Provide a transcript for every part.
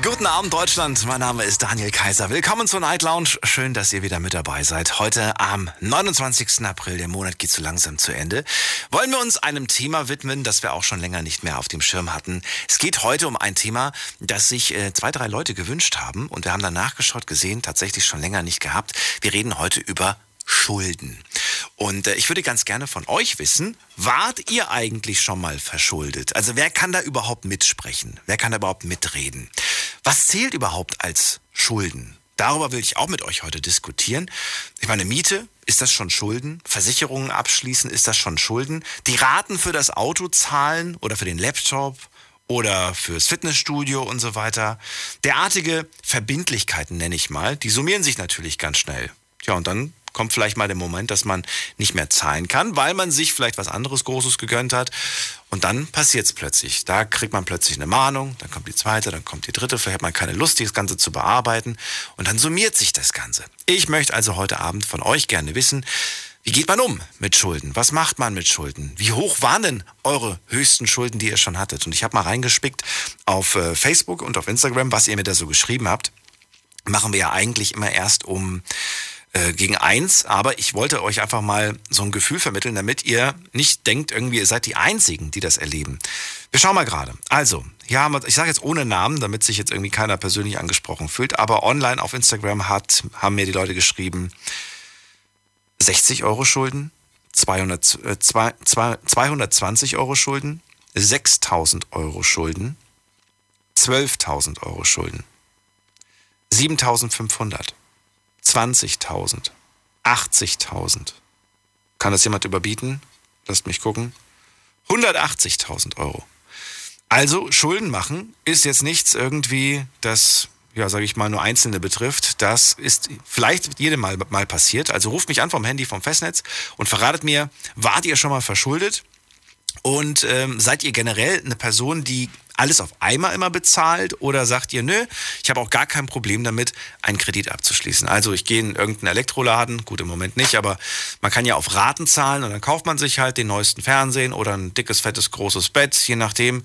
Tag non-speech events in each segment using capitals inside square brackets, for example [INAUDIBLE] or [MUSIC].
Guten Abend Deutschland, mein Name ist Daniel Kaiser. Willkommen zur Night Lounge. Schön, dass ihr wieder mit dabei seid. Heute am 29. April, der Monat geht so langsam zu Ende, wollen wir uns einem Thema widmen, das wir auch schon länger nicht mehr auf dem Schirm hatten. Es geht heute um ein Thema, das sich äh, zwei, drei Leute gewünscht haben und wir haben dann nachgeschaut, gesehen, tatsächlich schon länger nicht gehabt. Wir reden heute über Schulden. Und äh, ich würde ganz gerne von euch wissen, wart ihr eigentlich schon mal verschuldet? Also wer kann da überhaupt mitsprechen? Wer kann da überhaupt mitreden? Was zählt überhaupt als Schulden? Darüber will ich auch mit euch heute diskutieren. Ich meine, Miete, ist das schon Schulden? Versicherungen abschließen, ist das schon Schulden? Die Raten für das Auto zahlen oder für den Laptop oder fürs Fitnessstudio und so weiter. Derartige Verbindlichkeiten nenne ich mal, die summieren sich natürlich ganz schnell. Ja, und dann kommt vielleicht mal der Moment, dass man nicht mehr zahlen kann, weil man sich vielleicht was anderes Großes gegönnt hat. Und dann passiert es plötzlich. Da kriegt man plötzlich eine Mahnung, dann kommt die zweite, dann kommt die dritte. Vielleicht hat man keine Lust, das Ganze zu bearbeiten. Und dann summiert sich das Ganze. Ich möchte also heute Abend von euch gerne wissen, wie geht man um mit Schulden? Was macht man mit Schulden? Wie hoch waren denn eure höchsten Schulden, die ihr schon hattet? Und ich habe mal reingespickt auf äh, Facebook und auf Instagram, was ihr mir da so geschrieben habt. Machen wir ja eigentlich immer erst um äh, gegen eins, aber ich wollte euch einfach mal so ein Gefühl vermitteln, damit ihr nicht denkt, irgendwie ihr seid die Einzigen, die das erleben. Wir schauen mal gerade. Also, hier haben wir, ich sage jetzt ohne Namen, damit sich jetzt irgendwie keiner persönlich angesprochen fühlt, aber online auf Instagram hat, haben mir die Leute geschrieben, 60 Euro Schulden, 200, äh, 220 Euro Schulden, 6000 Euro Schulden, 12.000 Euro Schulden, 7500 20.000, 80.000. Kann das jemand überbieten? Lasst mich gucken. 180.000 Euro. Also Schulden machen ist jetzt nichts irgendwie, das, ja, sage ich mal, nur Einzelne betrifft. Das ist vielleicht jedem Mal, mal passiert. Also ruft mich an vom Handy vom Festnetz und verratet mir, wart ihr schon mal verschuldet? Und ähm, seid ihr generell eine Person, die alles auf einmal immer bezahlt oder sagt ihr, nö, ich habe auch gar kein Problem damit, einen Kredit abzuschließen. Also ich gehe in irgendeinen Elektroladen, gut im Moment nicht, aber man kann ja auf Raten zahlen und dann kauft man sich halt den neuesten Fernsehen oder ein dickes, fettes, großes Bett, je nachdem.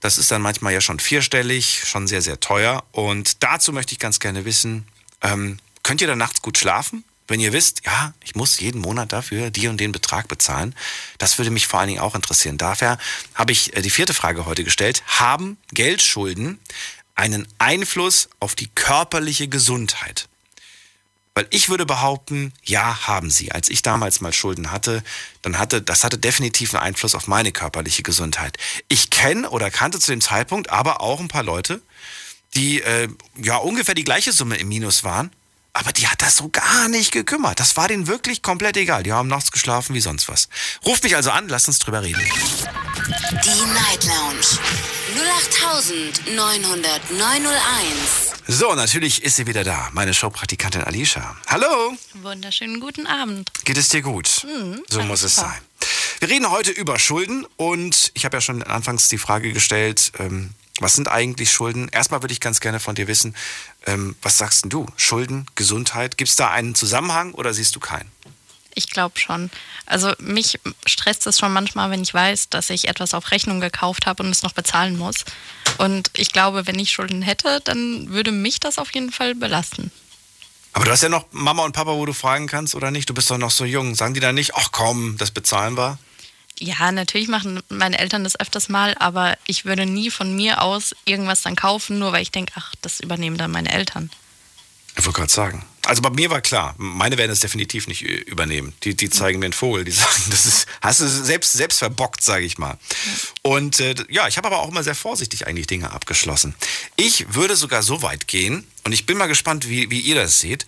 Das ist dann manchmal ja schon vierstellig, schon sehr, sehr teuer. Und dazu möchte ich ganz gerne wissen, ähm, könnt ihr da nachts gut schlafen? Wenn ihr wisst, ja, ich muss jeden Monat dafür die und den Betrag bezahlen, das würde mich vor allen Dingen auch interessieren. Daher habe ich äh, die vierte Frage heute gestellt. Haben Geldschulden einen Einfluss auf die körperliche Gesundheit? Weil ich würde behaupten, ja, haben sie. Als ich damals mal Schulden hatte, dann hatte, das hatte definitiv einen Einfluss auf meine körperliche Gesundheit. Ich kenne oder kannte zu dem Zeitpunkt aber auch ein paar Leute, die äh, ja ungefähr die gleiche Summe im Minus waren aber die hat das so gar nicht gekümmert. Das war denen wirklich komplett egal. Die haben nachts geschlafen wie sonst was. Ruft mich also an, lasst uns drüber reden. Die Night Lounge 0890901. So, natürlich ist sie wieder da, meine Showpraktikantin Alicia. Hallo. Wunderschönen guten Abend. Geht es dir gut? Mhm, so muss es sein. Wir reden heute über Schulden und ich habe ja schon anfangs die Frage gestellt, ähm, was sind eigentlich Schulden? Erstmal würde ich ganz gerne von dir wissen, ähm, was sagst denn du? Schulden, Gesundheit, gibt es da einen Zusammenhang oder siehst du keinen? Ich glaube schon. Also mich stresst es schon manchmal, wenn ich weiß, dass ich etwas auf Rechnung gekauft habe und es noch bezahlen muss. Und ich glaube, wenn ich Schulden hätte, dann würde mich das auf jeden Fall belasten. Aber du hast ja noch Mama und Papa, wo du fragen kannst, oder nicht? Du bist doch noch so jung. Sagen die da nicht, ach komm, das bezahlen wir? Ja, natürlich machen meine Eltern das öfters mal, aber ich würde nie von mir aus irgendwas dann kaufen, nur weil ich denke, ach, das übernehmen dann meine Eltern. Ich wollte gerade sagen. Also bei mir war klar, meine werden es definitiv nicht übernehmen. Die, die zeigen mir einen Vogel, die [LAUGHS] sagen, das ist, hast du selbst, selbst verbockt, sage ich mal. Und äh, ja, ich habe aber auch immer sehr vorsichtig eigentlich Dinge abgeschlossen. Ich würde sogar so weit gehen, und ich bin mal gespannt, wie, wie ihr das seht,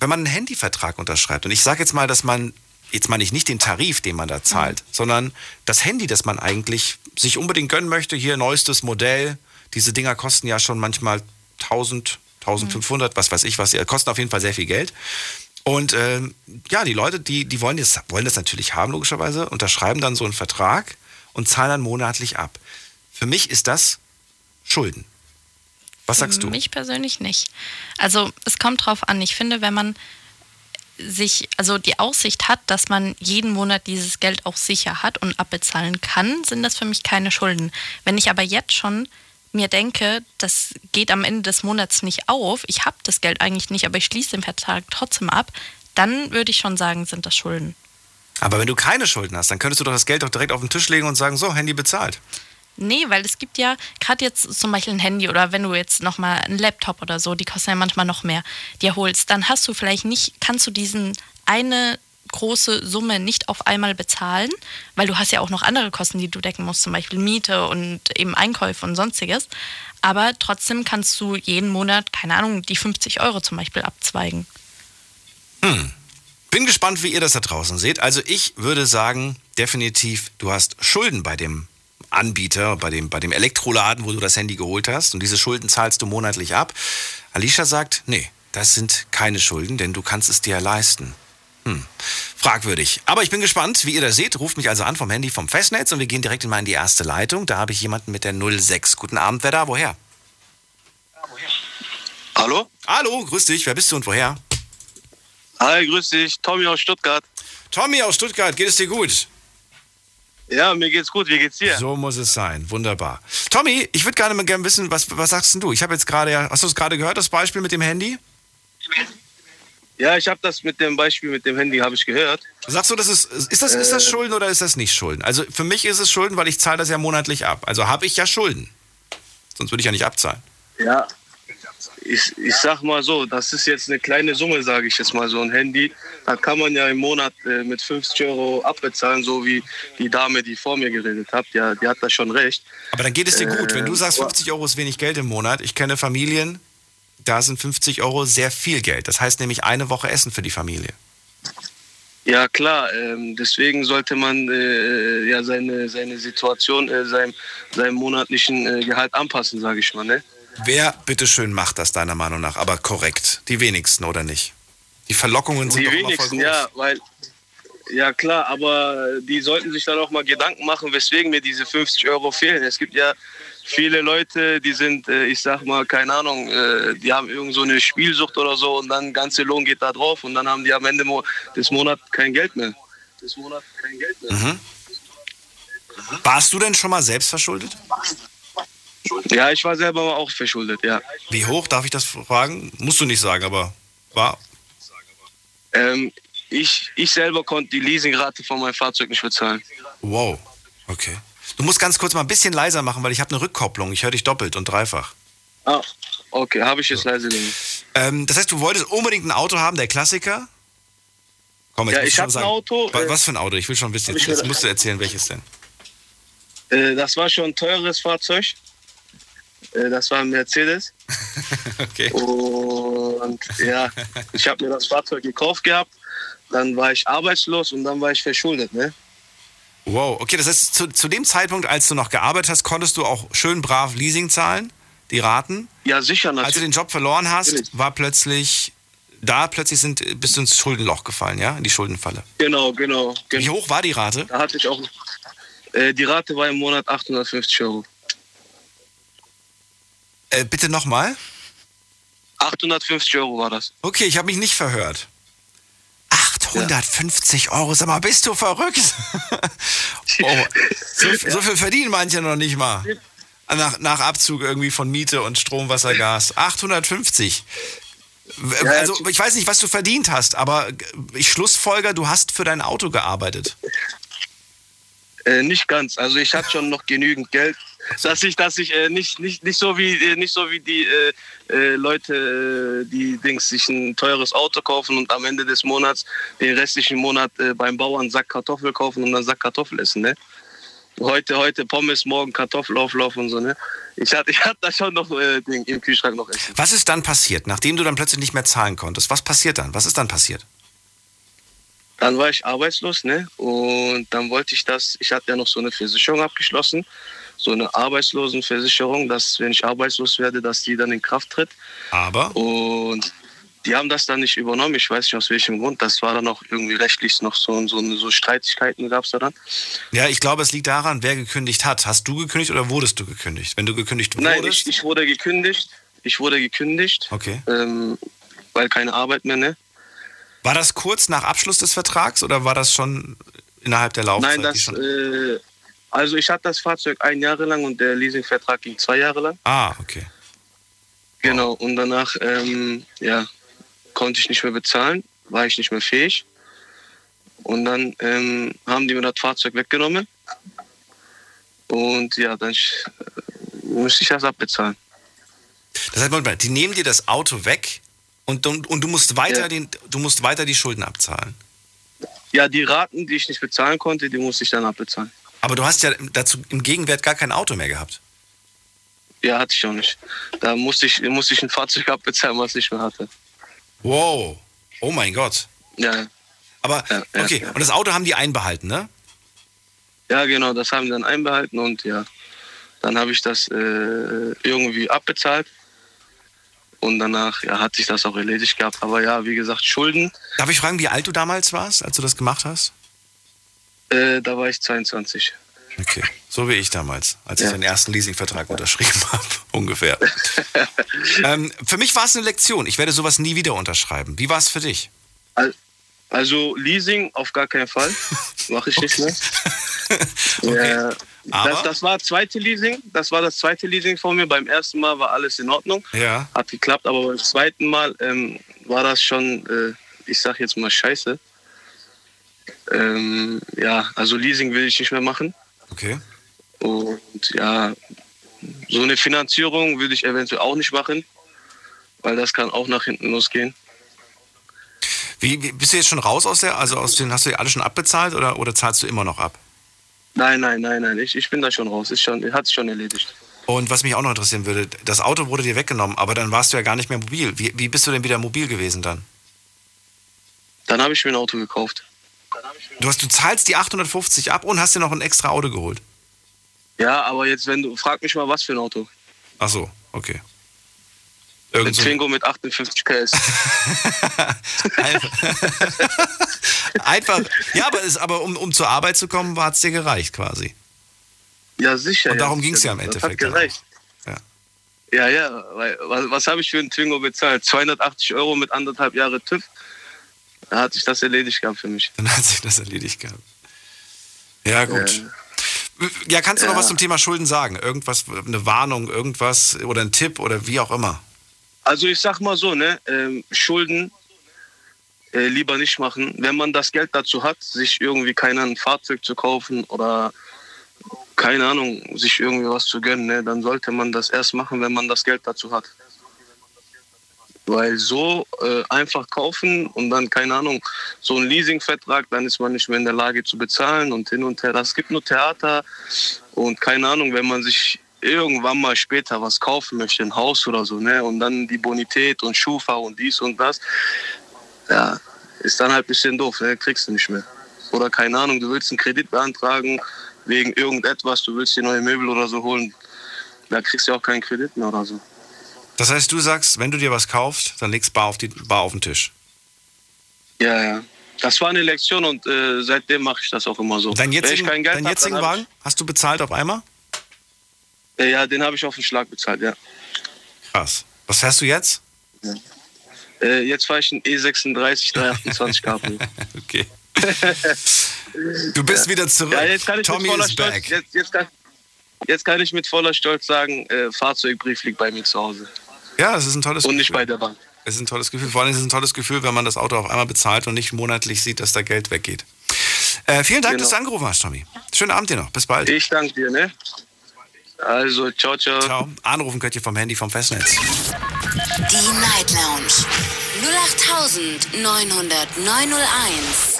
wenn man einen Handyvertrag unterschreibt, und ich sage jetzt mal, dass man jetzt meine ich nicht den Tarif, den man da zahlt, mhm. sondern das Handy, das man eigentlich sich unbedingt gönnen möchte. Hier neuestes Modell. Diese Dinger kosten ja schon manchmal 1000, 1500, mhm. was weiß ich was. Die kosten auf jeden Fall sehr viel Geld. Und äh, ja, die Leute, die, die wollen, das, wollen das natürlich haben, logischerweise, unterschreiben dann so einen Vertrag und zahlen dann monatlich ab. Für mich ist das Schulden. Was sagst du? Mich persönlich nicht. Also es kommt drauf an. Ich finde, wenn man sich, also die Aussicht hat, dass man jeden Monat dieses Geld auch sicher hat und abbezahlen kann, sind das für mich keine Schulden. Wenn ich aber jetzt schon mir denke, das geht am Ende des Monats nicht auf, ich habe das Geld eigentlich nicht, aber ich schließe den Vertrag trotzdem ab, dann würde ich schon sagen, sind das Schulden. Aber wenn du keine Schulden hast, dann könntest du doch das Geld doch direkt auf den Tisch legen und sagen, so, Handy bezahlt. Nee, weil es gibt ja gerade jetzt zum Beispiel ein Handy oder wenn du jetzt nochmal einen Laptop oder so, die kosten ja manchmal noch mehr, dir holst, dann hast du vielleicht nicht, kannst du diesen eine große Summe nicht auf einmal bezahlen, weil du hast ja auch noch andere Kosten, die du decken musst, zum Beispiel Miete und eben Einkäufe und sonstiges. Aber trotzdem kannst du jeden Monat, keine Ahnung, die 50 Euro zum Beispiel abzweigen. Hm. Bin gespannt, wie ihr das da draußen seht. Also ich würde sagen, definitiv, du hast Schulden bei dem Anbieter, bei dem, bei dem Elektroladen, wo du das Handy geholt hast. Und diese Schulden zahlst du monatlich ab. Alicia sagt, nee, das sind keine Schulden, denn du kannst es dir leisten. Hm. Fragwürdig. Aber ich bin gespannt, wie ihr das seht. Ruft mich also an vom Handy vom Festnetz und wir gehen direkt mal in die erste Leitung. Da habe ich jemanden mit der 06. Guten Abend, wer da? Woher? Hallo? Hallo, grüß dich. Wer bist du und woher? Hi, grüß dich. Tommy aus Stuttgart. Tommy aus Stuttgart, geht es dir gut? Ja, mir geht's gut. Wie geht's dir? So muss es sein. Wunderbar. Tommy, ich würde gerne mal gerne wissen, was, was sagst denn du? Ich habe jetzt gerade, hast du es gerade gehört, das Beispiel mit dem Handy? Ja, ich habe das mit dem Beispiel mit dem Handy habe ich gehört. Sagst du, das ist, ist das, ist das Äh. Schulden oder ist das nicht Schulden? Also für mich ist es Schulden, weil ich zahle das ja monatlich ab. Also habe ich ja Schulden. Sonst würde ich ja nicht abzahlen. Ja. Ich, ich sag mal so, das ist jetzt eine kleine Summe, sage ich jetzt mal so ein Handy. Da kann man ja im Monat äh, mit 50 Euro abbezahlen, so wie die Dame, die vor mir geredet hat. Ja, die hat da schon recht. Aber dann geht es dir gut. Wenn du sagst, Äh, 50 Euro ist wenig Geld im Monat, ich kenne Familien, da sind 50 Euro sehr viel Geld. Das heißt nämlich eine Woche Essen für die Familie. Ja klar, ähm, deswegen sollte man äh, ja seine, seine Situation, äh, seinem, seinem monatlichen äh, Gehalt anpassen, sage ich mal. Ne? Wer bitteschön macht das deiner Meinung nach? Aber korrekt. Die wenigsten oder nicht? Die Verlockungen sind Die doch immer voll wenigsten, groß. ja, weil ja klar, aber die sollten sich dann auch mal Gedanken machen, weswegen mir diese 50 Euro fehlen. Es gibt ja viele Leute, die sind, äh, ich sag mal, keine Ahnung, äh, die haben irgend so eine Spielsucht oder so und dann ganze Lohn geht da drauf und dann haben die am Ende des Monats kein Geld mehr. Des Monats kein Geld mehr. Mhm. Warst du denn schon mal selbst verschuldet? Ja, ich war selber auch verschuldet, ja. Wie hoch, darf ich das fragen? Musst du nicht sagen, aber war. Ähm, ich, ich selber konnte die Leasingrate von meinem Fahrzeug nicht bezahlen. Wow. Okay. Du musst ganz kurz mal ein bisschen leiser machen, weil ich habe eine Rückkopplung. Ich höre dich doppelt und dreifach. Ah, okay, habe ich jetzt leise gemacht. Ähm, das heißt, du wolltest unbedingt ein Auto haben, der Klassiker? Komm, Ja, muss ich schon hab ein sagen. Auto, äh, Was für ein Auto? Ich will schon wissen. Jetzt, jetzt musst du erzählen, welches denn. Äh, das war schon ein teures Fahrzeug. Äh, das war ein Mercedes. [LAUGHS] Okay. Und ja, ich habe mir das Fahrzeug gekauft gehabt. Dann war ich arbeitslos und dann war ich verschuldet. Ne? Wow. Okay, das heißt, zu, zu dem Zeitpunkt, als du noch gearbeitet hast, konntest du auch schön brav Leasing zahlen, die Raten. Ja, sicher Als du natürlich. den Job verloren hast, Natürlich. war plötzlich, da plötzlich sind, bist du ins Schuldenloch gefallen, ja? In die Schuldenfalle. Genau, genau. Wie genau. hoch war die Rate? Da hatte ich auch. Äh, die Rate war im Monat 850 Euro. Äh, bitte nochmal. 850 Euro war das. Okay, ich habe mich nicht verhört. 850 Euro, sag mal, bist du verrückt? [LAUGHS] oh, so, so viel verdienen manche noch nicht mal. Nach, nach Abzug irgendwie von Miete und Strom, Wasser, Gas. 850. W- Ja, Also, ja. ich weiß nicht, was du verdient hast, aber ich schlussfolger, du hast für dein Auto gearbeitet. Äh, nicht ganz. Also ich hatte schon noch genügend Geld, [LAUGHS] dass ich, dass ich äh, nicht, nicht, nicht so wie äh, nicht so wie die äh, äh, Leute, äh, die Dings sich ein teures Auto kaufen und am Ende des Monats den restlichen Monat äh, beim Bauern einen Sack Kartoffel kaufen und einen Sack Kartoffel essen, ne? Heute, heute Pommes, morgen Kartoffelauflauf und so, ne? Ich hatte, [LAUGHS] ich hatte da schon noch Ding im Kühlschrank noch Essen. Was ist dann passiert, nachdem du dann plötzlich nicht mehr zahlen konntest? Was passiert dann? Was ist dann passiert? Dann war ich arbeitslos, ne? Und dann wollte ich das, ich hatte ja noch so eine Versicherung abgeschlossen, so eine Arbeitslosenversicherung, dass wenn ich arbeitslos werde, dass die dann in Kraft tritt. Aber Und die haben das dann nicht übernommen, ich weiß nicht aus welchem Grund. Das war dann auch irgendwie rechtlich noch so, so, so Streitigkeiten gab es da dann. Ja, ich glaube, es liegt daran, wer gekündigt hat. Hast du gekündigt oder wurdest du gekündigt? Wenn du gekündigt Nein, wurdest. ich, ich wurde gekündigt. ich wurde gekündigt, Okay. ähm, weil keine Arbeit mehr, ne? War das kurz nach Abschluss des Vertrags oder war das schon innerhalb der Laufzeit? Nein, das, äh, also ich hatte das Fahrzeug ein Jahre lang und der Leasingvertrag ging zwei Jahre lang. ah, okay. Genau, und danach, ähm, ja, konnte ich nicht mehr bezahlen, war ich nicht mehr fähig. Und dann ähm, haben die mir das Fahrzeug weggenommen. Und ja, dann äh, musste ich das abbezahlen. Das heißt, mal, die nehmen dir das Auto weg und, und, und du, musst weiter Ja. den, du musst weiter die Schulden abzahlen. Ja, die Raten, die ich nicht bezahlen konnte, die musste ich dann abbezahlen. Aber du hast ja dazu im Gegenwert gar kein Auto mehr gehabt. Ja, hatte ich auch nicht. Da musste ich, musste ich ein Fahrzeug abbezahlen, was ich nicht mehr hatte. Wow. Oh mein Gott. Ja, Aber, Ja, ja, okay, ja. und das Auto haben die einbehalten, ne? ja genau, das haben die dann einbehalten und ja, dann habe ich das äh, irgendwie abbezahlt. Und danach ja, hat sich das auch erledigt gehabt. Aber ja, wie gesagt, Schulden, Darf ich fragen, wie alt du damals warst, als du das gemacht hast? Äh, da war ich 22. Okay, so wie ich damals, als ich Ja. den ersten Leasingvertrag unterschrieben [LAUGHS] habe, ungefähr. ähm, für mich war es eine Lektion. Ich werde sowas nie wieder unterschreiben. Wie war es für dich? Al- Also Leasing auf gar keinen Fall. [LAUGHS] Mache ich nicht mehr. [LAUGHS] Okay. Ja, das, das war zweite Leasing. Das war das zweite Leasing von mir. Beim ersten Mal war alles in Ordnung. Ja. Hat geklappt, aber beim zweiten Mal ähm, war das schon, äh, ich sag jetzt mal scheiße. Ähm, ja, also Leasing will ich nicht mehr machen. Okay. Und ja, so eine Finanzierung würde ich eventuell auch nicht machen, weil das kann auch nach hinten losgehen. Wie, wie bist du jetzt schon raus aus der, also aus den, hast du die alle schon abbezahlt oder, oder zahlst du immer noch ab? Nein, nein, nein, nein, ich, ich bin da schon raus. Ist schon, hat sich schon erledigt. Und was mich auch noch interessieren würde, das Auto wurde dir weggenommen, aber dann warst du ja gar nicht mehr mobil. Wie, wie bist du denn wieder mobil gewesen dann? Dann habe ich mir ein Auto gekauft. Du, hast, du zahlst die 850 ab und hast dir noch ein extra Auto geholt. Ja, aber jetzt, wenn du, frag mich mal, was für ein Auto. Ach so, okay. Ein Irgend so Twingo mit 58 PS. [LAUGHS] [LAUGHS] Einfach, ja, aber, es, aber um, um zur Arbeit zu kommen, hat es dir gereicht quasi. Ja, sicher. Und darum ja, ging's ja im das Endeffekt Hat gereicht. Ja. Ja, ja. Weil, was, was habe ich für einen Twingo bezahlt? 280 Euro mit anderthalb Jahre TÜV. Da hat sich das erledigt gehabt für mich. Dann hat sich das erledigt gehabt. Ja, gut. Äh, Ja, kannst du noch Ja. was zum Thema Schulden sagen? Irgendwas, eine Warnung, irgendwas oder ein Tipp oder wie auch immer? Also ich sag mal so, ne, ähm, Schulden äh, lieber nicht machen. Wenn man das Geld dazu hat, sich irgendwie keine Ahnung, ein Fahrzeug zu kaufen oder keine Ahnung, sich irgendwie was zu gönnen, ne, dann sollte man das erst machen, wenn man das Geld dazu hat. Weil so äh, einfach kaufen und dann, keine Ahnung, so ein Leasingvertrag, dann ist man nicht mehr in der Lage zu bezahlen und hin und her. Das gibt nur Theater und keine Ahnung, wenn man sich irgendwann mal später was kaufen möchte, ein Haus oder so, ne, und dann die Bonität und Schufa und dies und das, ja, ist dann halt ein bisschen doof, ne, kriegst du nicht mehr. Oder keine Ahnung, du willst einen Kredit beantragen wegen irgendetwas, du willst dir neue Möbel oder so holen, da kriegst du auch keinen Kredit mehr oder so. Das heißt, du sagst, wenn du dir was kaufst, dann legst Bar auf, die, Bar auf den Tisch. Ja, ja. Das war eine Lektion und äh, seitdem mache ich das auch immer so. Ich jetzigen, deinen hab, jetzigen Wagen hast du bezahlt auf einmal? Äh, ja, den habe ich auf den Schlag bezahlt, ja. Krass. Was fährst du jetzt? Äh, jetzt fahre ich einen E36 328 Cabrio. Okay. Du bist wieder zurück. Ja, jetzt kann ich Tommy mit voller is Stolz, back. jetzt, jetzt, kann, jetzt kann ich mit voller Stolz sagen, äh, Fahrzeugbrief liegt bei mir zu Hause Ja, es ist ein tolles und Gefühl. nicht bei der Bank. Es ist ein tolles Gefühl. Vor allem ist es ein tolles Gefühl, wenn man das Auto auf einmal bezahlt und nicht monatlich sieht, dass da Geld weggeht. Äh, vielen Dank, Genau. dass du angerufen hast, Tommy. Schönen Abend dir noch. Bis bald. Ich danke dir, ne? Also, ciao, ciao. Ciao. Anrufen könnt ihr vom Handy vom Festnetz. Die Night Lounge 0890901.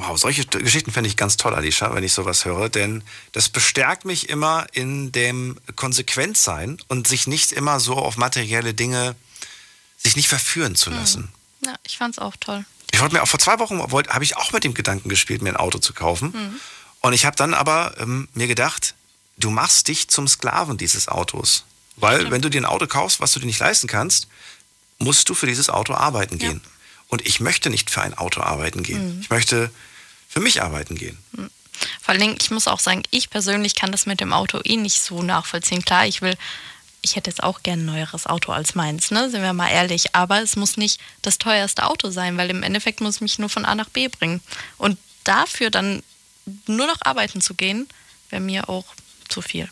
Wow, solche Geschichten fände ich ganz toll, Alicia, wenn ich sowas höre, denn das bestärkt mich immer in dem Konsequentsein und sich nicht immer so auf materielle Dinge, sich nicht verführen zu lassen. Ja, ich fand's auch toll. Ich wollte mir auch vor zwei Wochen, habe ich auch mit dem Gedanken gespielt, mir ein Auto zu kaufen. Und ich habe dann aber ähm, mir gedacht, du machst dich zum Sklaven dieses Autos. Weil wenn du dir ein Auto kaufst, was du dir nicht leisten kannst, musst du für dieses Auto arbeiten Ja. gehen. Und ich möchte nicht für ein Auto arbeiten gehen. Ich möchte für mich arbeiten gehen. Vor allem, ich muss auch sagen, ich persönlich kann das mit dem Auto eh nicht so nachvollziehen. Klar, ich will ich hätte jetzt auch gern ein neueres Auto als meins, ne? Sind wir mal ehrlich. Aber es muss nicht das teuerste Auto sein, weil im Endeffekt muss es mich nur von A nach B bringen. Und dafür dann nur noch arbeiten zu gehen, wäre mir auch zu viel.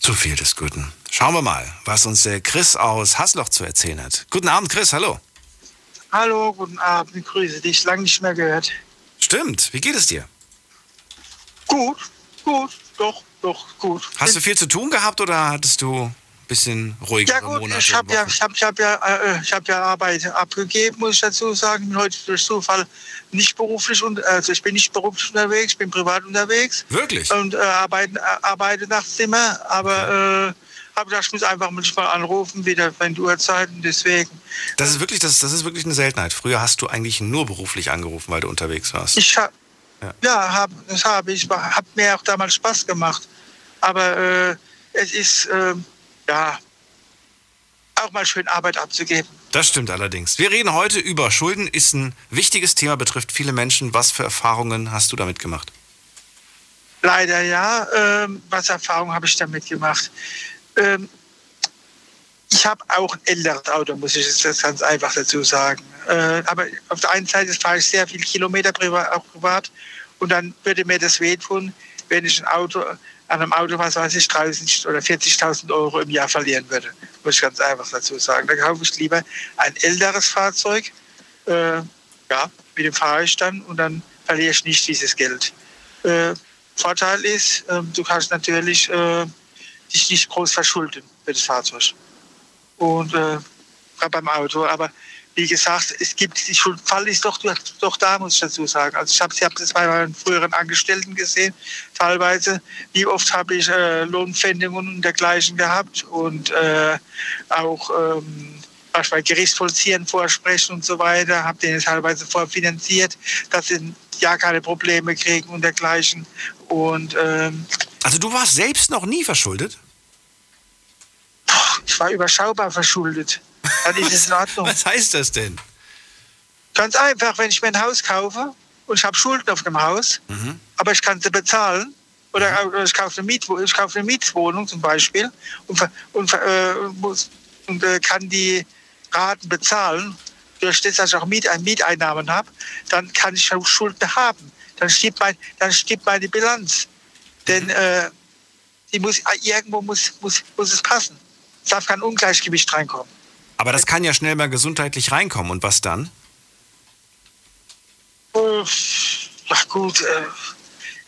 Zu viel des Guten. Schauen wir mal, was uns der Chris aus Hasloch zu erzählen hat. Guten Abend, Chris, hallo. Hallo, guten Abend, ich grüße dich. Lange nicht mehr gehört. Stimmt, wie geht es dir? Gut, gut, doch, doch, gut. Hast du viel zu tun gehabt oder hattest du ein bisschen ruhigere ja gut, Monate? ich habe ja, ich hab, ich hab ja, äh, ich hab ja Arbeit abgegeben, muss ich dazu sagen. Bin heute durch Zufall nicht beruflich, und, also ich bin nicht beruflich unterwegs, ich bin privat unterwegs Wirklich? und äh, arbeite, äh, arbeite nachts immer, aber äh, habe ich muss einfach manchmal anrufen, wieder wenn die Uhrzeiten, deswegen. Das ist wirklich, das, das ist wirklich eine Seltenheit. Früher hast du eigentlich nur beruflich angerufen, weil du unterwegs warst. Ich hab, Ja. ja, hab, das habe ich. Hat mir auch damals Spaß gemacht. Aber äh, es ist, äh, ja, auch mal schön Arbeit abzugeben. Das stimmt allerdings. Wir reden heute über Schulden, ist ein wichtiges Thema, betrifft viele Menschen. Was für Erfahrungen hast du damit gemacht? Leider ja. Ähm, was Erfahrung habe ich damit gemacht? Ähm, ich habe auch ein älteres Auto, muss ich jetzt ganz einfach dazu sagen. Äh, aber auf der einen Seite fahre ich sehr viel Kilometer privat, auch privat und dann würde mir das wehtun, wenn ich ein Auto an einem Auto, was weiß ich, 30 oder 40.000 Euro im Jahr verlieren würde. Muss ich ganz einfach dazu sagen. Da kaufe ich lieber ein älteres Fahrzeug. Äh, ja, mit dem fahre ich dann und dann verliere ich nicht dieses Geld. Äh, Vorteil ist, äh, du kannst natürlich dich nicht groß verschulden für das Fahrzeug. Und äh, beim Auto. Aber wie gesagt, es gibt, die Schuldfall ist doch, doch da, muss ich dazu sagen. Also ich habe ich hab das bei meinen früheren Angestellten gesehen, teilweise. Wie oft habe ich äh, Lohnpfändungen und dergleichen gehabt und äh, auch ähm, manchmal Gerichtsvollziehern vorsprechen und so weiter, habe denen teilweise vorfinanziert, dass sie ja keine Probleme kriegen und dergleichen. Und ähm, Also du warst selbst noch nie verschuldet? Ich war überschaubar verschuldet. Dann ist es in Ordnung. [LAUGHS] Was heißt das denn? Ganz einfach, wenn ich mir ein Haus kaufe und ich habe Schulden auf dem Haus, aber ich kann sie bezahlen, oder, oder ich, kaufe eine Mietwohnung, ich kaufe eine Mietwohnung zum Beispiel und, und, äh, muss, und äh, kann die Raten bezahlen, durch das, dass ich auch Miet, Mieteinnahmen habe, dann kann ich auch Schulden haben. Dann stimmt, mein, dann stimmt meine Bilanz. Denn äh, die muss, irgendwo muss, muss, muss es passen. Es darf kein Ungleichgewicht reinkommen. Aber das kann ja schnell mal gesundheitlich reinkommen. Und was dann? Äh, Ja gut, äh,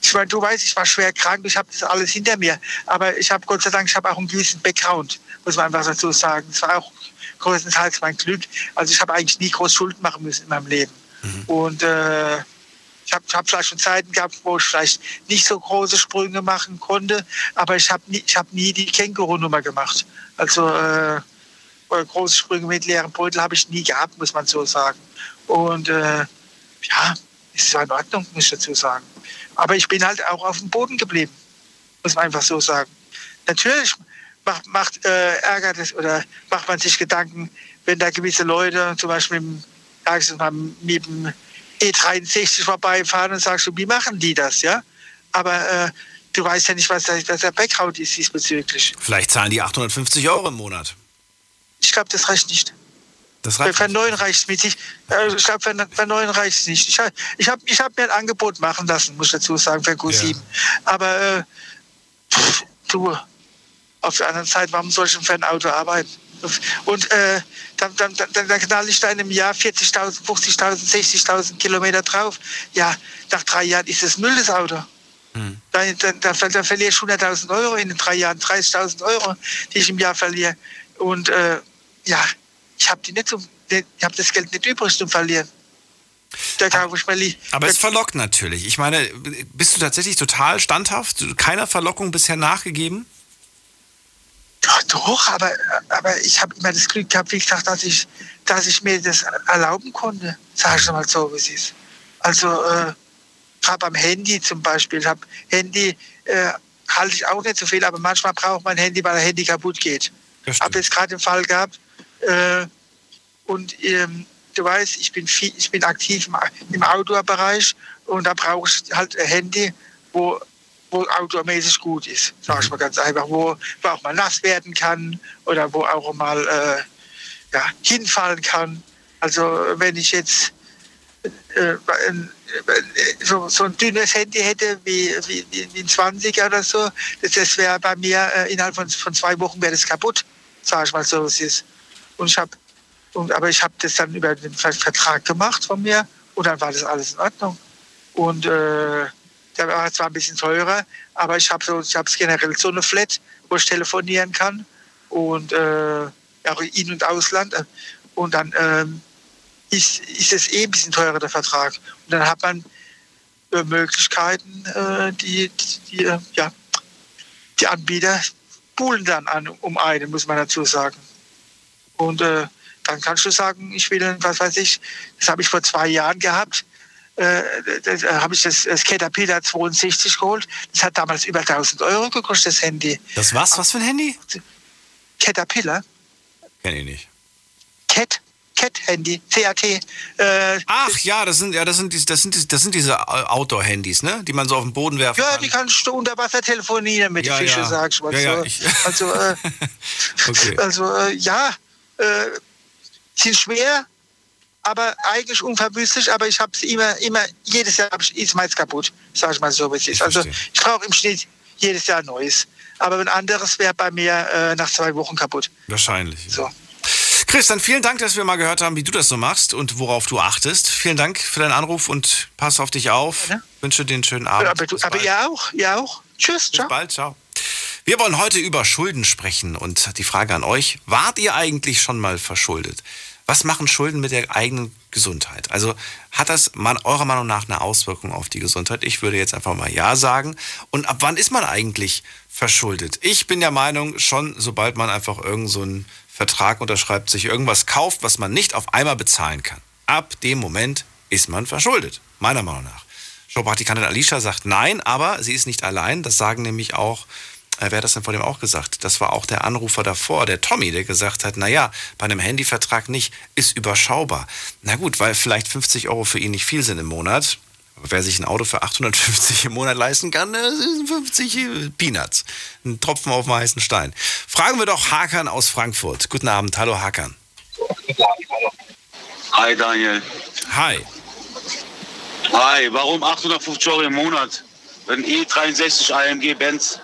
ich meine, du weißt, ich war schwer krank, ich habe das alles hinter mir. Aber ich habe Gott sei Dank, ich habe auch einen gewissen Background, muss man einfach dazu sagen. Es war auch größtenteils mein Glück. Also ich habe eigentlich nie groß Schulden machen müssen in meinem Leben. Und äh, ich habe hab vielleicht schon Zeiten gehabt, wo ich vielleicht nicht so große Sprünge machen konnte, aber ich habe nie, hab nie die Känguru-Nummer gemacht. Also äh, oder große Sprünge mit leeren Beutel habe ich nie gehabt, muss man so sagen. Und äh, ja, es war in Ordnung, muss ich dazu sagen. Aber ich bin halt auch auf dem Boden geblieben, muss man einfach so sagen. Natürlich macht, macht äh, ärgert es oder macht man sich Gedanken, wenn da gewisse Leute zum Beispiel mal, mit dem E63 vorbeifahren und sagst du, wie machen die das, ja? Aber äh, du weißt ja nicht, was der, was der Background ist diesbezüglich. Vielleicht zahlen die 850 Euro im Monat. Ich glaube, das reicht nicht. Das Für, reicht für nicht. neun reicht es mit. Ich, äh, glaube, für, für neun reicht es nicht. Ich, ich habe ich hab mir ein Angebot machen lassen, muss ich dazu sagen, für Q7. Aber äh, pff, du, auf der anderen Seite, warum soll ich denn für ein Auto arbeiten? Und äh, dann, dann, dann, dann knall ich da in einem Jahr 40.000, 50.000, 60.000 Kilometer drauf. Ja, nach drei Jahren ist es Müll, das Auto. Hm. Dann, dann, dann, dann verliere ich 100.000 Euro in den drei Jahren, 30.000 Euro, die ich im Jahr verliere. Und äh, ja, ich habe die nicht zum, ich habe das Geld nicht übrig zum Verlieren. Da kaufe ich mir li- Aber es verlockt natürlich. Ich meine, bist du tatsächlich total standhaft? Keiner Verlockung bisher nachgegeben? Ja, doch, aber, aber ich habe immer das Glück gehabt, wie gesagt, dass ich, dass ich mir das erlauben konnte. Sag ich mal so, wie es ist. Also, äh, gerade beim Handy zum Beispiel. Hab Handy äh, halte ich auch nicht so viel, aber manchmal braucht man Handy, weil ein Handy kaputt geht. Ich habe jetzt gerade den Fall gehabt. Äh, und ähm, du weißt, ich bin, viel, ich bin aktiv im, im Outdoor-Bereich und da brauche ich halt ein Handy, wo wo outdoormäßig gut ist, sag ich mal ganz einfach, wo, wo auch mal nass werden kann oder wo auch mal äh, ja, hinfallen kann. Also wenn ich jetzt äh, äh, so, so ein dünnes Handy hätte wie, wie, wie ein 20er oder so, das, das wäre bei mir äh, innerhalb von, von zwei Wochen wäre das kaputt, sag ich mal so, es ist. Und ich habe und, aber ich habe das dann über den Ver- Vertrag gemacht von mir und dann war das alles in Ordnung. Und äh, der war zwar ein bisschen teurer, aber ich habe so, ich generell so eine Flat, wo ich telefonieren kann und äh, auch in und ausland. Und dann ähm, ist, ist es eh ein bisschen teurer der Vertrag. Und dann hat man äh, Möglichkeiten, äh, die, die, die, äh, ja, die Anbieter buhlen dann an um einen, muss man dazu sagen. Und äh, dann kannst du sagen, ich will, was weiß ich, das habe ich vor zwei Jahren gehabt. Äh, da da habe ich das, das Caterpillar 62 geholt. Das hat damals über 1000 Euro gekostet, das Handy. Das was? Was für ein Handy? Caterpillar, Kenn ich nicht. Cat, Cat-Handy, CAT. Äh, Ach ja, das sind ja das sind diese, das sind das sind diese Outdoor-Handys, ne? Die man so auf den Boden werfen ja, kann. die kannst du unter Wasser telefonieren mit Ja, Fische, ja. sag ich mal Ja, ja, so. ich- Also, äh, [LAUGHS] Okay. also äh, ja, äh, sind schwer, aber eigentlich unverwüstlich. Aber ich habe es immer, immer, jedes Jahr ist meins kaputt, sag ich mal so, wie es ist. Also ich brauche im Schnitt jedes Jahr ein neues. Aber ein anderes wäre bei mir äh, nach zwei Wochen kaputt. Wahrscheinlich. So. Chris, dann vielen Dank, dass wir mal gehört haben, wie du das so machst und worauf du achtest. Vielen Dank für deinen Anruf und pass auf dich auf. Gerne. Wünsche dir einen schönen Abend. Aber, du, aber ihr auch, ihr auch. Tschüss, Bis ciao. bald, ciao. Wir wollen heute über Schulden sprechen und die Frage an euch, wart ihr eigentlich schon mal verschuldet? Was machen Schulden mit der eigenen Gesundheit? Also hat das man, eurer Meinung nach eine Auswirkung auf die Gesundheit? Ich würde jetzt einfach mal Ja sagen. Und ab wann ist man eigentlich verschuldet? Ich bin der Meinung, schon sobald man einfach irgendeinen so Vertrag unterschreibt, sich irgendwas kauft, was man nicht auf einmal bezahlen kann. Ab dem Moment ist man verschuldet, meiner Meinung nach. Showpraktikantin Alicia sagt nein, aber sie ist nicht allein. Das sagen nämlich auch, wer hat das denn vor dem auch gesagt? Das war auch der Anrufer davor, der Tommy, der gesagt hat, naja, bei einem Handyvertrag nicht, ist überschaubar. Na gut, weil vielleicht 50 Euro für ihn nicht viel sind im Monat. Aber wer sich ein Auto für 850 im Monat leisten kann, das sind 50 Peanuts. Ein Tropfen auf dem heißen Stein. Fragen wir doch Hakan aus Frankfurt. Guten Abend, hallo Hakan. Hi Daniel. Hi. Hi, warum 850 Euro im Monat? Ein E63 AMG Benz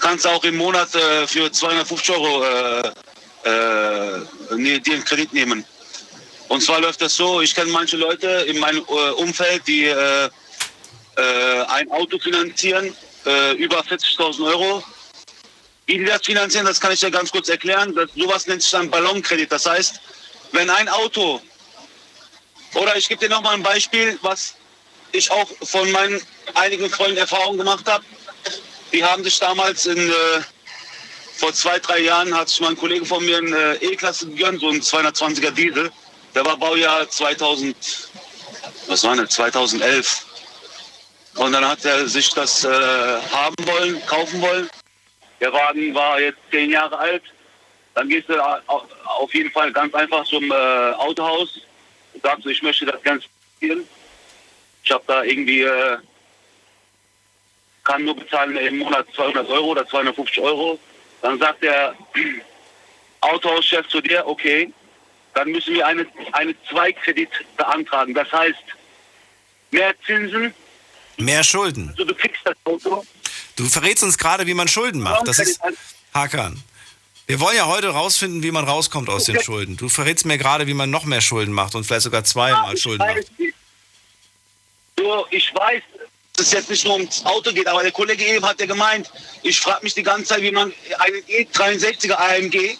kannst du auch im Monat äh, für 250 Euro äh, äh, ne, dir einen Kredit nehmen. Und zwar läuft das so, ich kenne manche Leute in meinem äh, Umfeld, die äh, ein Auto finanzieren, über 40.000 Euro. Wie die das finanzieren, das kann ich dir ganz kurz erklären. Das, sowas nennt sich dann Ballonkredit. Das heißt, wenn ein Auto oder ich gebe dir noch mal ein Beispiel, was ich auch von meinen einigen Freunden Erfahrung gemacht habe. Die haben sich damals in, äh, vor zwei, drei Jahren hat sich mein Kollege von mir eine äh, E-Klasse gegönnt, so ein 220er Diesel. Der war Baujahr 2000, was war das, 2011. Und dann hat er sich das äh, haben wollen, kaufen wollen. Der Wagen war jetzt zehn Jahre alt. Dann gehst du au- auf jeden Fall ganz einfach zum äh, Autohaus und sagst, ich möchte das ganz finanzieren. Ich habe da irgendwie, äh, kann nur bezahlen im Monat 200 Euro oder 250 Euro. Dann sagt der [CLEARS THROAT] Autohauschef zu dir, okay, dann müssen wir eine, eine Zweikredit beantragen. Das heißt, mehr Zinsen, Mehr Schulden. also du kriegst das Auto. Du verrätst uns gerade, wie man Schulden macht. Das ist Hakan. Wir wollen ja heute rausfinden, wie man rauskommt aus den Schulden. Du verrätst mir gerade, wie man noch mehr Schulden macht und vielleicht sogar zweimal ich Schulden weiß, macht. So, ich weiß, es jetzt nicht nur ums Auto geht, aber der Kollege eben hat ja gemeint, ich frage mich die ganze Zeit, wie man einen E63er AMG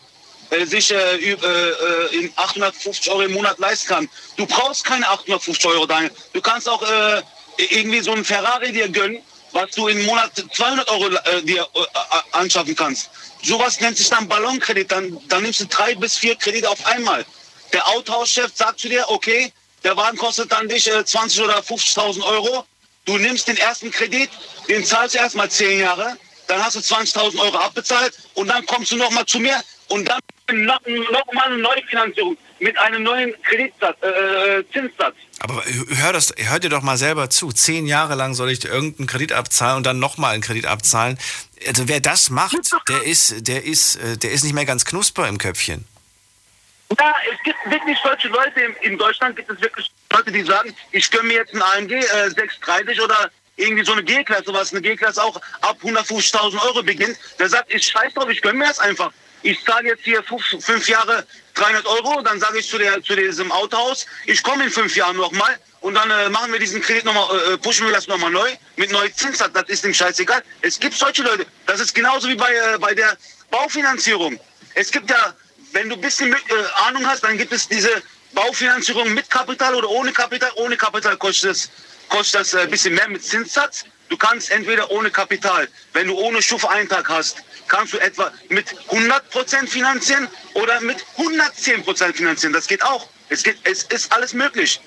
äh, sich äh, üb- äh, in 850 Euro im Monat leisten kann. Du brauchst keine 850 Euro, Daniel. Du kannst auch äh, irgendwie so einen Ferrari dir gönnen, was du im Monat 200 Euro äh, dir äh, äh, anschaffen kannst. Sowas nennt sich dann Ballonkredit. Dann, dann nimmst du drei bis vier Kredite auf einmal. Der Autohauschef sagt zu dir, okay, der Wagen kostet dann dich äh, 20 oder 50.000 Euro. Du nimmst den ersten Kredit, den zahlst du erstmal 10 Jahre, dann hast du 20.000 Euro abbezahlt und dann kommst du nochmal zu mir und dann noch, noch mal eine Neufinanzierung mit einem neuen Kreditsatz, äh, äh, Zinssatz. Aber hör, das, hör dir doch mal selber zu. Zehn Jahre lang soll ich irgendeinen Kredit abzahlen und dann nochmal einen Kredit abzahlen. Also wer das macht, der ist, der ist, äh, der ist nicht mehr ganz knusper im Köpfchen. Ja, es gibt wirklich solche Leute in, Deutschland, gibt es wirklich Leute, die sagen, ich gönne mir jetzt einen AMG äh, 630 oder irgendwie so eine G-Klasse, was eine G-Klasse auch ab 150.000 Euro beginnt. Der sagt, ich scheiß drauf, ich gönne mir das einfach. Ich zahle jetzt hier fünf, fünf Jahre 300 Euro, dann sage ich zu, der, zu diesem Autohaus, ich komme in fünf Jahren nochmal und dann äh, machen wir diesen Kredit nochmal, äh, pushen wir das nochmal neu mit neuem Zinssatz, das ist dem scheißegal. Es gibt solche Leute, das ist genauso wie bei, äh, bei der Baufinanzierung. Es gibt ja, wenn du ein bisschen mit, äh, Ahnung hast, dann gibt es diese Baufinanzierung mit Kapital oder ohne Kapital. Ohne Kapital kostet das, kostet das ein äh, bisschen mehr mit Zinssatz. Du kannst entweder ohne Kapital, wenn du ohne Schuf-Eintrag hast, kannst du etwa mit 100% finanzieren oder mit 110% finanzieren. Das geht auch. Es, geht, es ist alles möglich.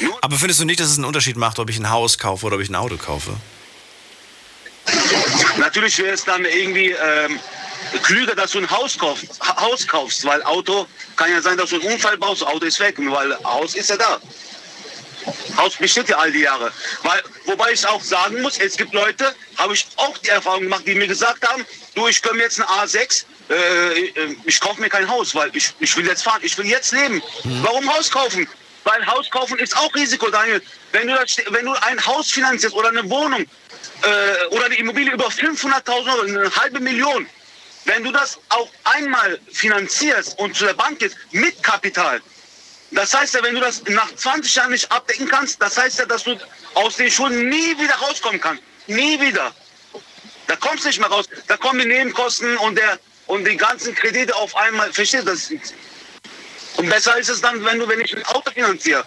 Nur Aber findest du nicht, dass es einen Unterschied macht, ob ich ein Haus kaufe oder ob ich ein Auto kaufe? Natürlich wäre es dann irgendwie ähm, klüger, dass du ein Haus kaufst, Haus kaufst, weil Auto kann ja sein, dass du einen Unfall baust, Auto ist weg, weil Haus ist ja da. Haus besteht ja all die Jahre. Weil, wobei ich auch sagen muss, es gibt Leute, habe ich auch die Erfahrung gemacht, die mir gesagt haben, du, ich komme jetzt eine A6, äh, ich kaufe mir kein Haus, weil ich, ich will jetzt fahren, ich will jetzt leben. Mhm. Warum Haus kaufen? Weil Haus kaufen ist auch Risiko, Daniel. Wenn du, das, wenn du ein Haus finanzierst oder eine Wohnung äh, oder eine Immobilie über 500.000 Euro, eine halbe Million, wenn du das auch einmal finanzierst und zu der Bank gehst mit Kapital, das heißt ja, wenn du das nach 20 Jahren nicht abdecken kannst, das heißt ja, dass du aus den Schulden nie wieder rauskommen kannst. Nie wieder. Da kommst du nicht mehr raus. Da kommen die Nebenkosten und, der, und die ganzen Kredite auf einmal. Verstehst du das? Und besser ist es dann, wenn du, wenn ich ein Auto finanziere.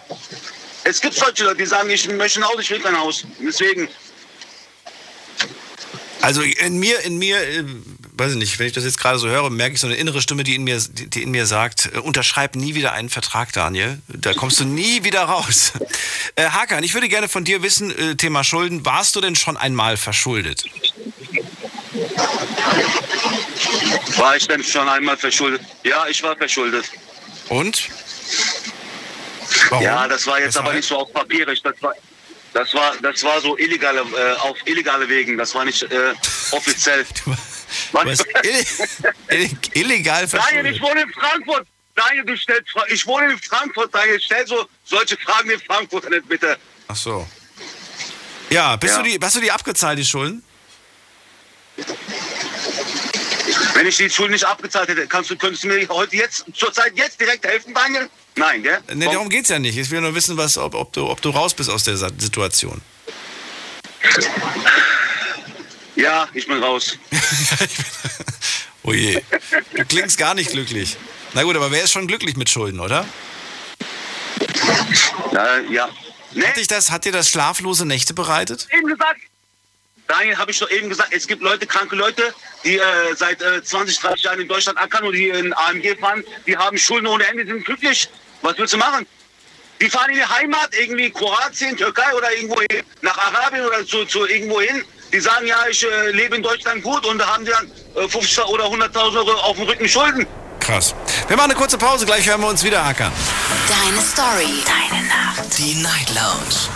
Es gibt solche Leute, die sagen, ich möchte ein Auto, ich will kein Haus. Deswegen. Also in mir, in mir äh, weiß ich nicht, wenn ich das jetzt gerade so höre, merke ich so eine innere Stimme, die in mir, die in mir sagt, äh, unterschreib nie wieder einen Vertrag, Daniel. Da kommst du nie wieder raus. [LAUGHS] Äh, Hakan, ich würde gerne von dir wissen, äh, Thema Schulden, warst du denn schon einmal verschuldet? War ich denn schon einmal verschuldet? Ja, ich war verschuldet. Und? Warum? Ja, das war jetzt Weshalb? aber nicht so auf Papier. Das war, das war, das war so illegale, äh, auf illegale Wegen. Das war nicht äh, [LAUGHS] offiziell. Was? illegal verschuldet. Daniel, ich wohne in Frankfurt. Daniel, du stellst Ich wohne in Frankfurt, Daniel. Stell so solche Fragen in Frankfurt nicht, bitte. Ach so. Ja, bist ja. Du die, hast du die abgezahlt, die Schulden? Wenn ich die Schulden nicht abgezahlt hätte, kannst du, könntest du mir heute jetzt, zur Zeit jetzt direkt helfen, Daniel? Nein, gell? Nee, darum geht's ja nicht. Ich will nur wissen, was, ob, ob, du, ob du raus bist aus der Situation. [LAUGHS] Ja, ich bin raus. [LAUGHS] oh je. Du klingst gar nicht glücklich. Na gut, aber wer ist schon glücklich mit Schulden, oder? Na, ja. Nee. Hat, dich das, hat dir das schlaflose Nächte bereitet? Eben gesagt. Daniel, habe ich doch eben gesagt, es gibt Leute, kranke Leute, die äh, seit äh, 20, 30 Jahren in Deutschland ackern und die in AMG fahren, die haben Schulden ohne Ende, sind glücklich. Was willst du machen? Die fahren in die Heimat, irgendwie Kroatien, Türkei oder irgendwo hin, nach Arabien oder zu, zu irgendwo hin die sagen, ja, ich äh, lebe in Deutschland gut und da haben die dann äh, 50 oder 100.000 Euro auf dem Rücken Schulden. Krass. Wir machen eine kurze Pause, gleich hören wir uns wieder ackern. Deine Story. Deine Nacht. Die Night Lounge.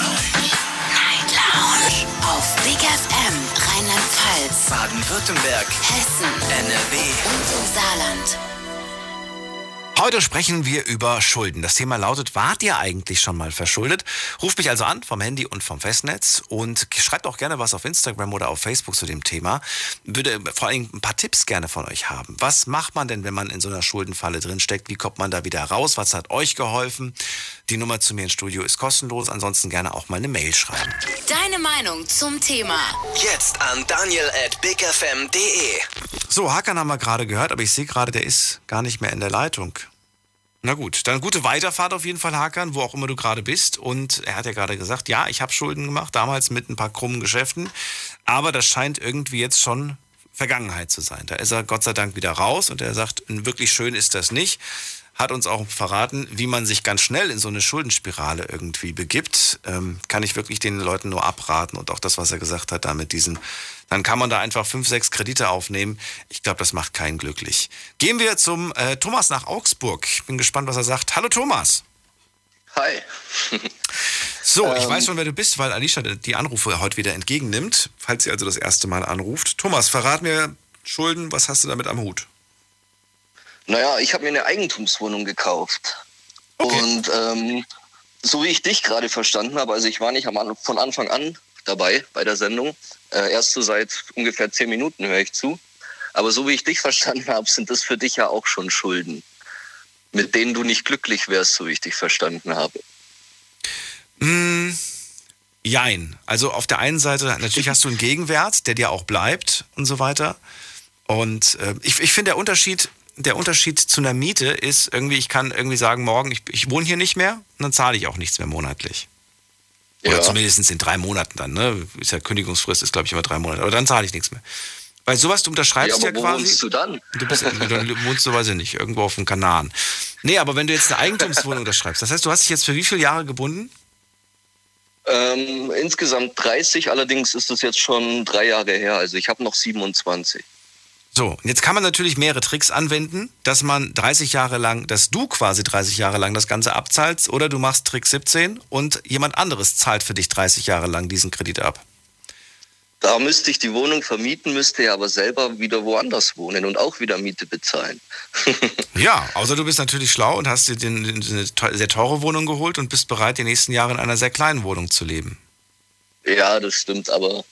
Auf Big FM Rheinland-Pfalz, Baden-Württemberg, Hessen, NRW und im Saarland. Heute sprechen wir über Schulden. Das Thema lautet, wart ihr eigentlich schon mal verschuldet? Ruft mich also an vom Handy und vom Festnetz und schreibt auch gerne was auf Instagram oder auf Facebook zu dem Thema. Würde vor allem ein paar Tipps gerne von euch haben. Was macht man denn, wenn man in so einer Schuldenfalle drinsteckt? Wie kommt man da wieder raus? Was hat euch geholfen? Die Nummer zu mir ins Studio ist kostenlos. Ansonsten gerne auch mal eine Mail schreiben. Deine Meinung zum Thema. Jetzt an daniel at bigfm.de. So, Hakan haben wir gerade gehört, aber ich sehe gerade, der ist gar nicht mehr in der Leitung. Na gut, dann gute Weiterfahrt auf jeden Fall, Hakan, wo auch immer du gerade bist. Und er hat ja gerade gesagt, ja, ich habe Schulden gemacht, damals mit ein paar krummen Geschäften. Aber das scheint irgendwie jetzt schon Vergangenheit zu sein. Da ist er Gott sei Dank wieder raus und er sagt, wirklich schön ist das nicht. Hat uns auch verraten, wie man sich ganz schnell in so eine Schuldenspirale irgendwie begibt. Ähm, kann ich wirklich den Leuten nur abraten und auch das, was er gesagt hat, da mit diesen dann kann man da einfach fünf, sechs Kredite aufnehmen. Ich glaube, das macht keinen glücklich. Gehen wir zum äh, Thomas nach Augsburg. Ich bin gespannt, was er sagt. Hallo Thomas. Hi. [LAUGHS] so, ich ähm, weiß schon, wer du bist, weil Alicia die Anrufe heute wieder entgegennimmt, falls sie also das erste Mal anruft. Thomas, verrat mir Schulden, was hast du damit am Hut? Naja, ich habe mir eine Eigentumswohnung gekauft. Okay. Und ähm, so wie ich dich gerade verstanden habe, also ich war nicht von Anfang an dabei bei der Sendung. Äh, erst so seit ungefähr zehn Minuten höre ich zu. Aber so wie ich dich [LAUGHS] verstanden habe, sind das für dich ja auch schon Schulden, mit denen du nicht glücklich wärst, so wie ich dich verstanden habe. Mm, jein. Also auf der einen Seite, natürlich hast du einen Gegenwert, der dir auch bleibt und so weiter. Und äh, ich, ich finde, der Unterschied, der Unterschied zu einer Miete ist irgendwie, ich kann irgendwie sagen, morgen, ich, ich wohne hier nicht mehr und dann zahle ich auch nichts mehr monatlich. Oder ja. zumindest in drei Monaten dann, ne? Ist ja Kündigungsfrist ist, glaube ich, immer drei Monate. Aber dann zahle ich nichts mehr. Weil sowas, du unterschreibst ja, ja wo quasi. Wohnst du dann? Du bist, dann wohnst du, weiß ich nicht, irgendwo auf dem Kanaren. Nee, aber wenn du jetzt eine Eigentumswohnung unterschreibst, das heißt, du hast dich jetzt für wie viele Jahre gebunden? Ähm, insgesamt 30, allerdings ist es jetzt schon drei Jahre her. Also ich habe noch 27. So, jetzt kann man natürlich mehrere Tricks anwenden, dass man 30 Jahre lang, dass du quasi 30 Jahre lang das Ganze abzahlst oder du machst Trick 17 und jemand anderes zahlt für dich 30 Jahre lang diesen Kredit ab. Da müsste ich die Wohnung vermieten, müsste aber selber wieder woanders wohnen und auch wieder Miete bezahlen. [LAUGHS] ja, außer du bist natürlich schlau und hast dir den, eine sehr teure Wohnung geholt und bist bereit, die nächsten Jahre in einer sehr kleinen Wohnung zu leben. Ja, das stimmt, aber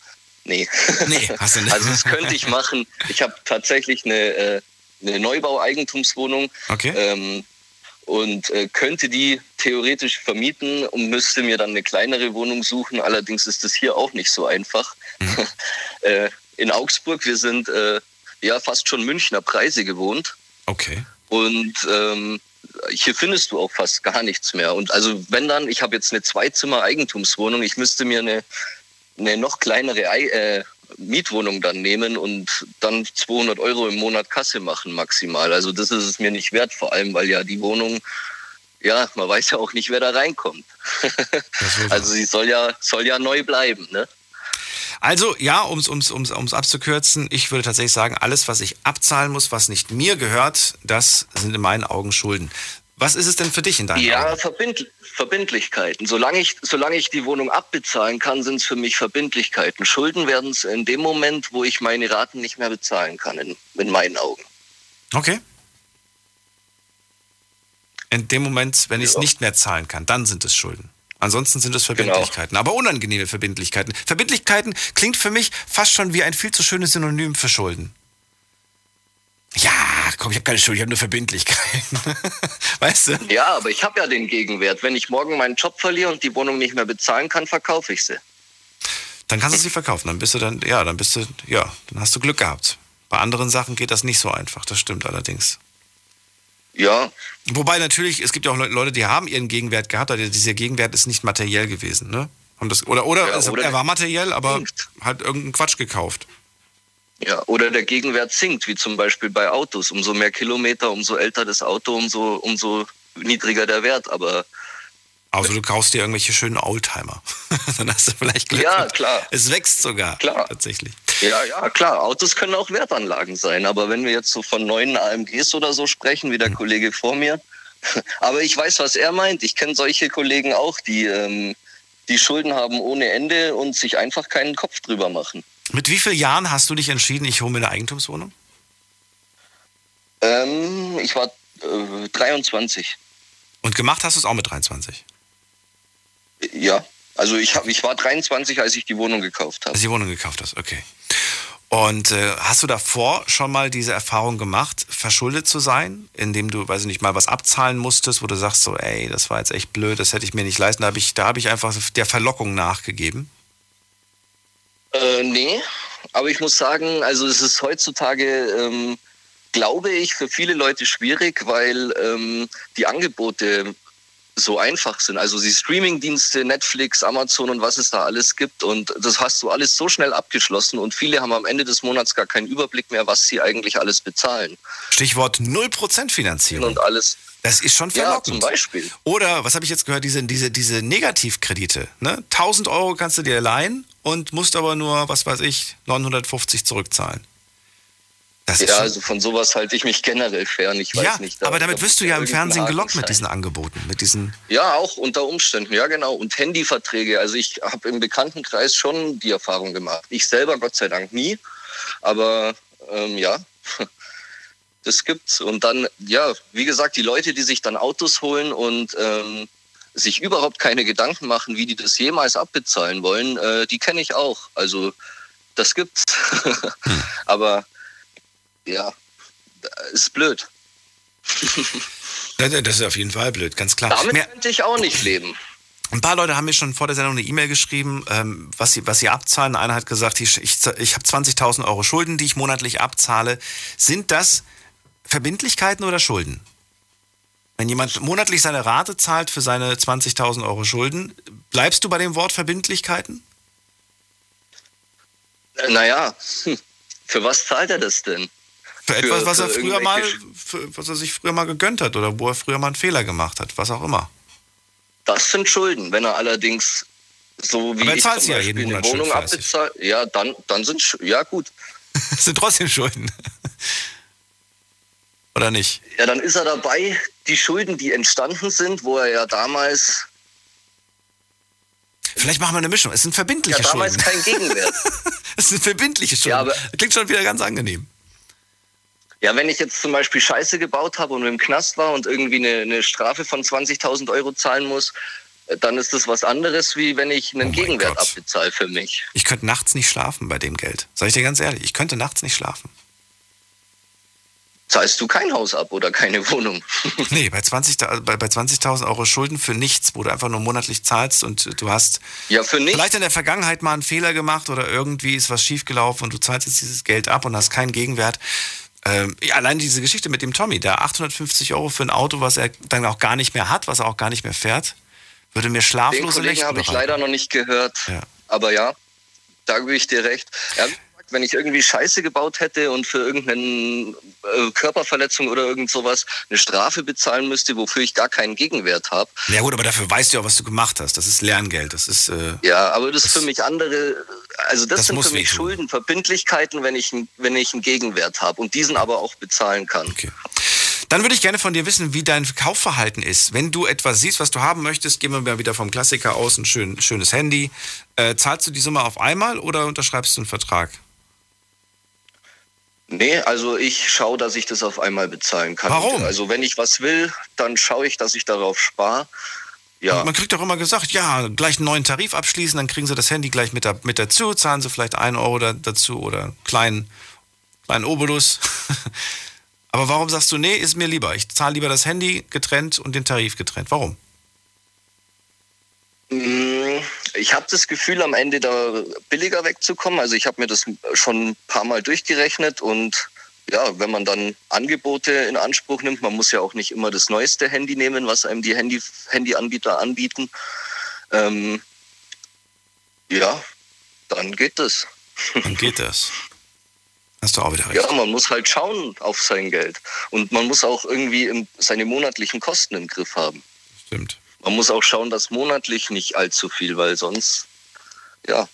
Nee. Nee, hast du nicht. Also das könnte ich machen. Ich habe tatsächlich eine, äh, eine Neubau-Eigentumswohnung. Okay. Ähm, und äh, könnte die theoretisch vermieten und müsste mir dann eine kleinere Wohnung suchen. Allerdings ist das hier auch nicht so einfach. Mhm. [LAUGHS] äh, in Augsburg, wir sind ja fast schon Münchner Preise gewohnt. Okay. Und ähm, hier findest du auch fast gar nichts mehr. Und also wenn dann, ich habe jetzt eine Zweizimmer-Eigentumswohnung, ich müsste mir eine eine noch kleinere äh, Mietwohnung dann nehmen und dann 200 Euro im Monat Kasse machen maximal. Also das ist es mir nicht wert, vor allem weil ja die Wohnung, ja, man weiß ja auch nicht, wer da reinkommt. also sie soll ja, soll ja neu bleiben, ne? Also ja, um es um's, um's, um's abzukürzen, ich würde tatsächlich sagen, alles, was ich abzahlen muss, was nicht mir gehört, das sind in meinen Augen Schulden. Was ist es denn für dich in deinem Ja, Verbind Verbindlichkeiten. Solange ich, solange ich die Wohnung abbezahlen kann, sind es für mich Verbindlichkeiten. Schulden werden es in dem Moment, wo ich meine Raten nicht mehr bezahlen kann, in, in meinen Augen. Okay. In dem Moment, wenn ich es ja. nicht mehr zahlen kann, dann sind es Schulden. Ansonsten sind es genau. Verbindlichkeiten, genau. aber unangenehme Verbindlichkeiten. Verbindlichkeiten klingt für mich fast schon wie ein viel zu schönes Synonym für Schulden. Ja, komm, ich habe keine Schuld, ich habe nur Verbindlichkeiten. [LAUGHS] weißt du? Ja, aber ich habe ja den Gegenwert. Wenn ich morgen meinen Job verliere und die Wohnung nicht mehr bezahlen kann, verkaufe ich sie. Dann kannst du sie verkaufen. Dann bist du dann, ja, dann bist du, ja, dann hast du Glück gehabt. Bei anderen Sachen geht das nicht so einfach. Das stimmt allerdings. Ja. Wobei natürlich, es gibt ja auch Leute, die haben ihren Gegenwert gehabt, aber dieser Gegenwert ist nicht materiell gewesen, ne? Haben das, oder oder, ja, oder er war materiell, aber hat irgendeinen Quatsch gekauft. Ja, oder der Gegenwert sinkt, wie zum Beispiel bei Autos. Umso mehr Kilometer, umso älter das Auto, umso, umso niedriger der Wert. Aber also du kaufst dir irgendwelche schönen Oldtimer. [LAUGHS] Dann hast du vielleicht Glück. Ja, klar. Es wächst sogar. Klar. Tatsächlich. Ja, ja, klar. Autos können auch Wertanlagen sein. Aber wenn wir jetzt so von neuen AMGs oder so sprechen, wie der hm. Kollege vor mir. [LAUGHS] Aber ich weiß, was er meint. Ich kenne solche Kollegen auch, die, ähm, die Schulden haben ohne Ende und sich einfach keinen Kopf drüber machen. Mit wie vielen Jahren hast du dich entschieden, ich hole mir eine Eigentumswohnung? Ähm, ich war äh, 23. Und gemacht hast du es auch mit 23? Ja, also ich, hab, ich war 23, als ich die Wohnung gekauft habe. Als die Wohnung gekauft hast, okay. Und äh, hast du davor schon mal diese Erfahrung gemacht, verschuldet zu sein, indem du, weiß ich nicht, mal was abzahlen musstest, wo du sagst so, ey, das war jetzt echt blöd, das hätte ich mir nicht leisten. Da habe ich, hab ich einfach der Verlockung nachgegeben. Äh, nee, aber ich muss sagen, also es ist heutzutage ähm, glaube ich, für viele Leute schwierig, weil ähm, die Angebote so einfach sind. Also die Streamingdienste, Netflix, Amazon und was es da alles gibt. Und das hast du alles so schnell abgeschlossen und viele haben am Ende des Monats gar keinen Überblick mehr, was sie eigentlich alles bezahlen. Stichwort 0% Finanzierung. Und alles. Das ist schon Ja, verlockend. zum Beispiel. Oder, was habe ich jetzt gehört, diese, diese, diese Negativkredite. Ne? 1000 Euro kannst du dir leihen und musst aber nur, was weiß ich, 950 zurückzahlen. Das ist Ja, also von sowas halte ich mich generell fern. Ich weiß ja nicht. da- aber damit da wirst du ja im Fernsehen gelockt mit diesen Angeboten, mit diesen. Ja, auch unter Umständen, ja genau. Und Handyverträge. Also ich habe im Bekanntenkreis schon die Erfahrung gemacht. Ich selber Gott sei Dank nie. Aber ähm, ja, [LAUGHS] das gibt's. Und dann, ja, wie gesagt, die Leute, die sich dann Autos holen und ähm, sich überhaupt keine Gedanken machen, wie die das jemals abbezahlen wollen, äh, die kenne ich auch. Also das gibt's. [LAUGHS] Aber ja, ist blöd. Das ist auf jeden Fall blöd, ganz klar. Damit Mir, könnte ich auch nicht leben. ein paar Leute haben mir schon vor der Sendung eine E-Mail geschrieben, ähm, was, sie, was sie abzahlen. Einer hat gesagt, ich, ich, ich habe 20.000 Euro Schulden, die ich monatlich abzahle. Sind das Verbindlichkeiten oder Schulden? Wenn jemand monatlich seine Rate zahlt für seine 20.000 Euro Schulden, bleibst du bei dem Wort Verbindlichkeiten? Naja, [LAUGHS] für was zahlt er das denn? Für etwas, was für er früher mal, für, was er sich früher mal gegönnt hat oder wo er früher mal einen Fehler gemacht hat, was auch immer. Das sind Schulden. Wenn er allerdings so wie Aber er ich zum sie ja Beispiel jeden eine Monat schön Wohnung abbezahlt, ja, dann, dann sind ja gut. [LAUGHS] Das sind trotzdem Schulden. Oder nicht? Ja, dann ist er dabei, die Schulden, die entstanden sind, wo er ja damals, Vielleicht machen wir eine Mischung. Es sind ja, verbindliche damals Schulden. kein Gegenwert. [LAUGHS] Es sind verbindliche Schulden. Ja, aber- klingt schon wieder ganz angenehm. Ja, wenn ich jetzt zum Beispiel Scheiße gebaut habe und im Knast war und irgendwie eine, eine Strafe von 20.000 Euro zahlen muss, äh, dann ist das was anderes, wie wenn ich einen Oh Gegenwert abbezahle für mich. Ich könnte nachts nicht schlafen bei dem Geld. Sag ich dir ganz ehrlich, ich könnte nachts nicht schlafen. Zahlst du kein Haus ab oder keine [LAUGHS] Wohnung? Nee, bei 20.000 also bei, bei 20.000 Euro Schulden für nichts, wo du einfach nur monatlich zahlst und du hast Ja, für nichts. vielleicht in der Vergangenheit mal einen Fehler gemacht oder irgendwie ist was schiefgelaufen und du zahlst jetzt dieses Geld ab und hast keinen Gegenwert. Ähm, ja, allein diese Geschichte mit dem Tommy, der 850 Euro für ein Auto, was er dann auch gar nicht mehr hat, was er auch gar nicht mehr fährt, würde mir Den schlaflose Kollegen Nächte habe ich leider noch nicht gehört. Ja. Aber ja, da gebe ich dir recht. Ja, wenn ich irgendwie Scheiße gebaut hätte und für irgendeine äh, Körperverletzung oder irgend sowas eine Strafe bezahlen müsste, wofür ich gar keinen Gegenwert habe. Ja gut, aber dafür weißt du ja, was du gemacht hast. Das ist Lerngeld. Das ist äh, Ja, aber das ist für mich andere, also das, Das sind für mich. Schulden, Verbindlichkeiten, wenn ich, wenn ich einen Gegenwert habe und diesen aber auch bezahlen kann. Okay. Dann würde ich gerne von dir wissen, wie dein Kaufverhalten ist. Wenn du etwas siehst, was du haben möchtest, gehen wir mal wieder vom Klassiker aus, ein schön, schönes Handy. Äh, zahlst du die Summe auf einmal oder unterschreibst du einen Vertrag? Nee, also ich schaue, dass ich das auf einmal bezahlen kann. Warum? Also wenn ich was will, dann schaue ich, dass ich darauf spare. Ja. Man kriegt doch immer gesagt, ja, gleich einen neuen Tarif abschließen, dann kriegen sie das Handy gleich mit, da, mit dazu, zahlen sie vielleicht einen Euro da, dazu oder einen kleinen, kleinen Obolus. [LAUGHS] Aber warum sagst du, nee, ist mir lieber. Ich zahle lieber das Handy getrennt und den Tarif getrennt. Warum? Mm, Ich habe das Gefühl, am Ende da billiger wegzukommen. Also ich habe mir das schon ein paar Mal durchgerechnet und ja, wenn man dann Angebote in Anspruch nimmt, man muss ja auch nicht immer das neueste Handy nehmen, was einem die Handy, Handyanbieter anbieten. Ähm, ja, dann geht das. Dann geht das. Hast du auch wieder recht. Ja, man muss halt schauen auf sein Geld. Und man muss auch irgendwie seine monatlichen Kosten im Griff haben. Stimmt. Man muss auch schauen, dass monatlich nicht allzu viel, weil sonst, ja,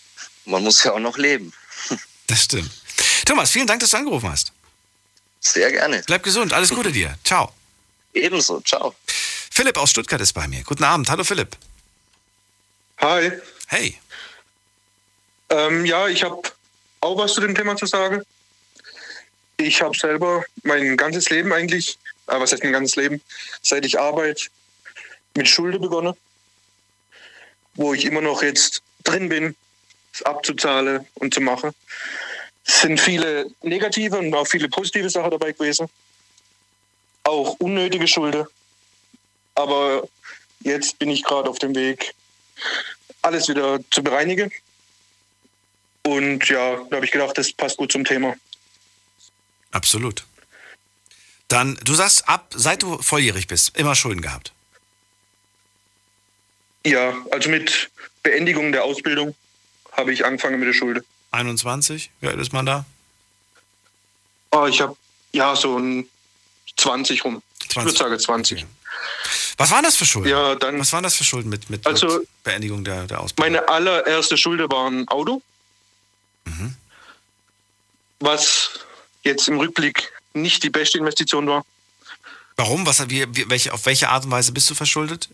man muss ja auch noch leben. [LAUGHS] Das stimmt. Thomas, vielen Dank, dass du angerufen hast. Sehr gerne. Bleib gesund. Alles Gute dir. Ciao. Ebenso. Ciao. Philipp aus Stuttgart ist bei mir. Guten Abend. Hallo Philipp. Hi. Hey. Ähm, ja, ich habe auch was zu dem Thema zu sagen. Ich habe selber mein ganzes Leben eigentlich, äh, was heißt mein ganzes Leben, seit ich arbeite, mit Schulden begonnen, wo ich immer noch jetzt drin bin, es abzuzahlen und zu machen. Es sind viele negative und auch viele positive Sachen dabei gewesen. Auch unnötige Schulden. Aber jetzt bin ich gerade auf dem Weg, alles wieder zu bereinigen. Und ja, da habe ich gedacht, das passt gut zum Thema. Absolut. Dann, du sagst, ab, seit du volljährig bist, immer Schulden gehabt. Ja, also mit Beendigung der Ausbildung habe ich angefangen mit der Schule. 21, wie alt ist man da? Oh, ich habe ja so ein 20 rum. Ich würde sagen 20. Okay. Was waren das für Schulden? Ja, dann Was waren das für Schulden mit, mit, Also- Beendigung der, der Ausbildung? meine allererste Schulde war ein Auto. Mhm. Was jetzt im Rückblick nicht die beste Investition war. Warum? Was, wie, welche, auf welche Art und Weise bist du verschuldet?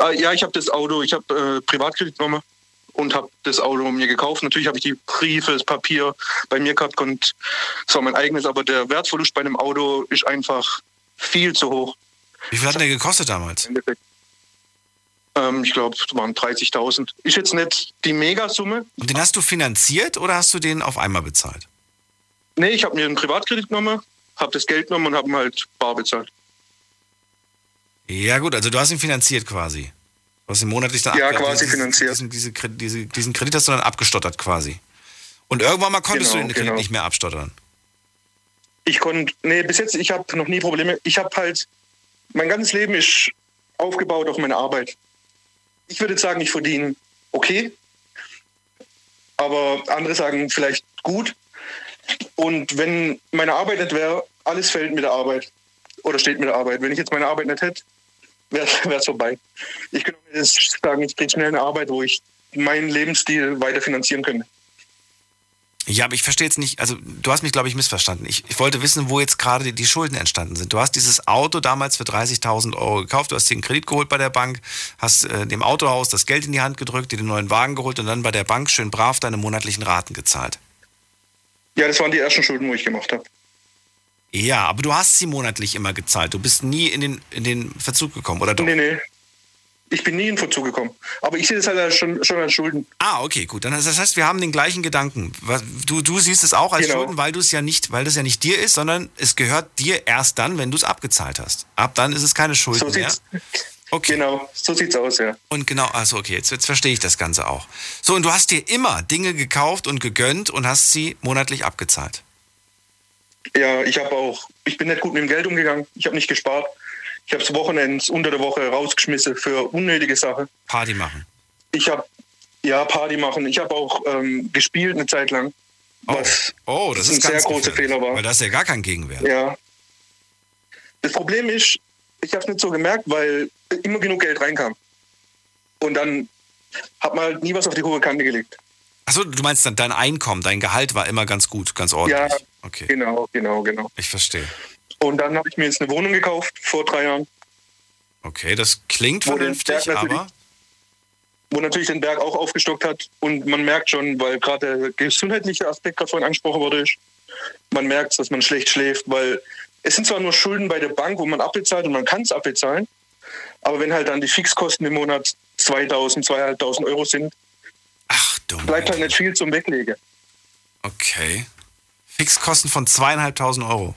Äh, ja, ich habe das Auto, ich habe äh, Privatkredit genommen und habe das Auto mir gekauft. Natürlich habe ich die Briefe, das Papier bei mir gehabt und es war mein eigenes, aber der Wertverlust bei einem Auto ist einfach viel zu hoch. Wie viel hat denn der gekostet damals? Ähm, ich glaube, es waren 30.000. Ist jetzt nicht die Megasumme. Und den hast du finanziert oder hast du den auf einmal bezahlt? Nee, ich habe mir einen Privatkredit genommen, habe das Geld genommen und habe ihn halt bar bezahlt. Ja gut, also du hast ihn finanziert quasi. Du hast ihn monatlich dann Ja, quasi diesen, finanziert. Diesen, diese, Kredit- diese, diesen Kredit hast du dann abgestottert quasi. Und irgendwann mal konntest Genau, du den Kredit genau. nicht mehr abstottern. Ich konnte, nee, bis jetzt, ich habe noch nie Probleme. Ich habe halt, mein ganzes Leben ist aufgebaut auf meine Arbeit. Ich würde jetzt sagen, ich verdiene okay, aber andere sagen vielleicht gut. Und wenn meine Arbeit nicht wäre, alles fällt mit der Arbeit oder steht mit der Arbeit. Wenn ich jetzt meine Arbeit nicht hätte, wäre es vorbei. Ich könnte mir jetzt sagen, ich kriege schnell eine Arbeit, wo ich meinen Lebensstil weiter finanzieren könnte. Ja, aber ich verstehe jetzt nicht, also du hast mich, glaube ich, missverstanden. Ich, ich wollte wissen, wo jetzt gerade die, die Schulden entstanden sind. Du hast dieses Auto damals für 30.000 Euro gekauft, du hast dir einen Kredit geholt bei der Bank, hast äh, dem Autohaus das Geld in die Hand gedrückt, dir den neuen Wagen geholt und dann bei der Bank schön brav deine monatlichen Raten gezahlt. Ja, das waren die ersten Schulden, wo ich gemacht habe. Ja, aber du hast sie monatlich immer gezahlt. Du bist nie in den, in den Verzug gekommen, oder doch? Nee, nee. Ich bin nie in Verzug gekommen. Aber ich sehe das halt als schon, schon als Schulden. Ah, okay, gut. Dann, das heißt, wir haben den gleichen Gedanken. Du, du siehst es auch als Genau. Schulden, weil du es ja nicht, weil das ja nicht dir ist, sondern es gehört dir erst dann, wenn du es abgezahlt hast. Ab dann ist es keine Schuld So mehr. Okay. genau, so sieht's aus, ja. Und genau, also okay, jetzt, jetzt verstehe ich das Ganze auch. So, und du hast dir immer Dinge gekauft und gegönnt und hast sie monatlich abgezahlt. Ja, ich habe auch, ich bin nicht gut mit dem Geld umgegangen. Ich habe nicht gespart. Ich habe es Wochenends unter der Woche rausgeschmissen für unnötige Sachen. Party machen. Ich habe, ja, Party machen. Ich habe auch ähm, gespielt eine Zeit lang. Oh, Was oh das ein ist sehr ganz großer Fehler war. Weil da ist ja gar kein Gegenwert. Ja. Das Problem ist, ich habe es nicht so gemerkt, weil immer genug Geld reinkam. Und dann hat man halt nie was auf die hohe Kante gelegt. Achso, du meinst dann dein Einkommen, dein Gehalt war immer ganz gut, ganz ordentlich. Ja. Okay, Genau, genau, genau. ich verstehe. Und dann habe ich mir jetzt eine Wohnung gekauft vor drei Jahren, Okay, das klingt Wo vernünftig, aber wo natürlich den Berg auch aufgestockt hat. Und man merkt schon, weil gerade der gesundheitliche Aspekt gerade vorhin angesprochen wurde, man merkt, dass man schlecht schläft, weil es sind zwar nur Schulden bei der Bank, wo man abbezahlt und man kann es abbezahlen, aber wenn halt dann die Fixkosten im Monat 2000, 2500 Euro sind, ach du bleibt halt nicht viel zum Weglegen. Okay. Fixkosten von zweieinhalbtausend Euro.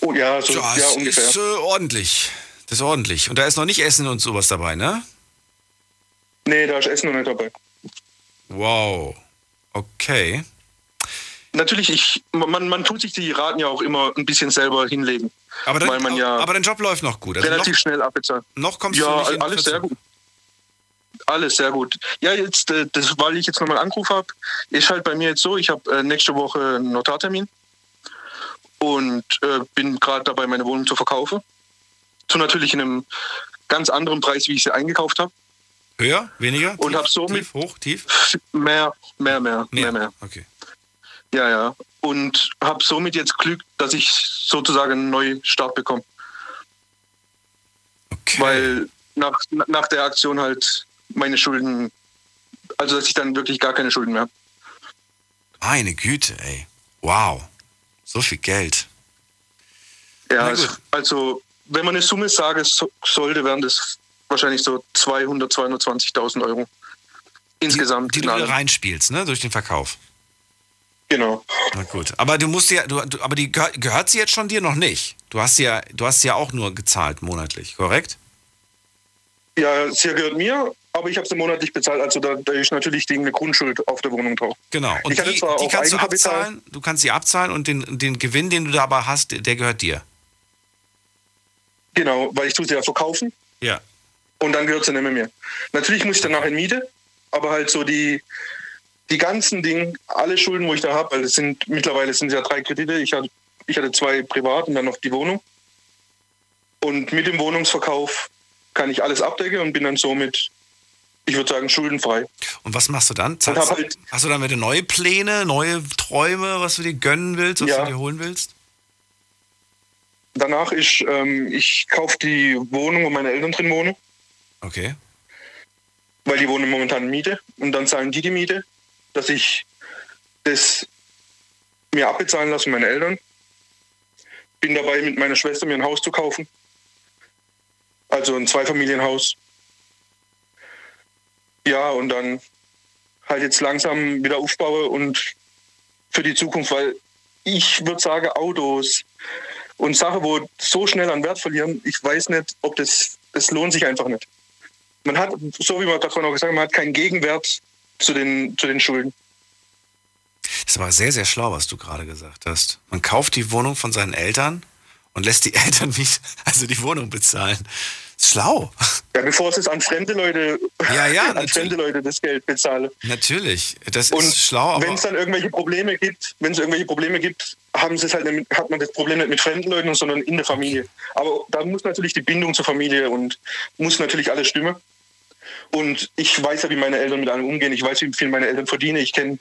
Oh, ja, so, Das ja, ungefähr. ist äh, ordentlich. Das ist ordentlich. Und da ist noch nicht Essen und sowas dabei, ne? Nee, da ist Essen noch nicht dabei. Wow. Okay. Natürlich, ich, man, man tut sich die Raten ja auch immer ein bisschen selber hinlegen, Aber, dein, weil man ja aber dein Job läuft noch gut. Also relativ noch, schnell abbezahlt. noch kommst du Ja, nicht in alles sehr gut. Alles sehr gut. Ja, jetzt, äh, das, weil ich jetzt nochmal angerufen habe, ist halt bei mir jetzt so, ich habe äh, nächste Woche einen Notartermin und äh, bin gerade dabei, meine Wohnung zu verkaufen. Zu natürlich in einem ganz anderen Preis, wie ich sie eingekauft habe. Höher? Weniger? Und tief, hab somit- Tief, hoch, tief? Mehr, mehr, mehr, mehr, mehr. Okay. Ja, ja. Und habe somit jetzt Glück, dass ich sozusagen einen neuen Start bekomme. okay. Weil nach, nach der Aktion halt meine Schulden, also dass ich dann wirklich gar keine Schulden mehr habe. Meine Güte, ey. Wow. So viel Geld. Ja, gut. also wenn man eine Summe sagen so, sollte, wären das wahrscheinlich so 200, 220.000 Euro. Insgesamt. Die du in wieder allem. reinspielst, ne? Durch den Verkauf. Genau. Na gut. Aber du musst ja, du, du, aber die gehör- gehört sie jetzt schon dir noch nicht. Du hast sie ja, du hast sie ja auch nur gezahlt monatlich, korrekt? Ja, sie gehört mir aber ich habe sie monatlich bezahlt. Also da, da ist natürlich die- eine Grundschuld auf der Wohnung drauf. Genau. Und Ich die, die kannst du abzahlen, du kannst sie abzahlen und den, den Gewinn, den du dabei hast, der gehört dir. Genau, weil ich tue sie ja verkaufen Ja. und dann gehört sie nicht mehr mir. Natürlich muss ich danach in Miete, aber halt so die, die ganzen Dinge, alle Schulden, wo ich da habe, weil es sind mittlerweile sind es ja drei Kredite. Ich hatte, ich hatte zwei privat und dann noch die Wohnung. Und mit dem Wohnungsverkauf kann ich alles abdecken und bin dann somit, ich würde sagen, schuldenfrei. Und was machst du dann? Zahlst, halt, hast du dann wieder neue Pläne, neue Träume, was du dir gönnen willst, was Ja. du dir holen willst? danach ist, ähm, ich kaufe die Wohnung, wo meine Eltern drin wohnen, Okay. weil die wohnen momentan in Miete und dann zahlen die die Miete, dass ich das mir abbezahlen lasse, meine Eltern. Bin dabei, mit meiner Schwester mir ein Haus zu kaufen. Also ein Zweifamilienhaus. Ja, und dann halt jetzt langsam wieder aufbaue und für die Zukunft, weil ich würde sagen, Autos und Sachen, wo so schnell an Wert verlieren, ich weiß nicht, ob das, es lohnt sich einfach nicht. Man hat, so wie gerade vorhin auch gesagt haben, man hat keinen Gegenwert zu den, zu den Schulden. Das war sehr, sehr schlau, was du gerade gesagt hast. Man kauft die Wohnung von seinen Eltern und lässt die [LAUGHS] Eltern nicht, also die Wohnung bezahlen. Schlau. Ja, bevor es an fremde Leute, Ja, ja, [LAUGHS] an natürlich. fremde Leute das Geld bezahle. Natürlich. Das Und ist schlau, aber wenn es dann irgendwelche Probleme gibt, wenn es irgendwelche Probleme gibt, haben sie es halt nicht, hat man das Problem nicht mit fremden Leuten, sondern in der Familie. Aber da muss natürlich die Bindung zur Familie und muss natürlich alles stimmen. Und ich weiß ja, wie meine Eltern mit einem umgehen. Ich weiß, wie viel meine Eltern verdienen. Ich kenne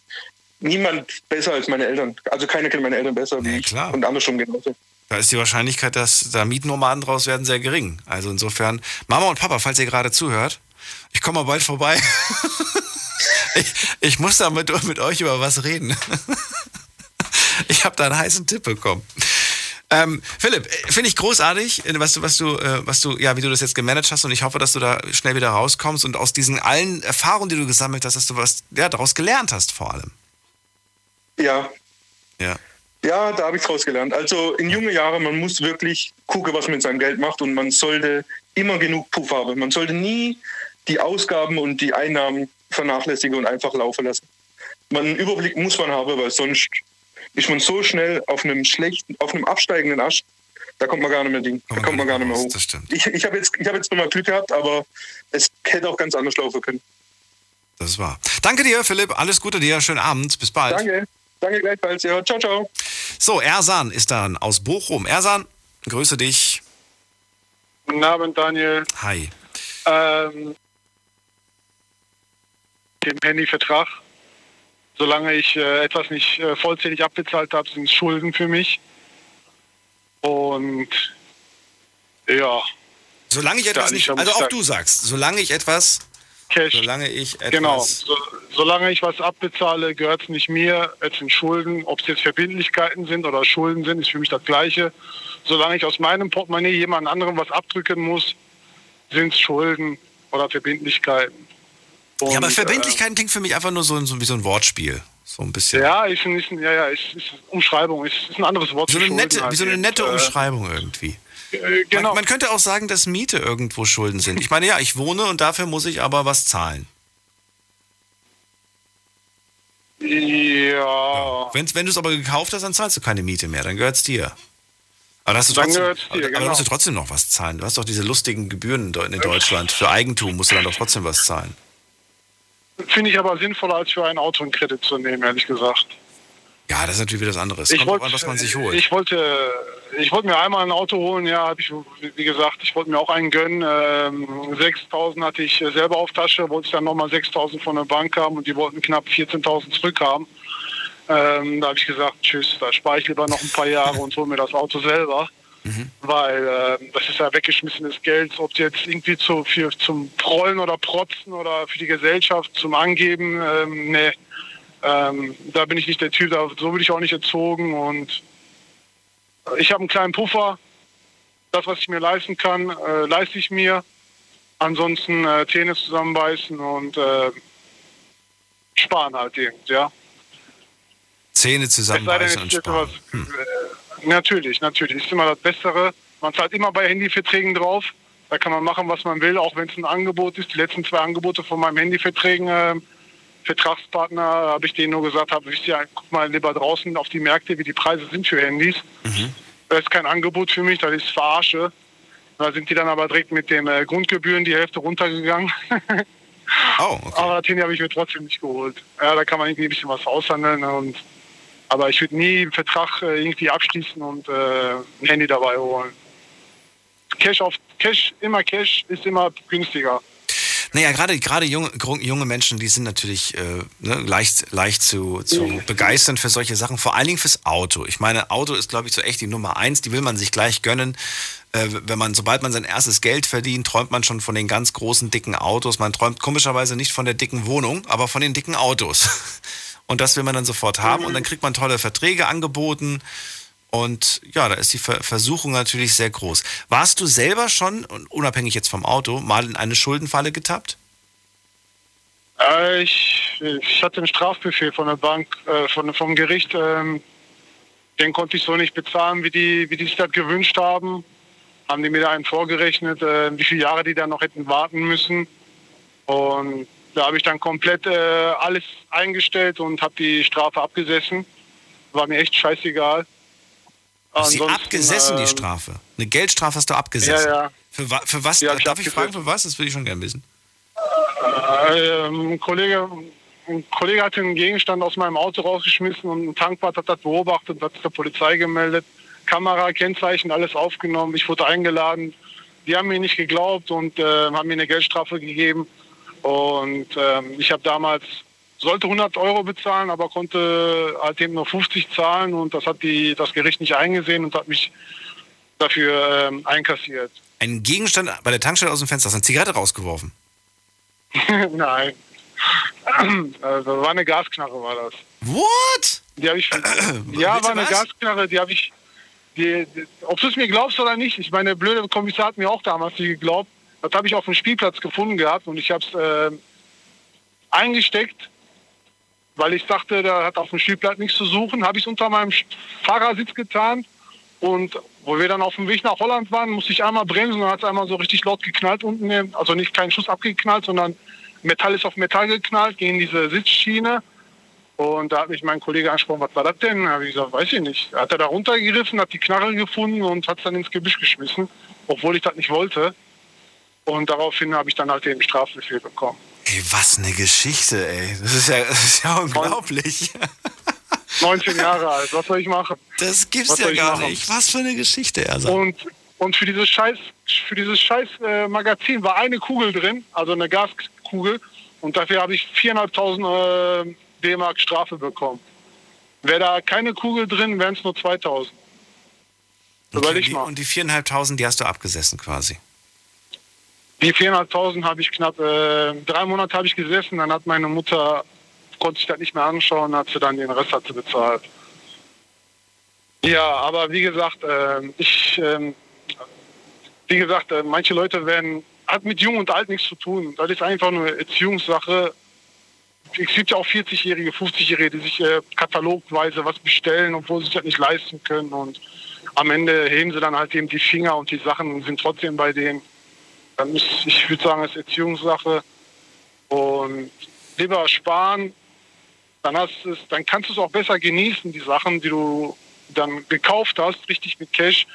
niemand besser als meine Eltern. Also keiner kennt meine Eltern besser Nee, klar. Und andersrum genauso. Da ist die Wahrscheinlichkeit, dass da Mietnomaden draus werden, sehr gering. Also insofern, Mama und Papa, falls ihr gerade zuhört, ich komme mal bald vorbei. [LAUGHS] ich, ich muss da mit, mit euch über was reden. [LAUGHS] ich habe da einen heißen Tipp bekommen. Ähm, Philipp, finde ich großartig, äh, was du, was du, äh, was du, ja, wie du das jetzt gemanagt hast und ich hoffe, dass du da schnell wieder rauskommst und aus diesen allen Erfahrungen, die du gesammelt hast, dass du was, ja, daraus gelernt hast vor allem. Ja, Ja. Ja, da habe ich draus gelernt. Also in jungen Jahren, man muss wirklich gucken, was man mit seinem Geld macht und man sollte immer genug Puff haben. Man sollte nie die Ausgaben und die Einnahmen vernachlässigen und einfach laufen lassen. Man einen Überblick muss man haben, weil sonst ist man so schnell auf einem schlechten, auf einem absteigenden Ast, da kommt man gar nicht mehr Ding, da kommt man gar nicht mehr hoch. Das stimmt. Ich, ich habe jetzt, ich hab jetzt nochmal Glück gehabt, aber es hätte auch ganz anders laufen können. Das ist wahr. Danke dir, Philipp. Alles Gute dir. Schönen Abend. Bis bald. Danke, danke gleichfalls. Ja, ciao, ciao. So, Ersan ist dann aus Bochum. Ersan, grüße dich. Guten Abend, Daniel. Hi. Ähm, dem Handyvertrag. Solange ich äh, etwas nicht äh, vollzählig abbezahlt habe, sind es Schulden für mich. Und ja, Solange ich etwas ich nicht, also auch du sagst, solange ich etwas, Cash. solange ich etwas, Genau. So, solange ich was abbezahle, gehört es nicht mir. Es sind Schulden. Ob es jetzt Verbindlichkeiten sind oder Schulden sind, ist für mich das Gleiche. Solange ich aus meinem Portemonnaie jemand anderem was abdrücken muss, sind es Schulden oder Verbindlichkeiten. ja, aber Und, Verbindlichkeiten klingt für mich einfach nur so, so wie so ein Wortspiel. So ein Äh, bisschen. ja, ist, ein- ist, ja, ja, ist, ist Umschreibung, ist, ist ein anderes Wort. So eine nette, halt wie so eine eben. nette Äh, Umschreibung irgendwie. Äh, genau. Man, man könnte auch sagen, dass Miete irgendwo Schulden sind. Ich meine, ja, ich wohne und dafür muss ich aber was zahlen. ja. Wenn, wenn du es aber gekauft hast, dann zahlst du keine Miete mehr, dann gehört es dir. Aber, hast du Dann trotzdem, gehört's dir, aber, aber genau. musst du trotzdem noch was zahlen. Du hast doch diese lustigen Gebühren in Deutschland. Für Eigentum musst du dann doch trotzdem was zahlen. Finde ich aber sinnvoller, als für ein Auto einen Kredit zu nehmen, ehrlich gesagt. Ja, das ist natürlich wieder das andere. Ich wollte, an, was man sich holt. ich wollte, ich wollte mir einmal ein Auto holen, ja, habe ich, wie gesagt, ich wollte mir auch einen gönnen. Ähm, 6.000 hatte ich selber auf Tasche, wollte ich dann nochmal 6.000 von der Bank haben und die wollten knapp 14.000 zurückhaben. Ähm, da habe ich gesagt, tschüss, da spare ich lieber noch ein paar Jahre und hole mir das Auto selber. Weil äh, das ist ja weggeschmissenes Geld, ob jetzt irgendwie zu, für, zum Prollen oder Protzen oder für die Gesellschaft zum Angeben, ähm, nee, ähm, da bin ich nicht der Typ, da, so bin ich auch nicht erzogen und ich habe einen kleinen Puffer. Das, was ich mir leisten kann, äh, leiste ich mir. Ansonsten äh, Zähne zusammenbeißen und äh, sparen halt eben, ja. Zähne denn, zusammenbeißen es und ist etwas, sparen. äh, natürlich, natürlich, ist immer das Bessere. Man zahlt immer bei Handyverträgen drauf. Da kann man machen, was man will, auch wenn es ein Angebot ist. Die letzten zwei Angebote von meinem Handyverträgen, äh, Vertragspartner, habe ich denen nur gesagt, habe, wisst ihr, guck mal lieber draußen auf die Märkte, wie die Preise sind für Handys. Das ist kein Angebot für mich, das ist Verarsche. Da sind die dann aber direkt mit den äh, Grundgebühren die Hälfte runtergegangen. [LAUGHS] Oh, okay. Aber das Handy habe ich mir trotzdem nicht geholt. Ja, da kann man irgendwie ein bisschen was aushandeln. Und, aber ich würde nie einen Vertrag äh, irgendwie abschließen und äh, ein Handy dabei holen. Cash auf Cash, immer Cash ist immer günstiger. Naja, gerade gerade junge, junge Menschen, die sind natürlich äh, ne, leicht, leicht zu, zu begeistern für solche Sachen, vor allen Dingen fürs Auto. Ich meine, Auto ist, glaube ich, so echt die Nummer eins, die will man sich gleich gönnen. Äh, wenn man, sobald man sein erstes Geld verdient, träumt man schon von den ganz großen, dicken Autos. Man träumt komischerweise nicht von der dicken Wohnung, aber von den dicken Autos. [LAUGHS] Und das will man dann sofort haben und dann kriegt man tolle Verträge angeboten. Und ja, da ist die Ver Versuchung natürlich sehr groß. Warst du selber schon, unabhängig jetzt vom Auto, mal in eine Schuldenfalle getappt? Äh, ich, ich hatte einen Strafbefehl von der Bank, äh, von, vom Gericht. Ähm, den konnte ich so nicht bezahlen, wie die, wie die sich das gewünscht haben. Haben die mir da einen vorgerechnet, äh, wie viele Jahre die da noch hätten warten müssen. Und da habe ich dann komplett äh, alles eingestellt und habe die Strafe abgesessen. War mir echt scheißegal. Sie Ansonsten, abgesessen, die ähm, Strafe? Eine Geldstrafe hast du abgesessen? Ja, ja. Für, wa- für was? Die ich Darf ich abgesessen. fragen, für was? Das würde ich schon gerne wissen. Ähm, ein, Kollege, ein Kollege hatte einen Gegenstand aus meinem Auto rausgeschmissen und ein Tankwart hat das beobachtet und hat es der Polizei gemeldet. Kamera, Kennzeichen, alles aufgenommen. Ich wurde eingeladen. Die haben mir nicht geglaubt und äh, haben mir eine Geldstrafe gegeben. Und ähm, ich habe damals, sollte 100 Euro bezahlen, aber konnte halt eben nur 50 zahlen und das hat die, das Gericht nicht eingesehen und hat mich dafür ähm, einkassiert. Ein Gegenstand bei der Tankstelle aus dem Fenster, hast du eine Zigarette rausgeworfen? [LAUGHS] Nein. [CLEARS THROAT] Also war eine Gasknarre, war das. What? Die habe ich. [CLEARS THROAT] ja, war eine was? Gasknarre, die habe ich. Die, die, ob du es mir glaubst oder nicht, ich meine, der blöde Kommissar hat mir auch damals nicht geglaubt. Das habe ich auf dem Spielplatz gefunden gehabt und ich habe es äh, eingesteckt, weil ich dachte, der hat auf dem Spielplatz nichts zu suchen. Habe ich es unter meinem Fahrersitz getan und wo wir dann auf dem Weg nach Holland waren, musste ich einmal bremsen und dann hat es einmal so richtig laut geknallt unten. Also nicht kein Schuss abgeknallt, sondern Metall ist auf Metall geknallt gegen diese Sitzschiene. Und da hat mich mein Kollege angesprochen, was war das denn? Da habe ich gesagt, weiß ich nicht. Hat er da runtergegriffen, hat die Knarre gefunden und hat es dann ins Gebüsch geschmissen, obwohl ich das nicht wollte. Und daraufhin habe ich dann halt den Strafbefehl bekommen. Ey, was eine Geschichte, ey. Das ist ja, das ist ja unglaublich. 19 Jahre alt, was soll ich machen? Das gibt's Was ja gar nicht. Was für eine Geschichte, Ersan. Und, und für dieses scheiß, für dieses scheiß äh, Magazin war eine Kugel drin, also eine Gaskugel. Und dafür habe ich 4.500 äh, D-Mark Strafe bekommen. Wäre da keine Kugel drin, wären es nur 2.000. Überleg mal. und die 4.500, die hast du abgesessen quasi. Die 400.000 habe ich knapp, äh, drei Monate habe ich gesessen, dann hat meine Mutter, konnte sich das nicht mehr anschauen, hat sie dann den Rest hat sie bezahlt. Ja, aber wie gesagt, äh, ich, ähm, wie gesagt, äh, manche Leute werden, hat mit Jung und Alt nichts zu tun. Das ist einfach nur Erziehungssache. Es gibt ja auch 40-Jährige, 50-Jährige, die sich äh, katalogweise was bestellen, obwohl sie sich das nicht leisten können. Und am Ende heben sie dann halt eben die Finger und die Sachen sind trotzdem bei denen. Dann ist, ich würde sagen, es ist Erziehungssache. Und lieber sparen, dann, hast es, dann kannst du es auch besser genießen, die Sachen, die du dann gekauft hast, richtig mit Cash,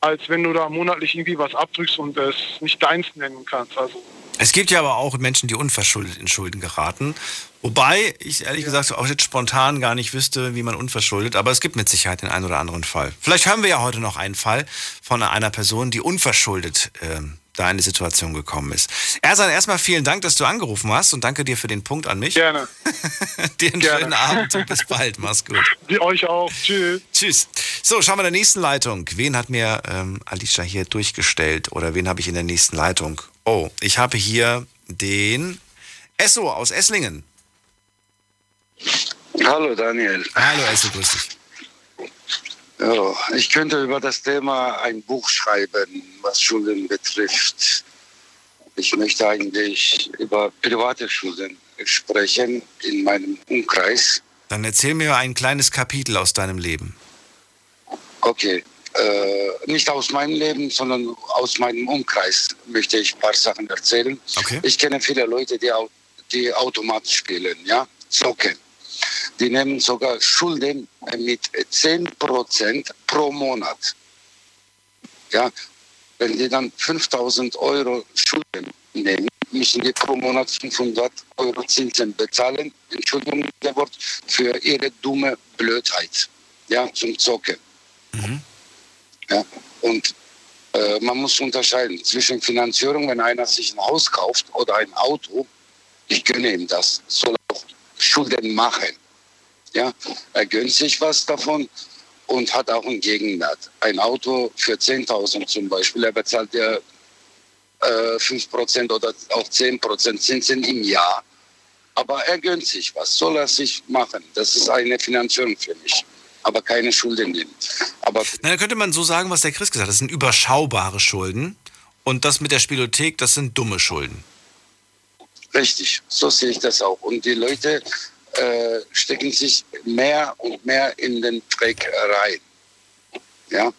als wenn du da monatlich irgendwie was abdrückst und es nicht deins nennen kannst. Also Es gibt ja aber auch Menschen, die unverschuldet in Schulden geraten. Wobei ich ehrlich gesagt auch jetzt spontan gar nicht wüsste, wie man unverschuldet, aber es gibt mit Sicherheit den einen oder anderen Fall. Vielleicht haben wir ja heute noch einen Fall von einer Person, die unverschuldet ähm, da in die Situation gekommen ist. Ersan, erstmal vielen Dank, dass du angerufen hast und danke dir für den Punkt an mich. gerne. [LAUGHS] Dir einen Gerne. schönen Abend und bis bald. Mach's gut. Wie euch auch. Tschüss. Tschüss. So, schauen wir in der nächsten Leitung. Wen hat mir ähm, Alicia hier durchgestellt oder wen habe ich in der nächsten Leitung? Oh, ich habe hier den Esso aus Esslingen. Hallo Daniel. Hallo Esso, grüß dich. Ja, ich könnte über das Thema ein Buch schreiben, was Schulden betrifft. Ich möchte eigentlich über private Schulden sprechen in meinem Umkreis. Dann erzähl mir ein kleines Kapitel aus deinem Leben. Okay. äh, nicht aus meinem Leben, sondern aus meinem Umkreis möchte ich ein paar Sachen erzählen. Okay. Ich kenne viele Leute, die, die Automat spielen, ja, zocken. Die nehmen sogar Schulden mit 10% pro Monat. Ja, wenn die dann 5000 Euro Schulden nehmen, müssen die pro Monat 500 Euro Zinsen bezahlen, Entschuldigung, der Wort, für ihre dumme Blödheit, ja, zum Zocken. Ja, und äh, man muss unterscheiden zwischen Finanzierung, wenn einer sich ein Haus kauft oder ein Auto, ich gönne ihm das, soll auch Schulden machen. Ja, er gönnt sich was davon und hat auch einen Gegenwert. Ein Auto für 10.000 zum Beispiel, er bezahlt ja äh, 5% oder auch 10% Zinsen im Jahr. Aber er gönnt sich was, soll er sich machen. Das ist eine Finanzierung für mich. Aber keine Schulden nehmen. Aber Na, dann könnte man so sagen, was der Chris gesagt hat. Das sind überschaubare Schulden. Und das mit der Spielothek, das sind dumme Schulden. Richtig, so sehe ich das auch. Und die Leute äh, stecken sich mehr und mehr in den Dreck rein. Ja.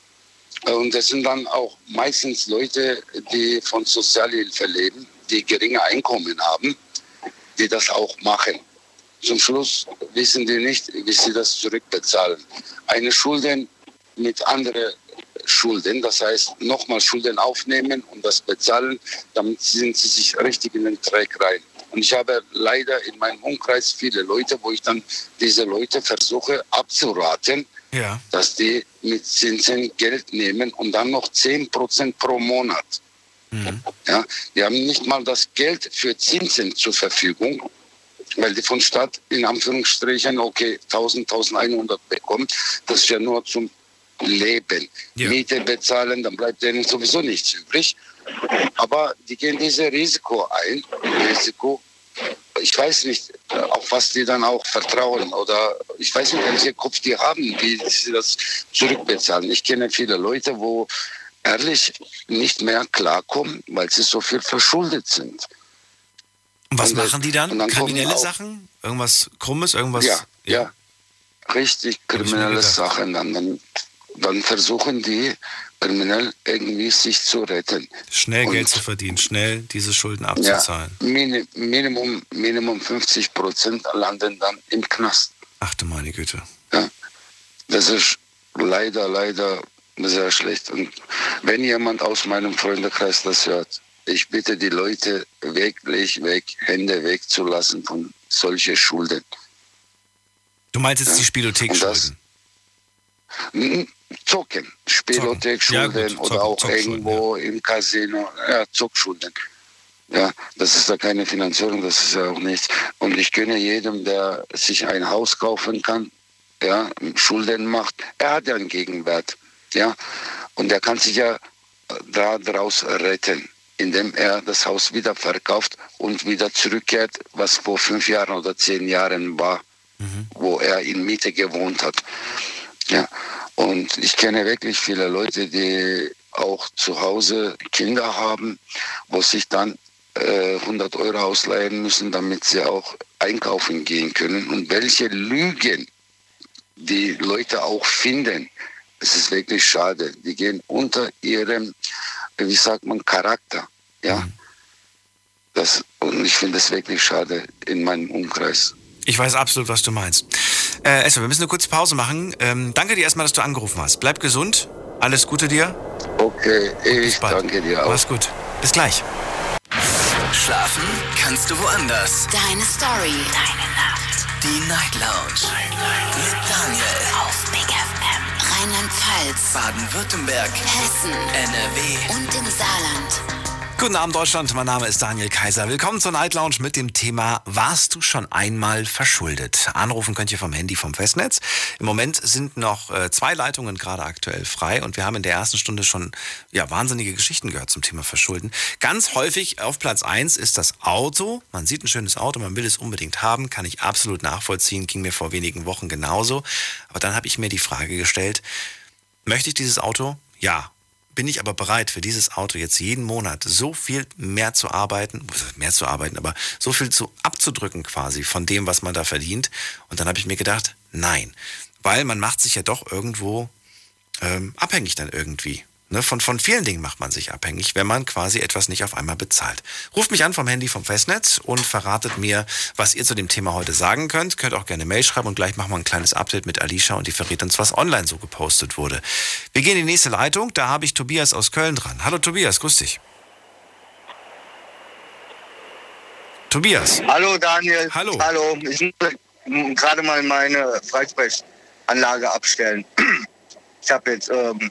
Und das sind dann auch meistens Leute, die von Sozialhilfe leben, die geringe Einkommen haben, die das auch machen. Zum Schluss wissen die nicht, wie sie das zurückbezahlen. Eine Schulden mit anderen Schulden, das heißt nochmal Schulden aufnehmen und das bezahlen, damit sind sie sich richtig in den Dreck rein. Und ich habe leider in meinem Umkreis viele Leute, wo ich dann diese Leute versuche abzuraten, Ja. dass die mit Zinsen Geld nehmen und dann noch 10% pro Monat. Ja, die haben nicht mal das Geld für Zinsen zur Verfügung, weil die von Stadt in Anführungsstrichen, okay, 1000, 1100 bekommen. Das ist ja nur zum Leben. Ja. Miete bezahlen, dann bleibt denen sowieso nichts übrig. Aber die gehen dieses Risiko ein. Risiko, ich weiß nicht, auf was die dann auch vertrauen oder ich weiß nicht, welchen Kopf die haben, wie sie das zurückbezahlen. Ich kenne viele Leute, wo ehrlich nicht mehr klarkommen, weil sie so viel verschuldet sind. Und was Und, machen die dann? dann Kriminelle Sachen? Irgendwas Krummes? Irgendwas? Ja, ja. Richtig ich mir kriminelle. Sachen. Dann, dann, dann versuchen die kriminell irgendwie sich zu retten. Schnell Und- Geld zu verdienen, schnell diese Schulden Ja, abzuzahlen. Mini, Minimum, Minimum 50 Prozent landen dann im Knast. Ach du meine Güte. Das ist leider, leider sehr schlecht. Und wenn jemand aus meinem Freundekreis das hört, ich bitte die Leute wirklich weg, Hände wegzulassen von solchen Schulden. Du meinst jetzt die Und das- Spielothek-Schulden? Zocken, Spielothek, Zocken. Ja, oder auch irgendwo im Casino, ja, Zockschulden. Ja, das ist ja keine Finanzierung, das ist ja auch nichts. Und ich gönne jedem, der sich ein Haus kaufen kann, ja, Schulden macht, er hat ja einen Gegenwert, ja, und er kann sich ja da daraus retten, indem er das Haus wieder verkauft und wieder zurückkehrt, was vor fünf Jahren oder zehn Jahren war, wo er in Miete gewohnt hat. Ja, und ich kenne wirklich viele Leute, die auch zu Hause Kinder haben, wo sich dann äh, 100 Euro ausleihen müssen, damit sie auch einkaufen gehen können. Und welche Lügen die Leute auch finden, es ist wirklich schade. Die gehen unter ihrem, wie sagt man, Charakter. Ja. Das, und ich finde es wirklich schade in meinem Umkreis. Ich weiß absolut, was du meinst. Äh, Esther, wir müssen eine kurze Pause machen. Ähm, danke dir erstmal, dass du angerufen hast. Bleib gesund. Alles Gute dir. Okay, ich danke dir auch. Mach's gut. Bis gleich. Schlafen kannst du woanders. Deine Story. Deine Nacht. Die Night Lounge. Mit Daniel. Auf Big FM. Rheinland-Pfalz. Baden-Württemberg. Hessen. NRW. Und im Saarland. Guten Abend, Deutschland. Mein Name ist Daniel Kaiser. Willkommen zur Night Lounge mit dem Thema Warst du schon einmal verschuldet? Anrufen könnt ihr vom Handy vom Festnetz. Im Moment sind noch äh, zwei Leitungen gerade aktuell frei und wir haben in der ersten Stunde schon ja, wahnsinnige Geschichten gehört zum Thema Verschulden. Ganz häufig auf Platz eins ist das Auto. Man sieht ein schönes Auto, man will es unbedingt haben, kann ich absolut nachvollziehen, ging mir vor wenigen Wochen genauso. Aber dann habe ich mir die Frage gestellt, möchte ich dieses Auto? Ja. Bin ich aber bereit, für dieses Auto jetzt jeden Monat so viel mehr zu arbeiten, mehr zu arbeiten, aber so viel zu abzudrücken quasi von dem, was man da verdient? Und dann habe ich mir gedacht, nein. Weil man macht sich ja doch irgendwo ähm, abhängig dann irgendwie. Ne, von, von vielen Dingen macht man sich abhängig, wenn man quasi etwas nicht auf einmal bezahlt. Ruft mich an vom Handy vom Festnetz und verratet mir, was ihr zu dem Thema heute sagen könnt. Könnt auch gerne Mail schreiben und gleich machen wir ein kleines Update mit Alicia und die verrät uns, was online so gepostet wurde. Wir gehen in die nächste Leitung. Da habe ich Tobias aus Köln dran. Hallo Tobias, grüß dich. Tobias. Hallo Daniel. Hallo. Hallo. Ich muss gerade mal meine Freisprechanlage abstellen. Ich habe jetzt, ähm,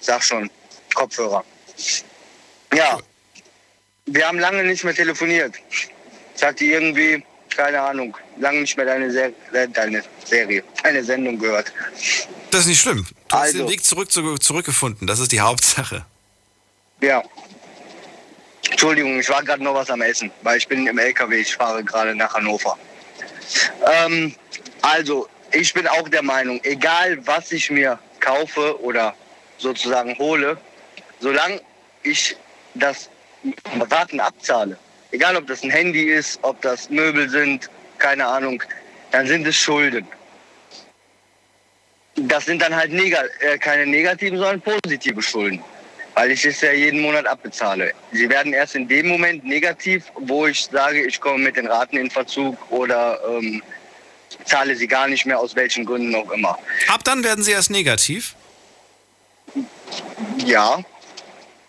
sag schon, Kopfhörer. Ja. Wir haben lange nicht mehr telefoniert. Ich hatte irgendwie, keine Ahnung, lange nicht mehr deine, Ser äh, deine Serie, deine Sendung gehört. Das ist nicht schlimm. Du hast Also. den Weg zurück, zu, zurückgefunden. Das ist die Hauptsache. Ja. Entschuldigung, ich war gerade noch was am Essen, weil ich bin im LKW, ich fahre gerade nach Hannover. Ähm, also, ich bin auch der Meinung, egal was ich mir kaufe oder sozusagen hole, solange ich das Warten abzahle, egal ob das ein Handy ist, ob das Möbel sind, keine Ahnung, dann sind es Schulden. Das sind dann halt neg äh, keine negativen, sondern positive Schulden weil ich es ja jeden Monat abbezahle. Sie werden erst in dem Moment negativ, wo ich sage, ich komme mit den Raten in Verzug oder ähm, zahle sie gar nicht mehr, aus welchen Gründen auch immer. Ab dann werden sie erst negativ. Ja.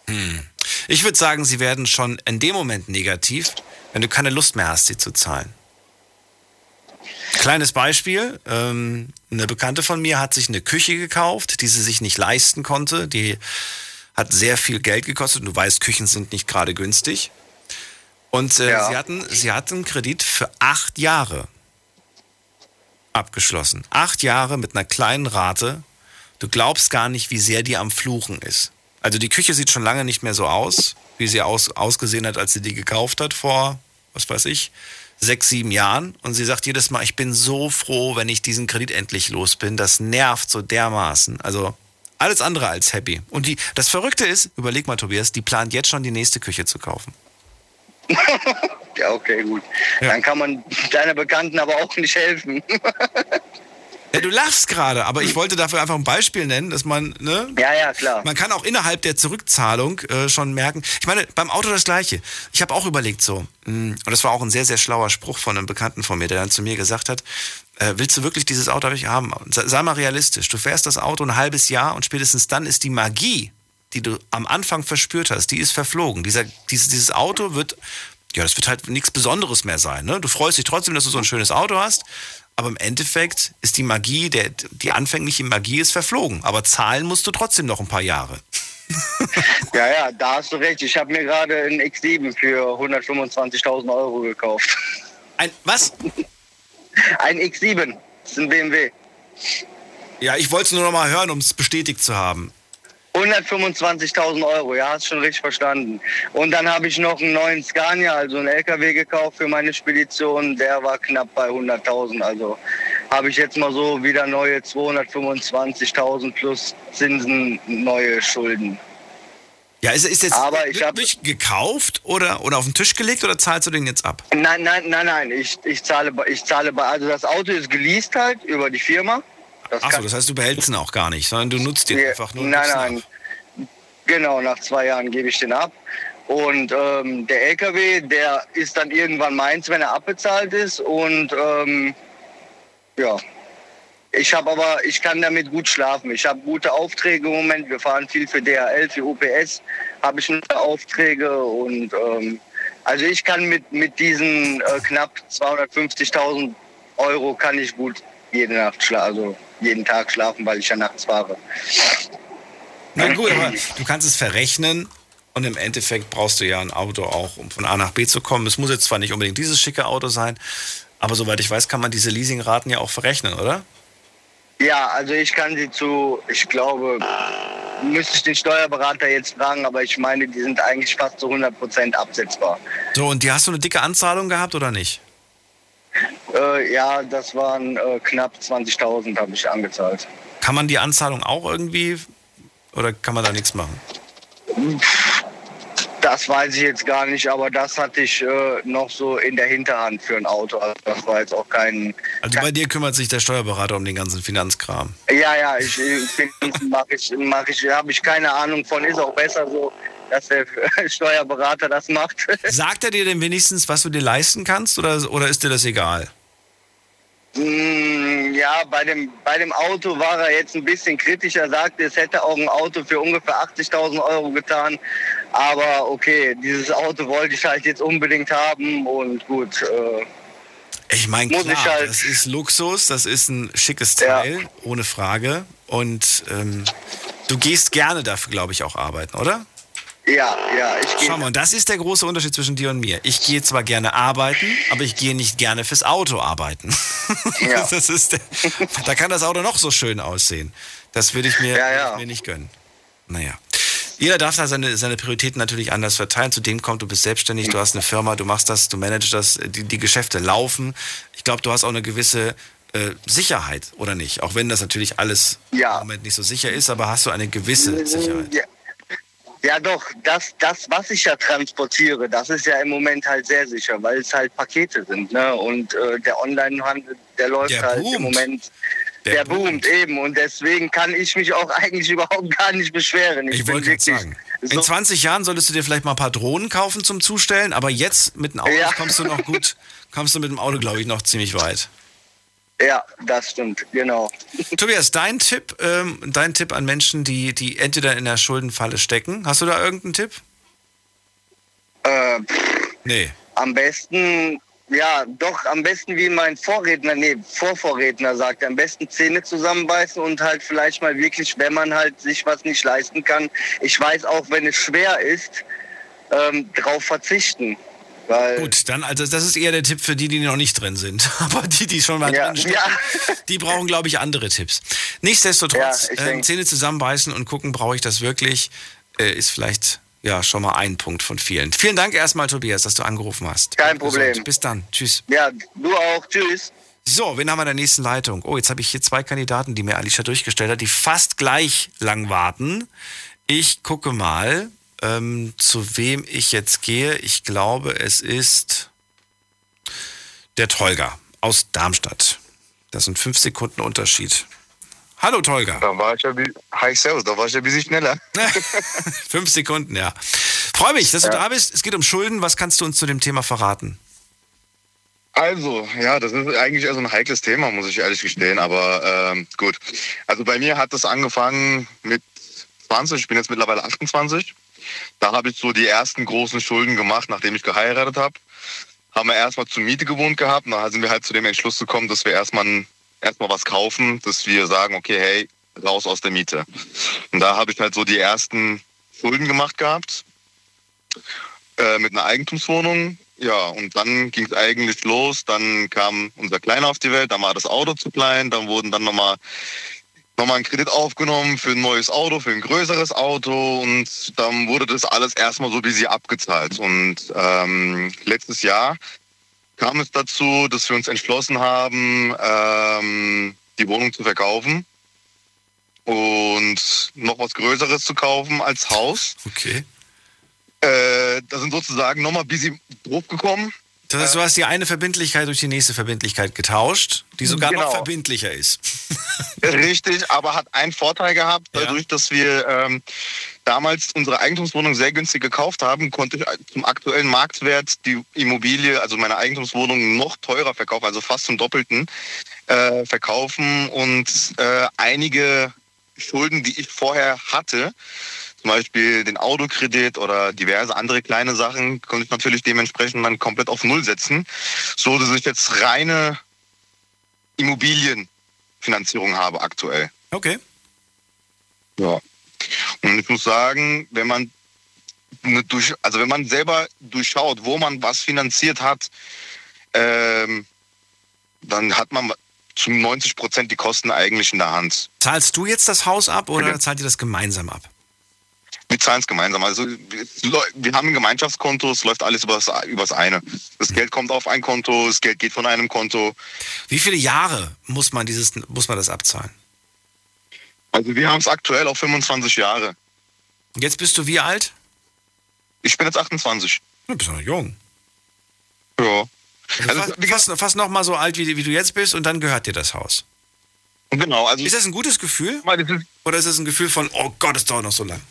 Hm. Ich würde sagen, sie werden schon in dem Moment negativ, wenn du keine Lust mehr hast, sie zu zahlen. Kleines Beispiel, ähm, eine Bekannte von mir hat sich eine Küche gekauft, die sie sich nicht leisten konnte. Die hat sehr viel Geld gekostet. Du weißt, Küchen sind nicht gerade günstig. Und äh, Ja. sie, hatten, sie hatten einen Kredit für acht Jahre abgeschlossen. Acht Jahre mit einer kleinen Rate. Du glaubst gar nicht, wie sehr die am Fluchen ist. Also die Küche sieht schon lange nicht mehr so aus, wie sie aus, ausgesehen hat, als sie die gekauft hat vor, was weiß ich, sechs, sieben Jahren. Und sie sagt jedes Mal, ich bin so froh, wenn ich diesen Kredit endlich los bin. Das nervt so dermaßen. Also alles andere als happy. Und die, das Verrückte ist, überleg mal, Tobias, die plant jetzt schon die nächste Küche zu kaufen. [LAUGHS] Ja, okay, gut. Dann kann man deiner Bekannten aber auch nicht helfen. [LAUGHS] Ja, du lachst gerade, aber ich wollte dafür einfach ein Beispiel nennen, dass man, ne? Ja, ja, klar. Man kann auch innerhalb der Zurückzahlung äh, schon merken. Ich meine, beim Auto das Gleiche. Ich habe auch überlegt so, mh, und das war auch ein sehr, sehr schlauer Spruch von einem Bekannten von mir, der dann zu mir gesagt hat, äh, willst du wirklich dieses Auto haben? Sei, sei mal realistisch. Du fährst das Auto ein halbes Jahr und spätestens dann ist die Magie, die du am Anfang verspürt hast, die ist verflogen. Dieser, dieses, dieses Auto wird, ja, das wird halt nichts Besonderes mehr sein. Ne? Du freust dich trotzdem, dass du so ein schönes Auto hast. Aber im Endeffekt ist die Magie, der, die anfängliche Magie ist verflogen. Aber zahlen musst du trotzdem noch ein paar Jahre. Ja, ja, da hast du recht. Ich habe mir gerade einen X7 für 125.000 Euro gekauft. Ein was? Ein X7. Das ist ein BMW. Ja, ich wollte es nur noch mal hören, um es bestätigt zu haben. 125.000 Euro, ja, hast schon richtig verstanden. Und dann habe ich noch einen neuen Scania, also einen LKW gekauft für meine Spedition. Der war knapp bei 100.000. Also habe ich jetzt mal so wieder neue 225.000 plus Zinsen, neue Schulden. Ja, ist, ist jetzt Aber ich wirklich gekauft oder, oder auf den Tisch gelegt oder zahlst du den jetzt ab? Nein, nein, nein, nein. Ich, ich zahle, bei- ich zahle bei, also das Auto ist geleast halt über die Firma. Das Achso, das heißt, du behältst ihn auch gar nicht, sondern du nutzt ihn Nee, einfach nur. Nein, nein. ab. Genau, nach zwei Jahren gebe ich den ab. Und ähm, der LKW, der ist dann irgendwann meins, wenn er abbezahlt ist. Und ähm, ja, ich habe aber, ich kann damit gut schlafen. Ich habe gute Aufträge im Moment. Wir fahren viel für DHL, für UPS habe ich gute Aufträge und ähm, also ich kann mit mit diesen äh, knapp 250.000 Euro kann ich gut jede Nacht schlafen, also jeden Tag schlafen, weil ich ja nachts fahre. Na gut, aber du kannst es verrechnen und im Endeffekt brauchst du ja ein Auto auch, um von A nach B zu kommen. Es muss jetzt zwar nicht unbedingt dieses schicke Auto sein, aber soweit ich weiß, kann man diese Leasingraten ja auch verrechnen, oder? Ja, also ich kann sie zu, ich glaube, müsste ich den Steuerberater jetzt fragen, aber ich meine, die sind eigentlich fast zu 100 Prozent absetzbar. So, und die hast du eine dicke Anzahlung gehabt oder nicht? Äh, ja, das waren äh, knapp 20.000 habe ich angezahlt. Kann man die Anzahlung auch irgendwie oder kann man da nichts machen? Das weiß ich jetzt gar nicht, aber das hatte ich äh, noch so in der Hinterhand für ein Auto. Also das war jetzt auch kein. Also bei dir kümmert sich der Steuerberater um den ganzen Finanzkram. Ja, ja, ich, ich ich, habe ich keine Ahnung von. Ist auch besser so, dass der [LAUGHS] Steuerberater das macht. [LAUGHS] Sagt er dir denn wenigstens, was du dir leisten kannst oder, oder ist dir das egal? Mm, Ja, bei dem, bei dem Auto war er jetzt ein bisschen kritischer, Er sagte, es hätte auch ein Auto für ungefähr 80.000 Euro getan. Aber okay, dieses Auto wollte ich halt jetzt unbedingt haben und gut. Äh, Ich meine, klar, halt- das ist Luxus, das ist ein schickes Teil, ohne Frage. Und ähm, du gehst gerne dafür, glaube ich, auch arbeiten, oder? Ja, ja, ich gehe. Schau mal, und das ist der große Unterschied zwischen dir und mir. Ich gehe zwar gerne arbeiten, aber ich gehe nicht gerne fürs Auto arbeiten. [LAUGHS] das ist der, da kann das Auto noch so schön aussehen. Das würde ich mir, würde ich mir nicht gönnen. Naja. Jeder darf da seine, seine Prioritäten natürlich anders verteilen. Zudem kommt, du bist selbstständig, du hast eine Firma, du machst das, du managst das, die, die Geschäfte laufen. Ich glaube, du hast auch eine gewisse äh, Sicherheit, oder nicht? Auch wenn das natürlich alles im Moment nicht so sicher ist, aber hast du eine gewisse Sicherheit. Ja, ja doch, das, das, was ich ja transportiere, das ist ja im Moment halt sehr sicher, weil es halt Pakete sind. Ne? Und äh, der Onlinehandel, der läuft Der halt boomt. im Moment. Der Der, boomt. eben und deswegen kann ich mich auch [LAUGHS] eigentlich überhaupt gar nicht beschweren. Ich, Ich wollte gerade wirklich sagen. In 20 Jahren solltest du dir vielleicht mal ein paar Drohnen kaufen zum Zustellen, aber jetzt mit dem Auto Ja. kommst du noch gut, [LAUGHS] kommst du mit dem Auto, glaube ich, noch ziemlich weit. Ja, das stimmt, genau. Tobias, dein Tipp, ähm, dein Tipp an Menschen, die, die entweder in der Schuldenfalle stecken. Hast du da irgendeinen Tipp? Äh, Nee. Am besten, ja, doch, am besten wie mein Vorredner, nee, Vorvorredner sagt, am besten Zähne zusammenbeißen und halt vielleicht mal wirklich, wenn man halt sich was nicht leisten kann, ich weiß auch, wenn es schwer ist, ähm, drauf verzichten. Weil, Gut, dann, also das ist eher der Tipp für die, die noch nicht drin sind. [LAUGHS] Aber die, die schon mal Ja, drin stecken, ja. die brauchen, glaube ich, andere Tipps. Nichtsdestotrotz, Ja, denk- Zähne zusammenbeißen und gucken, brauche ich das wirklich, äh, ist vielleicht ja schon mal ein Punkt von vielen. Vielen Dank erstmal, Tobias, dass du angerufen hast. Kein Bleib gesund. Problem. Bis dann. Tschüss. Ja, du auch. Tschüss. So, wen haben wir in der nächsten Leitung? Oh, jetzt habe ich hier zwei Kandidaten, die mir Alicia durchgestellt hat, die fast gleich lang warten. Ich gucke mal, ähm, zu wem ich jetzt gehe. Ich glaube, es ist der Tolga aus Darmstadt. Das sind fünf Sekunden Unterschied. Hallo Tolga. Da war ich ja hi Servus, da war ich ja ein bisschen schneller. [LAUGHS] [LAUGHS] fünf Sekunden, ja. Freue mich, dass du da bist. Es geht um Schulden. Was kannst du uns zu dem Thema verraten? Also, ja, das ist eigentlich eher so ein heikles Thema, muss ich ehrlich gestehen. Aber ähm, gut. Also bei mir hat das angefangen mit 20, ich bin jetzt mittlerweile 28. Da habe ich so die ersten großen Schulden gemacht, nachdem ich geheiratet habe. Haben wir erstmal zur Miete gewohnt gehabt. Da sind wir halt zu dem Entschluss gekommen, dass wir erstmal erstmal was kaufen, dass wir sagen, okay, hey, raus aus der Miete. Und da habe ich halt so die ersten Schulden gemacht gehabt äh, mit einer Eigentumswohnung. Ja, und dann ging es eigentlich los. Dann kam unser Kleiner auf die Welt, dann war das Auto zu klein, dann wurden dann nochmal nochmal einen Kredit aufgenommen für ein neues Auto, für ein größeres Auto und dann wurde das alles erstmal so wie sie abgezahlt. Und ähm, letztes Jahr kam es dazu, dass wir uns entschlossen haben, ähm, die Wohnung zu verkaufen und noch was Größeres zu kaufen als Haus. Okay. Äh, da sind sozusagen nochmal ein bisschen Druck gekommen. Das heißt, du hast die eine Verbindlichkeit durch die nächste Verbindlichkeit getauscht, die sogar noch Genau. verbindlicher ist. [LAUGHS] Richtig, aber hat einen Vorteil gehabt, dadurch, dass wir ähm, damals unsere Eigentumswohnung sehr günstig gekauft haben, konnte ich zum aktuellen Marktwert die Immobilie, also meine Eigentumswohnung, noch teurer verkaufen, also fast zum Doppelten äh, verkaufen und äh, einige Schulden, die ich vorher hatte, zum Beispiel den Autokredit oder diverse andere kleine Sachen, konnte ich natürlich dementsprechend dann komplett auf Null setzen, so dass ich jetzt reine Immobilienfinanzierung habe aktuell. Okay. Ja. Und ich muss sagen, wenn man durch, also wenn man selber durchschaut, wo man was finanziert hat, ähm, dann hat man zu 90 Prozent die Kosten eigentlich in der Hand. Zahlst du jetzt das Haus ab oder zahlt ihr das gemeinsam ab? Wir zahlen es gemeinsam. Also wir haben ein Gemeinschaftskonto, es läuft alles übers, übers eine. Das Geld kommt auf ein Konto, das Geld geht von einem Konto. Wie viele Jahre muss man dieses, muss man das abzahlen? Also wir haben es aktuell auf 25 Jahre. Jetzt bist du wie alt? Ich bin jetzt 28. Du bist noch jung. Ja. Also fast, fast, fast noch mal so alt, wie, wie du jetzt bist und dann gehört dir das Haus. Genau. Also ist das ein gutes Gefühl? Oder ist es ein Gefühl von, oh Gott, es dauert noch so lang?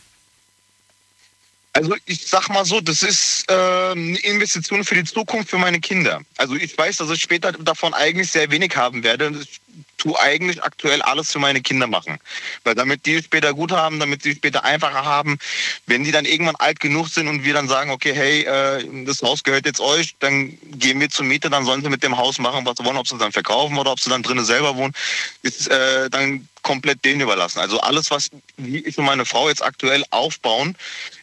Also ich sag mal so, das ist äh, eine Investition für die Zukunft für meine Kinder. Also ich weiß, dass ich später davon eigentlich sehr wenig haben werde. Ich tue eigentlich aktuell alles für meine Kinder machen. Weil damit die später gut haben, damit sie später einfacher haben, wenn die dann irgendwann alt genug sind und wir dann sagen, okay, hey, äh, das Haus gehört jetzt euch, dann gehen wir zur Miete, dann sollen sie mit dem Haus machen, was sie wollen, ob sie dann verkaufen oder ob sie dann drinnen selber wohnen, ist äh, dann komplett denen überlassen. Also alles, was ich und meine Frau jetzt aktuell aufbauen,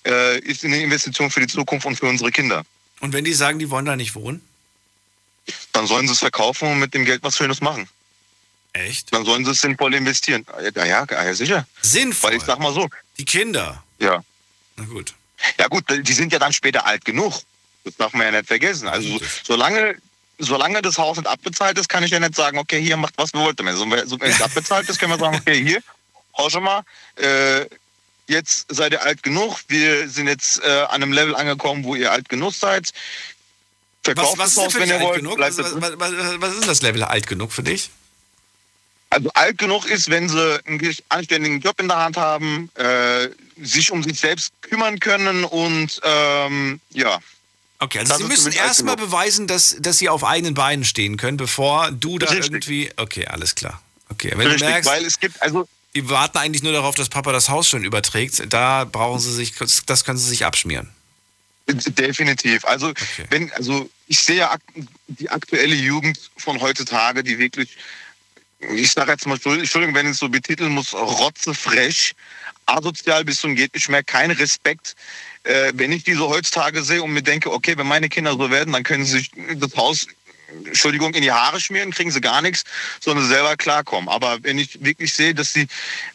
äh, ist eine Investition für die Zukunft und für unsere Kinder. Und wenn die sagen, die wollen da nicht wohnen? Dann sollen sie es verkaufen und mit dem Geld was Schönes machen. Echt? Dann sollen sie es sinnvoll investieren. Ja, ja, ja, sicher. Sinnvoll? Weil ich sag mal so. Die Kinder? Ja. Na gut. Ja gut, die sind ja dann später alt genug. Das darf man ja nicht vergessen. Also solange solange das Haus nicht abbezahlt ist, kann ich ja nicht sagen, okay, hier macht was wir wollten. Also, wenn es [LAUGHS] abbezahlt ist, können wir sagen, okay, hier, hau schon mal, äh, jetzt seid ihr alt genug, wir sind jetzt äh, an einem Level angekommen, wo ihr alt genug seid. Verkauft was, was das Haus, wenn ihr wollt. Was, was, was, was, ist das Level alt genug für dich? Also alt genug ist, wenn sie einen anständigen Job in der Hand haben, äh, sich um sich selbst kümmern können und ähm, ja, Okay, also Sie müssen erstmal beweisen, dass, dass Sie auf eigenen Beinen stehen können, bevor du da Richtig. irgendwie. Okay, alles klar. Okay, wenn Richtig, du merkst, weil es gibt also. Die warten eigentlich nur darauf, dass Papa das Haus schon überträgt. Da brauchen sie sich, das können sie sich abschmieren. Definitiv. Also, okay. wenn, also ich sehe ja die aktuelle Jugend von heutzutage, die wirklich, ich sage jetzt mal, Entschuldigung, wenn ich es so betiteln muss, rotzefrech, asozial bis zum geht nicht mehr, kein Respekt äh, wenn ich die so heutzutage sehe und mir denke, okay, wenn meine Kinder so werden, dann können sie sich das Haus Entschuldigung, in die Haare schmieren, kriegen sie gar nichts, sondern selber klarkommen. Aber wenn ich wirklich sehe, dass sie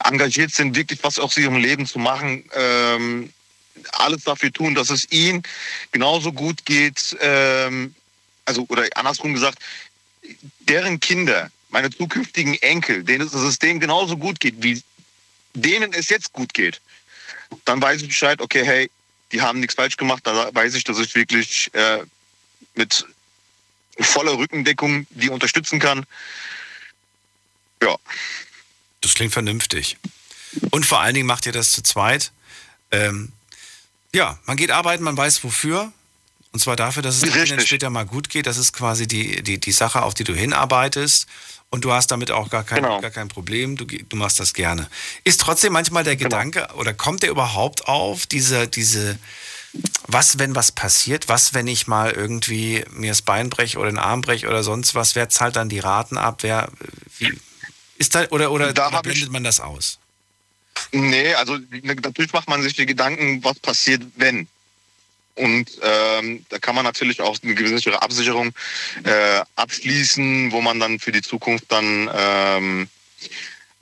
engagiert sind, wirklich was aus ihrem Leben zu machen, ähm, alles dafür tun, dass es ihnen genauso gut geht, ähm, also oder andersrum gesagt, deren Kinder, meine zukünftigen Enkel, denen es, dass es denen genauso gut geht, wie denen es jetzt gut geht, dann weiß ich Bescheid, okay, hey, die haben nichts falsch gemacht. Da weiß ich, dass ich wirklich äh, mit voller Rückendeckung die unterstützen kann. Ja. Das klingt vernünftig. Und vor allen Dingen macht ihr das zu zweit. Ähm, ja, man geht arbeiten, man weiß wofür. Und zwar dafür, dass es später mal gut geht. Das ist quasi die, die, die Sache, auf die du hinarbeitest. Und du hast damit auch gar kein, genau. gar kein Problem. Du, du machst das gerne. Ist trotzdem manchmal der genau. Gedanke, oder kommt der überhaupt auf, diese, diese, was, wenn was passiert? Was, wenn ich mal irgendwie mir das Bein breche oder den Arm breche oder sonst was? Wer zahlt dann die Raten ab? Wer, wie, ist da, oder, oder, da oder blendet man das aus? Nee, also natürlich macht man sich die Gedanken, was passiert, wenn. Und ähm, da kann man natürlich auch eine gewisse Absicherung äh, abschließen, wo man dann für die Zukunft dann ähm,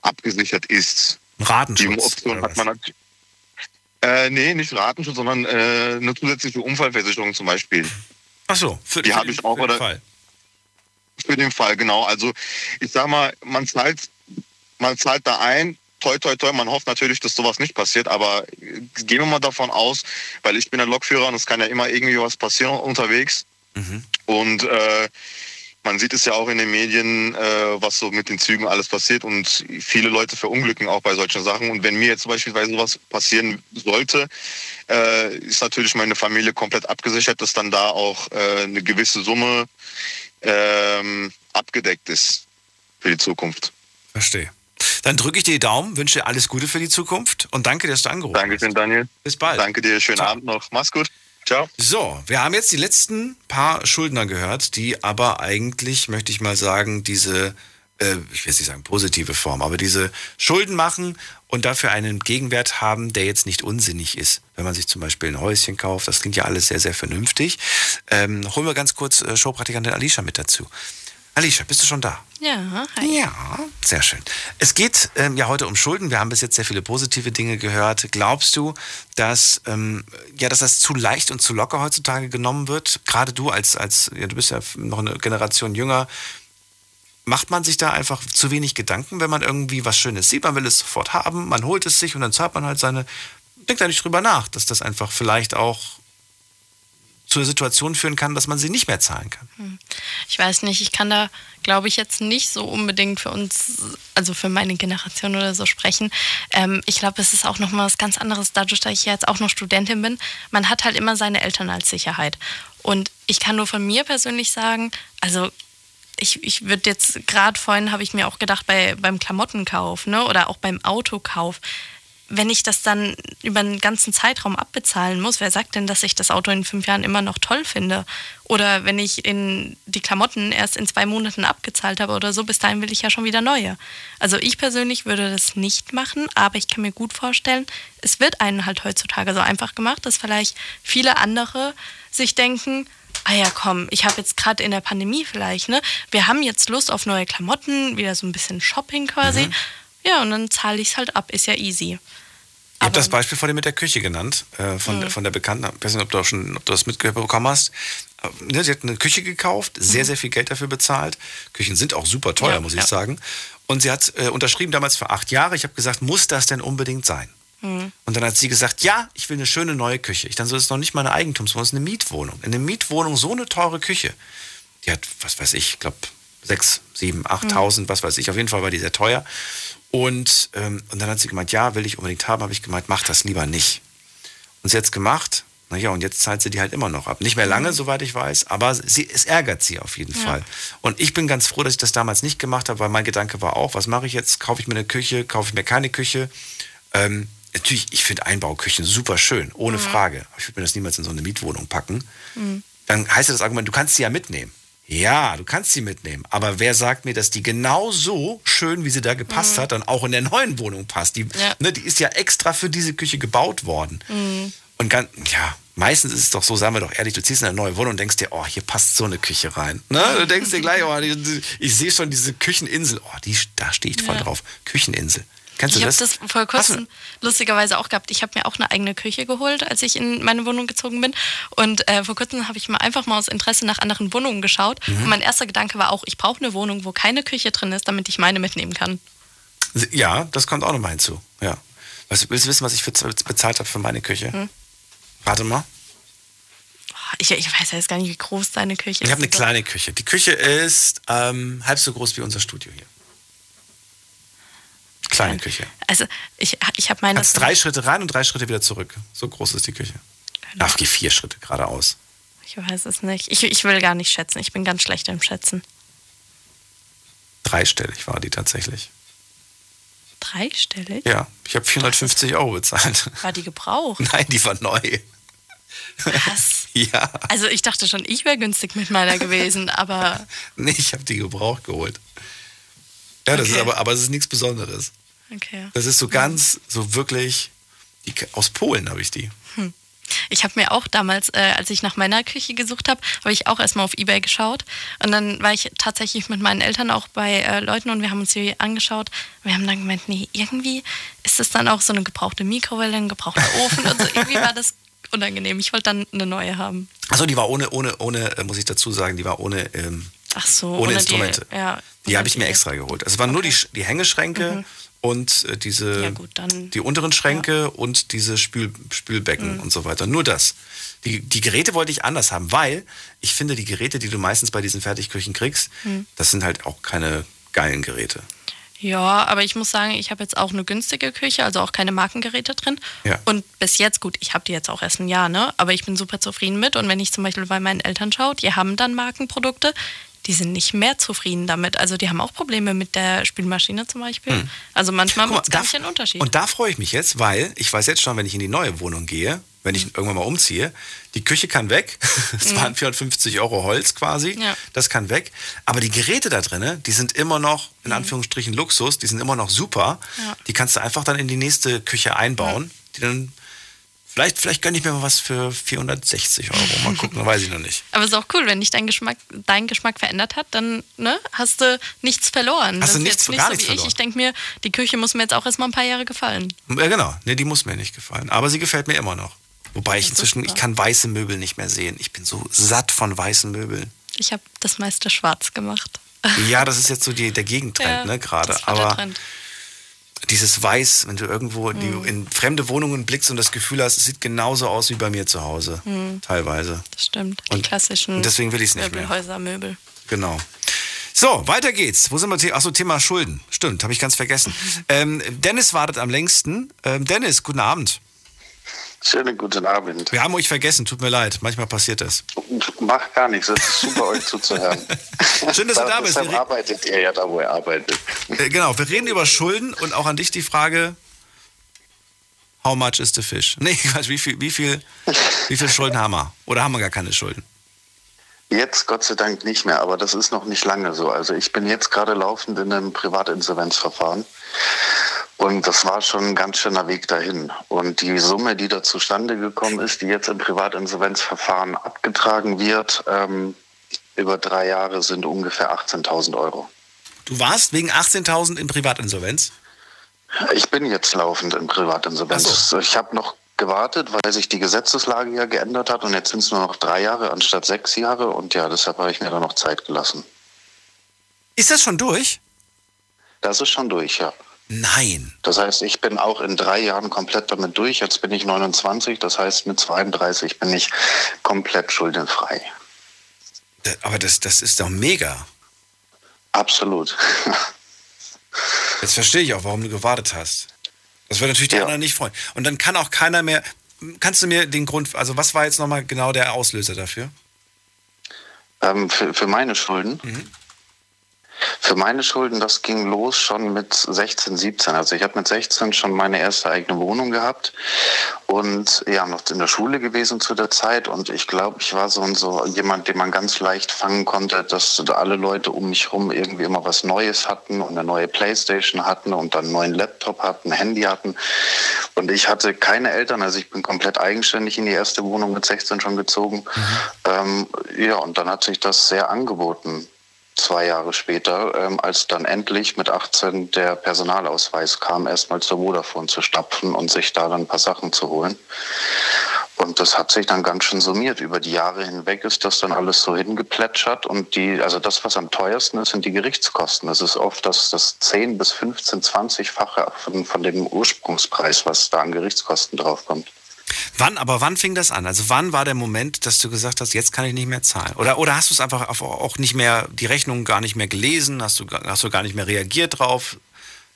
abgesichert ist. Ratenschutz. Die Option hat man natürlich. Äh, nee, nicht Ratenschutz, sondern äh, eine zusätzliche Unfallversicherung zum Beispiel. Ach so, für, die habe ich auch. Für den Fall. Für den Fall, genau. Also ich sag mal, man zahlt, man zahlt da ein, toi, toi, toi, man hofft natürlich, dass sowas nicht passiert, aber gehen wir mal davon aus, weil ich bin der Lokführer und es kann ja immer irgendwie was passieren unterwegs. Mhm. Und äh, man sieht es ja auch in den Medien, äh, was so mit den Zügen alles passiert und viele Leute verunglücken auch bei solchen Sachen. Und wenn mir jetzt beispielsweise sowas passieren sollte, äh, ist natürlich meine Familie komplett abgesichert, dass dann da auch äh, eine gewisse Summe ähm, abgedeckt ist für die Zukunft. Verstehe. Dann drücke ich dir die Daumen, wünsche dir alles Gute für die Zukunft und danke, dass du angerufen danke hast. Danke, Daniel. Bis bald. Danke dir, schönen Ciao. Abend noch. Mach's gut. Ciao. So, wir haben jetzt die letzten paar Schuldner gehört, die aber eigentlich, möchte ich mal sagen, diese, äh, ich will nicht sagen positive Form, aber diese Schulden machen und dafür einen Gegenwert haben, der jetzt nicht unsinnig ist. Wenn man sich zum Beispiel ein Häuschen kauft, das klingt ja alles sehr, sehr vernünftig. Ähm, holen wir ganz kurz äh, Showpraktikantin Alicia mit dazu. Alicia, bist du schon da? Ja, hi. Ja, sehr schön. Es geht ähm, ja heute um Schulden. Wir haben bis jetzt sehr viele positive Dinge gehört. Glaubst du, dass, ähm, ja, dass das zu leicht und zu locker heutzutage genommen wird? Gerade du als, als ja, du bist ja noch eine Generation jünger. Macht man sich da einfach zu wenig Gedanken, wenn man irgendwie was Schönes sieht? Man will es sofort haben, man holt es sich und dann zahlt man halt seine. Denkt da nicht drüber nach, dass das einfach vielleicht auch zur Situation führen kann, dass man sie nicht mehr zahlen kann. Hm. Ich weiß nicht, ich kann da, glaube ich, jetzt nicht so unbedingt für uns, also für meine Generation oder so sprechen. Ähm, ich glaube, es ist auch nochmal was ganz anderes, dadurch, dass ich jetzt auch noch Studentin bin. Man hat halt immer seine Eltern als Sicherheit. Und ich kann nur von mir persönlich sagen, also ich, ich würde jetzt, gerade vorhin habe ich mir auch gedacht, bei, beim Klamottenkauf ne, oder auch beim Autokauf, wenn ich das dann über einen ganzen Zeitraum abbezahlen muss, wer sagt denn, dass ich das Auto in fünf Jahren immer noch toll finde? Oder wenn ich in die Klamotten erst in zwei Monaten abgezahlt habe oder so, bis dahin will ich ja schon wieder neue. Also ich persönlich würde das nicht machen, aber ich kann mir gut vorstellen, es wird einen halt heutzutage so einfach gemacht, dass vielleicht viele andere sich denken, ah ja, komm, ich habe jetzt gerade in der Pandemie vielleicht, ne? Wir haben jetzt Lust auf neue Klamotten, wieder so ein bisschen Shopping quasi. Mhm. Ja, und dann zahle ich es halt ab, ist ja easy. Ich habe das Beispiel vorhin mit der Küche genannt, äh, von, mhm. von der Bekannten. Ich weiß nicht, ob du, schon, ob du das mitbekommen hast. Äh, ne, sie hat eine Küche gekauft, sehr, mhm. sehr viel Geld dafür bezahlt. Küchen sind auch super teuer, ja, muss ich ja. sagen. Und sie hat äh, unterschrieben damals für acht Jahre. Ich habe gesagt, muss das denn unbedingt sein? Mhm. Und dann hat sie gesagt, ja, ich will eine schöne neue Küche. Ich dann so, das ist noch nicht meine Eigentumswohnung, das ist eine Mietwohnung. In eine Mietwohnung so eine teure Küche. Die hat, was weiß ich, ich glaube, sechs, sieben, achttausend, mhm. was weiß ich. Auf jeden Fall war die sehr teuer. Und, ähm, und dann hat sie gemeint, ja, will ich unbedingt haben. Habe ich gemeint, mach das lieber nicht. Und sie hat es gemacht. Naja, und jetzt zahlt sie die halt immer noch ab. Nicht mehr lange, mhm. soweit ich weiß, aber sie, es ärgert sie auf jeden ja. Fall. Und ich bin ganz froh, dass ich das damals nicht gemacht habe, weil mein Gedanke war auch, was mache ich jetzt? Kaufe ich mir eine Küche, kaufe ich mir keine Küche? Ähm, natürlich, ich finde Einbauküchen super schön, ohne mhm. Frage. Aber ich würde mir das niemals in so eine Mietwohnung packen. Mhm. Dann heißt das Argument, du kannst sie ja mitnehmen. Ja, du kannst sie mitnehmen. Aber wer sagt mir, dass die genau so schön, wie sie da gepasst mhm. hat, dann auch in der neuen Wohnung passt? Die, ja. ne, die ist ja extra für diese Küche gebaut worden. Mhm. Und ganz, ja, meistens ist es doch so, sagen wir doch ehrlich, du ziehst in eine neue Wohnung und denkst dir, oh, hier passt so eine Küche rein. Ne? Du denkst dir gleich, oh, die, ich sehe schon diese Kücheninsel. Oh, die, da stehe ich voll ja. drauf. Kücheninsel. Kennst du ich das? Ich habe das vor kurzem lustigerweise auch gehabt. Ich habe mir auch eine eigene Küche geholt, als ich in meine Wohnung gezogen bin. Und äh, vor kurzem habe ich mal einfach mal aus Interesse nach anderen Wohnungen geschaut. Mhm. Und mein erster Gedanke war auch, ich brauche eine Wohnung, wo keine Küche drin ist, damit ich meine mitnehmen kann. Ja, das kommt auch noch mal hinzu. Ja. Was, willst du wissen, was ich für, bezahlt habe für meine Küche? Hm. Warte mal. Ich, ich, weiß ja jetzt gar nicht, wie groß deine Küche ist. Ich habe eine kleine Küche. Die Küche ist ähm, halb so groß wie unser Studio hier. Kleine Küche. Also ich, ich habe meine. Kannst drei Schritte rein und drei Schritte wieder zurück. So groß ist die Küche. Genau. Ach, geh vier Schritte geradeaus. Ich weiß es nicht. Ich, ich will gar nicht schätzen. Ich bin ganz schlecht im Schätzen. Dreistellig war die tatsächlich. Dreistellig? Ja, ich habe 450 Euro bezahlt. War die gebraucht? [LAUGHS] Nein, die war neu. Was? [LAUGHS] ja. Also ich dachte schon, ich wäre günstig mit meiner gewesen, aber. [LAUGHS] nee, ich habe die gebraucht geholt. Ja, das okay. ist aber, aber es ist nichts Besonderes. Okay. Das ist so ganz, so wirklich, die, aus Polen habe ich die. Hm. Ich habe mir auch damals, äh, als ich nach meiner Küche gesucht habe, habe ich auch erstmal auf Ebay geschaut. Und dann war ich tatsächlich mit meinen Eltern auch bei äh, Leuten und wir haben uns die angeschaut. Wir haben dann gemeint, nee, irgendwie ist das dann auch so eine gebrauchte Mikrowelle, ein gebrauchter Ofen und so. [LAUGHS] Irgendwie war das unangenehm. Ich wollte dann eine neue haben. Achso, die war ohne, ohne, ohne, äh, muss ich dazu sagen, die war ohne ähm, Ach so, ohne, ohne Instrumente. Die, ja, die habe ich mir extra geholt. Also es waren okay. nur die, die Hängeschränke mhm. und äh, diese ja, gut, die unteren Schränke ja. und diese Spül, Spülbecken mhm. und so weiter. Nur das. Die, die Geräte wollte ich anders haben, weil ich finde, die Geräte, die du meistens bei diesen Fertigküchen kriegst, mhm. das sind halt auch keine geilen Geräte. Ja, aber ich muss sagen, ich habe jetzt auch eine günstige Küche, also auch keine Markengeräte drin. Ja. Und bis jetzt, gut, ich habe die jetzt auch erst ein Jahr, ne? Aber ich bin super zufrieden mit. Und wenn ich zum Beispiel bei meinen Eltern schaue, die haben dann Markenprodukte, die sind nicht mehr zufrieden damit. Also die haben auch Probleme mit der Spülmaschine zum Beispiel. Hm. Also manchmal macht es nicht einen Unterschied. Und da freue ich mich jetzt, weil ich weiß jetzt schon, wenn ich in die neue Wohnung gehe, wenn ich hm. irgendwann mal umziehe, die Küche kann weg. [LAUGHS] Es waren 450 Euro Holz quasi. Ja. Das kann weg. Aber die Geräte da drin, die sind immer noch, in hm. Anführungsstrichen, Luxus. Die sind immer noch super. Ja. Die kannst du einfach dann in die nächste Küche einbauen, die dann Vielleicht, vielleicht gönne ich mir mal was für 460 Euro. Mal [LAUGHS] gucken, weiß ich noch nicht. Aber es ist auch cool, wenn dich dein Geschmack, dein Geschmack verändert hat, dann ne, hast du nichts verloren. Hast du nichts, nicht gar so nichts verloren. Ich, ich denke mir, die Küche muss mir jetzt auch erstmal ein paar Jahre gefallen. Ja, genau. Nee, die muss mir nicht gefallen. Aber sie gefällt mir immer noch. Wobei ich inzwischen, ich kann weiße Möbel nicht mehr sehen. Ich bin so satt von weißen Möbeln. Ich habe das meiste schwarz gemacht. Ja, das ist jetzt so die, der Gegentrend, [LAUGHS] ja, ne, gerade. Aber Dieses Weiß, wenn du irgendwo in, Mhm. die, in fremde Wohnungen blickst und das Gefühl hast, es sieht genauso aus wie bei mir zu Hause. Mhm. Teilweise. Das stimmt. Die Und- klassischen und deswegen will ich's nicht mehr. Möbelhäuser, Möbel. Genau. So, weiter geht's. Wo sind wir? Achso, Thema Schulden. Stimmt, habe ich ganz vergessen. [LAUGHS] Ähm, Dennis wartet am längsten. Ähm, Dennis, guten Abend. Schönen guten Abend. Wir haben euch vergessen, tut mir leid. Manchmal passiert das. Macht gar nichts, es ist super, euch zuzuhören. [LAUGHS] Schön, dass du da bist. Deshalb arbeitet ihr ja da, wo ihr arbeitet. äh, genau, wir reden über Schulden und auch an dich die Frage, how much is the fish? [LAUGHS] Nee, Quatsch, wie viel, wie viel, wie viel Schulden haben wir? Oder haben wir gar keine Schulden? Jetzt Gott sei Dank nicht mehr, aber das ist noch nicht lange so. Also ich bin jetzt gerade laufend in einem Privatinsolvenzverfahren und das war schon ein ganz schöner Weg dahin. Und die Summe, die da zustande gekommen ist, die jetzt im Privatinsolvenzverfahren abgetragen wird, ähm, über drei Jahre sind ungefähr 18.000 Euro. Du warst wegen 18.000 in Privatinsolvenz? Ich bin jetzt laufend in Privatinsolvenz. Ich habe noch gewartet, weil sich die Gesetzeslage ja geändert hat und jetzt sind es nur noch drei Jahre anstatt sechs Jahre und ja, deshalb habe ich mir da noch Zeit gelassen. Ist das schon durch? Das ist schon durch, ja. Nein. Das heißt, ich bin auch in drei Jahren komplett damit durch. Jetzt bin ich 29, das heißt, mit 32 bin ich komplett schuldenfrei. Aber das, das ist doch mega. Absolut. [LAUGHS] Jetzt verstehe ich auch, warum du gewartet hast. Das würde natürlich die anderen nicht freuen. Und dann kann auch keiner mehr. Kannst du mir den Grund, also was war jetzt nochmal genau der Auslöser dafür? Ähm, für, für meine Schulden? Für meine Schulden, das ging los schon mit 16, 17. Also ich habe mit 16 schon meine erste eigene Wohnung gehabt und ja, noch in der Schule gewesen zu der Zeit. Und ich glaube, ich war so und so jemand, den man ganz leicht fangen konnte, dass da alle Leute um mich herum irgendwie immer was Neues hatten und eine neue Playstation hatten und dann einen neuen Laptop hatten, Handy hatten. Und ich hatte keine Eltern, also ich bin komplett eigenständig in die erste Wohnung mit 16 schon gezogen. Ähm, ja, und dann hat sich das sehr angeboten zwei Jahre später, ähm, als dann endlich mit 18 der Personalausweis kam, erstmal zur Vodafone zu stapfen und sich da dann ein paar Sachen zu holen. Und das hat sich dann ganz schön summiert. Über die Jahre hinweg ist das dann alles so hingeplätschert. Und die, also das, was am teuersten ist, sind die Gerichtskosten. Das ist oft das, das 10 bis 15, 20-fache von, von dem Ursprungspreis, was da an Gerichtskosten draufkommt. Wann, aber wann fing das an? Also wann war der Moment, dass du gesagt hast, jetzt kann ich nicht mehr zahlen? Oder, oder hast du es einfach auch nicht mehr, die Rechnung gar nicht mehr gelesen? Hast du, hast du gar nicht mehr reagiert drauf?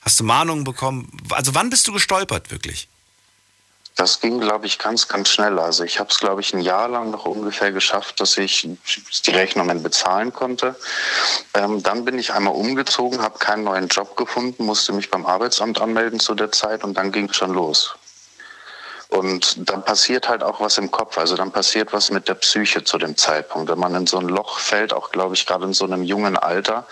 Hast du Mahnungen bekommen? Also wann bist du gestolpert wirklich? Das ging, glaube ich, ganz, ganz schnell. Also ich habe es, glaube ich, ein Jahr lang noch ungefähr geschafft, dass ich die Rechnungen bezahlen konnte. Ähm, dann bin ich einmal umgezogen, habe keinen neuen Job gefunden, musste mich beim Arbeitsamt anmelden zu der Zeit und dann ging es schon los. Und dann passiert halt auch was im Kopf. Also dann passiert was mit der Psyche zu dem Zeitpunkt. Wenn man in so ein Loch fällt, auch glaube ich gerade in so einem jungen Alter,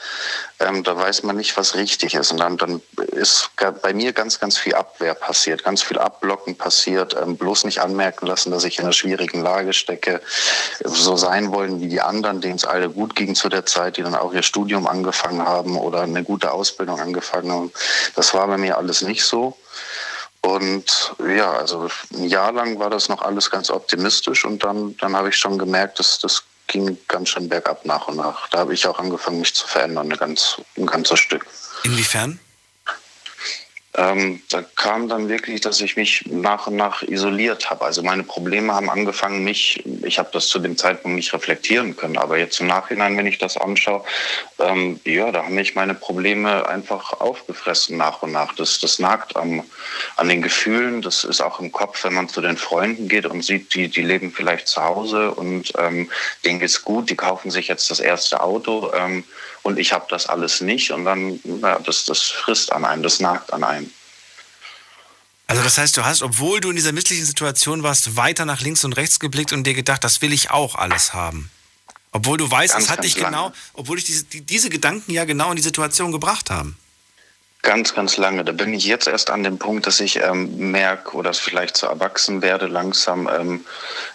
ähm, da weiß man nicht, was richtig ist. Und dann, dann ist bei mir ganz, ganz viel Abwehr passiert, ganz viel Abblocken passiert, ähm, bloß nicht anmerken lassen, dass ich in einer schwierigen Lage stecke, so sein wollen wie die anderen, denen es alle gut ging zu der Zeit, die dann auch ihr Studium angefangen haben oder eine gute Ausbildung angefangen haben. Das war bei mir alles nicht so. Und ja, also ein Jahr lang war das noch alles ganz optimistisch und dann, dann habe ich schon gemerkt, dass das ging ganz schön bergab nach und nach. Da habe ich auch angefangen, mich zu verändern, eine ganz, ein ganzes Stück. Inwiefern? Ähm, da kam dann wirklich, dass ich mich nach und nach isoliert habe. Also meine Probleme haben angefangen, mich, ich habe das zu dem Zeitpunkt nicht reflektieren können, aber jetzt im Nachhinein, wenn ich das anschaue, ähm, ja, da haben mich meine Probleme einfach aufgefressen nach und nach. Das, das nagt am, an den Gefühlen, das ist auch im Kopf, wenn man zu den Freunden geht und sieht, die, die leben vielleicht zu Hause und ähm, denen geht's gut, die kaufen sich jetzt das erste Auto ähm, und ich habe das alles nicht und dann, ja, das, das frisst an einem, das nagt an einem. Also das heißt, du hast, obwohl du in dieser misslichen Situation warst, weiter nach links und rechts geblickt und dir gedacht, das will ich auch alles haben. Obwohl du weißt, Ganz, es hat dich genau, lange. obwohl dich diese, die, diese Gedanken ja genau in die Situation gebracht haben. Ganz, ganz lange. Da bin ich jetzt erst an dem Punkt, dass ich ähm, merke oder vielleicht so erwachsen werde langsam, ähm,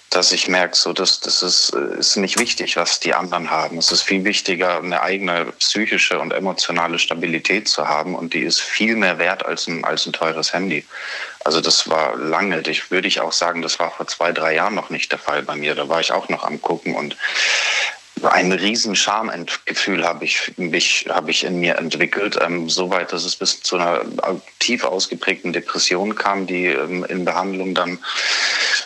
dass ich merke, so dass das ist, äh, ist nicht wichtig, was die anderen haben. Es ist viel wichtiger, eine eigene psychische und emotionale Stabilität zu haben und die ist viel mehr wert als ein, als ein teures Handy. Also das war lange. Ich würde ich auch sagen, das war vor zwei, drei Jahren noch nicht der Fall bei mir. Da war ich auch noch am gucken und ein riesen Schamgefühl habe ich, mich, habe ich in mir entwickelt, ähm, soweit, dass es bis zu einer tief ausgeprägten Depression kam, die ähm, in Behandlung dann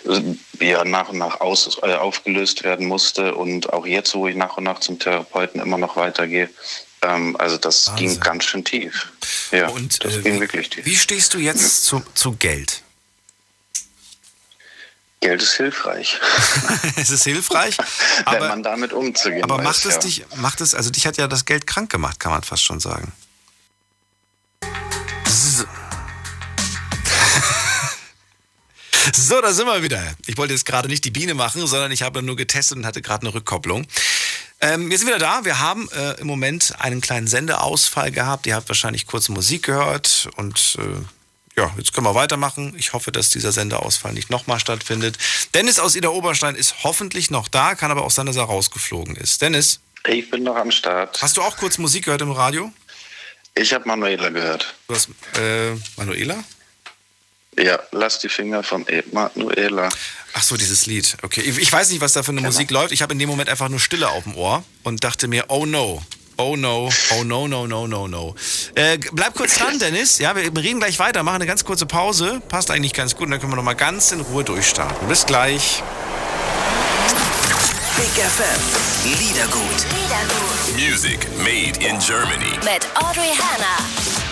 äh, ja, nach und nach aus, äh, aufgelöst werden musste. Und auch jetzt, wo ich nach und nach zum Therapeuten immer noch weitergehe, ähm, also das Wahnsinn. ging ganz schön tief. Ja, Und das äh, ging wie, wirklich tief. wie stehst du jetzt zu, zu Geld? Geld ist hilfreich. [LAUGHS] es ist hilfreich, wenn aber, man damit umzugehen aber weiß, macht es ja. dich, macht es, also dich hat ja das Geld krank gemacht, kann man fast schon sagen. So. [LAUGHS] So, da sind wir wieder. Ich wollte jetzt gerade nicht die Biene machen, sondern ich habe nur getestet und hatte gerade eine Rückkopplung. Ähm, wir sind wieder da. Wir haben äh, im Moment einen kleinen Sendeausfall gehabt. Ihr habt wahrscheinlich kurz Musik gehört und äh, ja, jetzt können wir weitermachen. Ich hoffe, dass dieser Sendeausfall nicht nochmal stattfindet. Dennis aus Ida Oberstein ist hoffentlich noch da, kann aber auch sein, dass er rausgeflogen ist. Dennis? Ich bin noch am Start. Hast du auch kurz Musik gehört im Radio? Ich habe Manuela gehört. Du hast äh, Manuela? Ja, lass die Finger von Manuela. Ach so, dieses Lied. Okay, ich ich weiß nicht, was da für eine Musik läuft. Ich habe in dem Moment einfach nur Stille auf dem Ohr und dachte mir, oh no. Oh no, oh no, no, no, no, no. Äh, bleib kurz dran, Dennis. Ja, wir reden gleich weiter, machen eine ganz kurze Pause. Passt eigentlich ganz gut und dann können wir nochmal ganz in Ruhe durchstarten. Bis gleich. Big FM. Liedergut. Music made in Germany. Mit Audrey Hanna.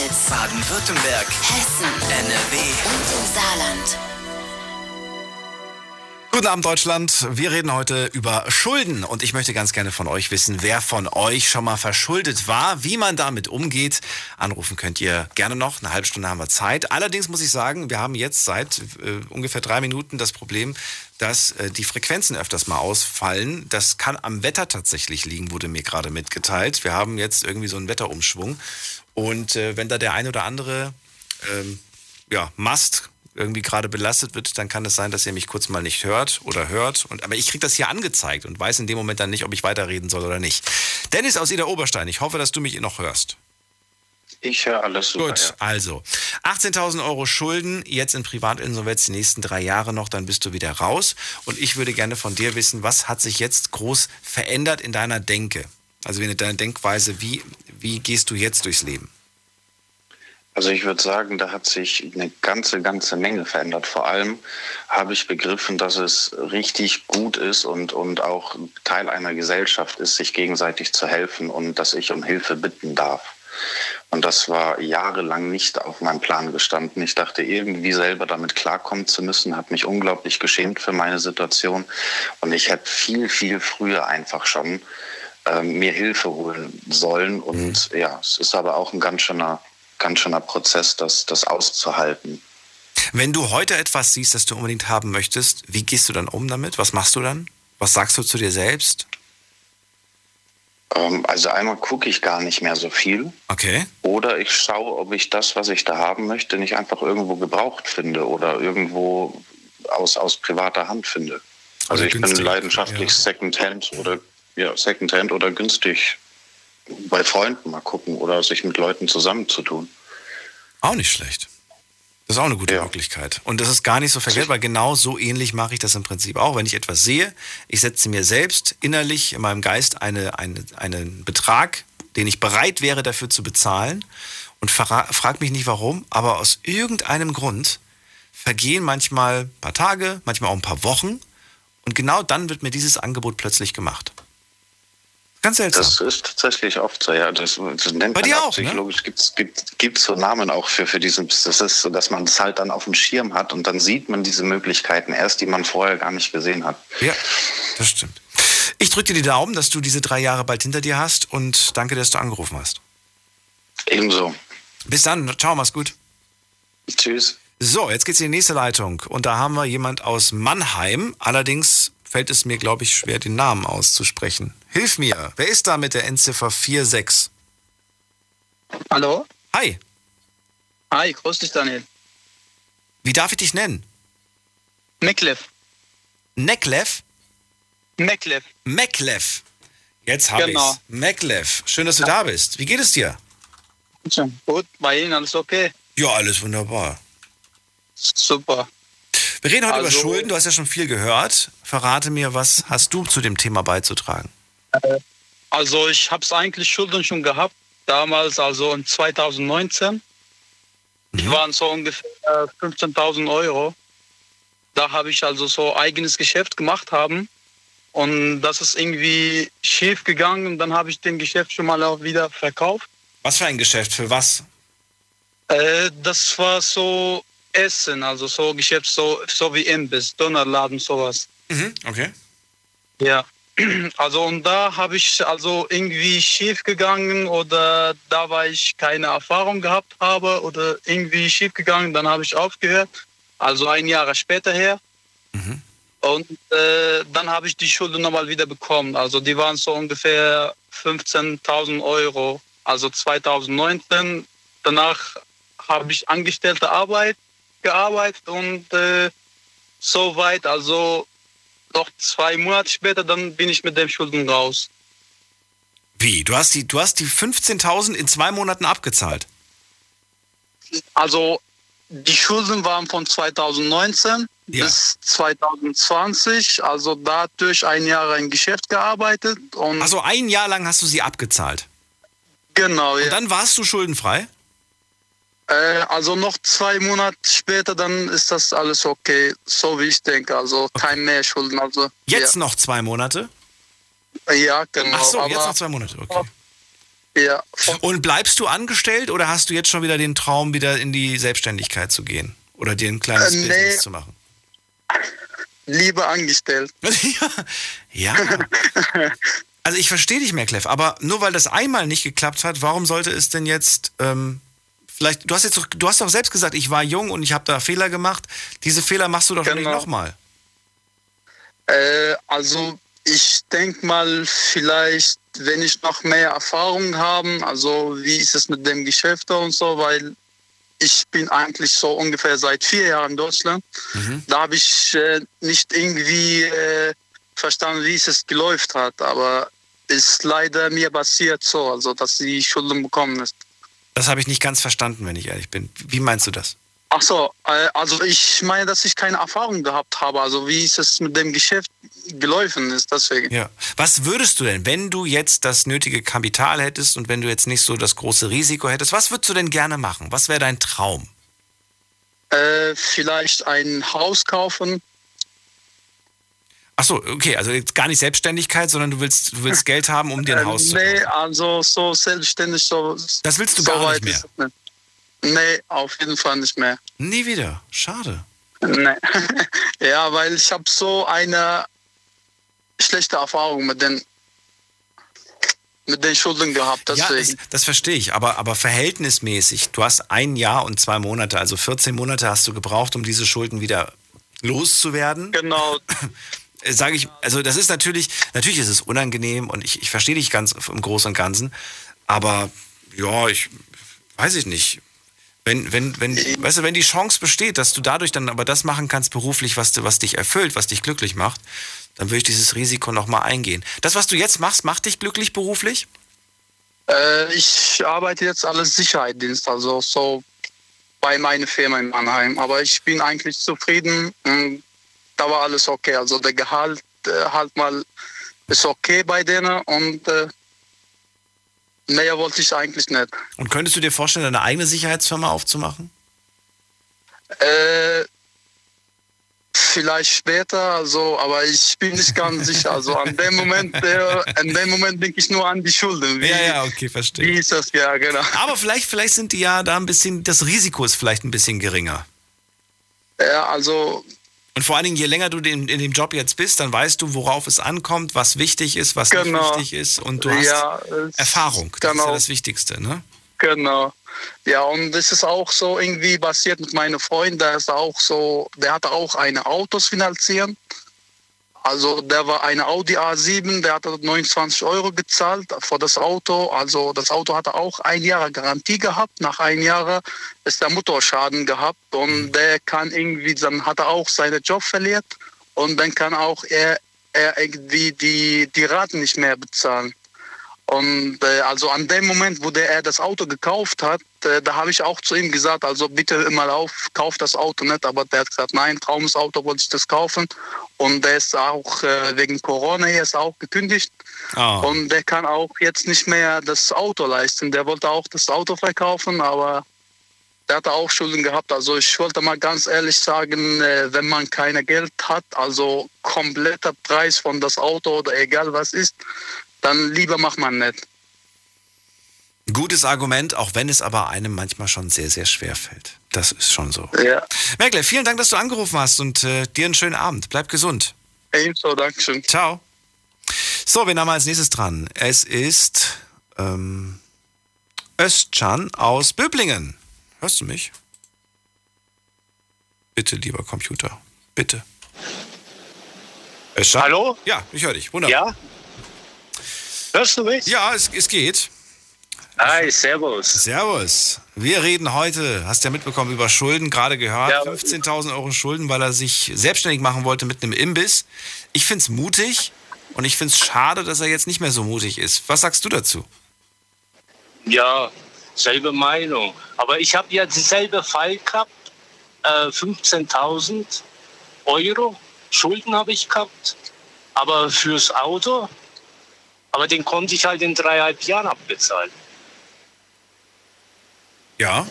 Rheinland-Pfalz, Baden-Württemberg. Hessen, NRW. und im Saarland. Guten Abend Deutschland. Wir reden heute über Schulden und ich möchte ganz gerne von euch wissen, wer von euch schon mal verschuldet war, wie man damit umgeht. Anrufen könnt ihr gerne noch. Eine halbe Stunde haben wir Zeit. Allerdings muss ich sagen, wir haben jetzt seit äh, ungefähr drei Minuten das Problem, dass äh, die Frequenzen öfters mal ausfallen. Das kann am Wetter tatsächlich liegen, wurde mir gerade mitgeteilt. Wir haben jetzt irgendwie so einen Wetterumschwung und äh, wenn da der ein oder andere ähm, ja, Mast irgendwie gerade belastet wird, dann kann es sein, dass ihr mich kurz mal nicht hört oder hört. Und, aber ich kriege das hier angezeigt und weiß in dem Moment dann nicht, ob ich weiterreden soll oder nicht. Dennis aus Ida Oberstein, ich hoffe, dass du mich noch hörst. Ich höre alles super. Gut, also 18.000 Euro Schulden, jetzt in Privatinsolvenz die nächsten drei Jahre noch, dann bist du wieder raus. Und ich würde gerne von dir wissen, was hat sich jetzt groß verändert in deiner Denke? Also in deiner Denkweise, wie, wie gehst du jetzt durchs Leben? Also ich würde sagen, da hat sich eine ganze, ganze Menge verändert. Vor allem habe ich begriffen, dass es richtig gut ist und, und auch Teil einer Gesellschaft ist, sich gegenseitig zu helfen und dass ich um Hilfe bitten darf. Und das war jahrelang nicht auf meinem Plan gestanden. Ich dachte, irgendwie selber damit klarkommen zu müssen, habe mich unglaublich geschämt für meine Situation. Und ich hätte viel, viel früher einfach schon ähm, mir Hilfe holen sollen. Und ja, es ist aber auch ein ganz schöner, ganz schöner Prozess, das, das auszuhalten. Wenn du heute etwas siehst, das du unbedingt haben möchtest, wie gehst du dann um damit? Was machst du dann? Was sagst du zu dir selbst? Ähm, also einmal gucke ich gar nicht mehr so viel. Okay. Oder ich schaue, ob ich das, was ich da haben möchte, nicht einfach irgendwo gebraucht finde oder irgendwo aus, aus privater Hand finde. Also Oder ich bin leidenschaftlich Secondhand oder ja, Secondhand oder günstig bei Freunden mal gucken oder sich mit Leuten zusammenzutun. Auch nicht schlecht. Das ist auch eine gute Möglichkeit. Und das ist gar nicht so verkehrt, weil genau so ähnlich mache ich das im Prinzip auch. Wenn ich etwas sehe, ich setze mir selbst innerlich in meinem Geist eine, eine, einen Betrag, den ich bereit wäre dafür zu bezahlen und frage mich nicht warum, aber aus irgendeinem Grund vergehen manchmal ein paar Tage, manchmal auch ein paar Wochen und genau dann wird mir dieses Angebot plötzlich gemacht. Ganz seltsam. Das ist tatsächlich oft so, ja. Das, das nennt Bei man auch, ne? psychologisch. Gibt's, gibt gibt so Namen auch für, für diesen. Das ist so, dass man es halt dann auf dem Schirm hat und dann sieht man diese Möglichkeiten erst, die man vorher gar nicht gesehen hat. Ja, das stimmt. Ich drücke dir die Daumen, dass du diese drei Jahre bald hinter dir hast und danke, dass du angerufen hast. Ebenso. Bis dann. Ciao, mach's gut. Tschüss. So, jetzt geht's in die nächste Leitung. Und da haben wir jemand aus Mannheim. Allerdings fällt es mir, glaube ich, schwer, den Namen auszusprechen. Hilf mir. Wer ist da mit der Endziffer 46? Hallo? Hi. Hi, grüß dich, Daniel. Wie darf ich dich nennen? Meklev. Neklev? Meklev. Meklev. Jetzt habe Genau. ich's. Meklev. Schön, dass du da bist. Wie geht es dir? Gut, bei Ihnen alles okay? Ja, alles wunderbar. Super. Wir reden heute über Also- Schulden. Du hast ja schon viel gehört. Verrate mir, was hast du zu dem Thema beizutragen? Also ich habe es eigentlich Schulden schon gehabt, damals also in 2019. Die waren so ungefähr äh, 15.000 Euro. Da habe ich also so eigenes Geschäft gemacht haben. Und das ist irgendwie schief gegangen. Und dann habe ich den Geschäft schon mal auch wieder verkauft. Was für ein Geschäft? Für was? Äh, das war so Essen, also so Geschäft, so, so wie Imbiss, Dönerladen, sowas. Mhm, okay. Ja, also und da habe ich also irgendwie schief gegangen oder da war ich keine Erfahrung gehabt habe oder irgendwie schief gegangen, dann habe ich aufgehört. Also ein Jahr später her. Und äh, dann habe ich die Schulden nochmal wieder bekommen. Also die waren so ungefähr 15.000 Euro. Also 2019. Danach habe ich angestellte Arbeit gearbeitet und äh, so weit, also noch zwei Monate später, dann bin ich mit den Schulden raus. Wie? Du hast die, du hast die 15.000 in zwei Monaten abgezahlt? Also die Schulden waren von 2019 bis 2020, also dadurch ein Jahr ein Geschäft gearbeitet und Also ein Jahr lang hast du sie abgezahlt? Genau, ja. Und dann warst du schuldenfrei? Äh, also noch zwei Monate später, dann ist das alles okay, so wie ich denke, also kein mehr Schulden. Also Jetzt noch zwei Monate? ja, ja genau. Ach so, jetzt noch zwei Monate, okay. Ja. Und bleibst du angestellt oder hast du jetzt schon wieder den Traum, wieder in die Selbstständigkeit zu gehen? Oder dir ein kleines Äh, nee. Business zu machen? Lieber angestellt. [LAUGHS] Ja. [LAUGHS] Also ich verstehe dich mehr, Clef, aber nur weil das einmal nicht geklappt hat, warum sollte es denn jetzt ähm, vielleicht, du hast jetzt doch, du hast doch selbst gesagt, ich war jung und ich habe da Fehler gemacht. Diese Fehler machst du doch nicht Genau. nochmal. Äh, also ich denke mal, vielleicht, wenn ich noch mehr Erfahrung habe, also wie ist es mit dem Geschäft und so, weil ich bin eigentlich so ungefähr seit vier Jahren in Deutschland. Da habe ich äh, nicht irgendwie äh, verstanden, wie es es geläuft hat, aber ist leider mir passiert so, also dass die Schulden bekommen ist. Das habe ich nicht ganz verstanden, wenn ich ehrlich bin. Wie meinst du das? Ach so, äh, also ich meine, dass ich keine Erfahrung gehabt habe, also wie ist es mit dem Geschäft gelaufen ist, deswegen. Ja. Was würdest du denn, wenn du jetzt das nötige Kapital hättest und wenn du jetzt nicht so das große Risiko hättest, was würdest du denn gerne machen? Was wäre dein Traum? Äh, vielleicht ein Haus kaufen. Ach so, okay, also gar nicht Selbstständigkeit, sondern du willst, du willst Geld haben, um dir ein Äh, Haus zu Nee, also so selbstständig, so. Das willst du so gar nicht mehr? nicht. Nee, auf jeden Fall nicht mehr. Nie wieder. Schade. Nee. [LAUGHS] ja, weil ich habe so eine schlechte Erfahrung mit den mit den Schulden gehabt. Ja, Deswegen. das, das verstehe ich, aber, aber verhältnismäßig. Du hast ein Jahr und zwei Monate, also 14 Monate hast du gebraucht, um diese Schulden wieder loszuwerden. Genau. [LAUGHS] Sage ich, also das ist natürlich, natürlich ist es unangenehm und ich, ich verstehe dich ganz im Großen und Ganzen, aber ja, ich weiß ich nicht. Wenn, wenn, wenn, weißt du, wenn die Chance besteht, dass du dadurch dann aber das machen kannst beruflich, was, du, was dich erfüllt, was dich glücklich macht, dann würde ich dieses Risiko nochmal eingehen. Das, was du jetzt machst, macht dich glücklich beruflich? Äh, ich arbeite jetzt als Sicherheitsdienst, also so bei meiner Firma in Mannheim. Aber ich bin eigentlich zufrieden. Und da war alles okay. Also der Gehalt äh, halt mal ist okay bei denen und äh, mehr wollte ich eigentlich nicht. Und könntest du dir vorstellen, deine eigene Sicherheitsfirma aufzumachen? Äh, vielleicht später, also, aber ich bin nicht ganz [LAUGHS] sicher. Also an dem Moment, äh, an dem Moment denke ich nur an die Schulden. Wie, Ja, ja, okay, verstehe. Wie ist das? Ja, genau. Aber vielleicht, vielleicht sind die ja da ein bisschen, das Risiko ist vielleicht ein bisschen geringer. Ja, also Und vor allen Dingen, je länger du in, in dem Job jetzt bist, dann weißt du, worauf es ankommt, was wichtig ist, was Genau. nicht wichtig ist. Und du hast Ja, Erfahrung. Das ist genau. ja das Wichtigste, ne? Genau. Ja, und das ist auch so irgendwie passiert mit meinem Freund, der ist auch so, der hat auch eine Autos finanzieren. Also der war eine Audi A7, der hatte 29 Euro gezahlt für das Auto. Also das Auto hatte auch ein Jahr Garantie gehabt. Nach einem Jahr ist der Motorschaden gehabt und der kann irgendwie, dann hat er auch seinen Job verliert und dann kann auch er, er irgendwie die, die Raten nicht mehr bezahlen. Und äh, also an dem Moment, wo der, er das Auto gekauft hat, äh, da habe ich auch zu ihm gesagt, also bitte immer auf, kauf das Auto nicht. Aber der hat gesagt, nein, Traumsauto wollte ich das kaufen. Und der ist auch äh, wegen Corona ist auch gekündigt. Ah. Und der kann auch jetzt nicht mehr das Auto leisten. Der wollte auch das Auto verkaufen, aber der hatte auch Schulden gehabt. Also ich wollte mal ganz ehrlich sagen, äh, wenn man keine Geld hat, also kompletter Preis von das Auto oder egal was ist, dann lieber macht man nicht. Gutes Argument, auch wenn es aber einem manchmal schon sehr, sehr schwer fällt. Das ist schon so. Ja. Merkle, vielen Dank, dass du angerufen hast und äh, dir einen schönen Abend. Bleib gesund. Ebenso, Dankeschön. Ciao. So, wen haben wir als nächstes dran? Es ist ähm, Özcan aus Böblingen. Hörst du mich? Bitte, lieber Computer. Bitte. Özcan? Hallo? Ja, ich höre dich. Wunderbar. Ja? Hörst du mich? Ja, es, es geht. Hi, servus. Servus. Wir reden heute, hast ja mitbekommen, über Schulden, gerade gehört. Ja. 15.000 Euro Schulden, weil er sich selbstständig machen wollte mit einem Imbiss. Ich finde es mutig und ich finde es schade, dass er jetzt nicht mehr so mutig ist. Was sagst du dazu? Ja, selbe Meinung. Aber ich habe ja dieselbe Fall gehabt. Äh, 15.000 Euro Schulden habe ich gehabt. Aber fürs Auto. Aber den konnte ich halt in dreieinhalb Jahren abbezahlen. Ja.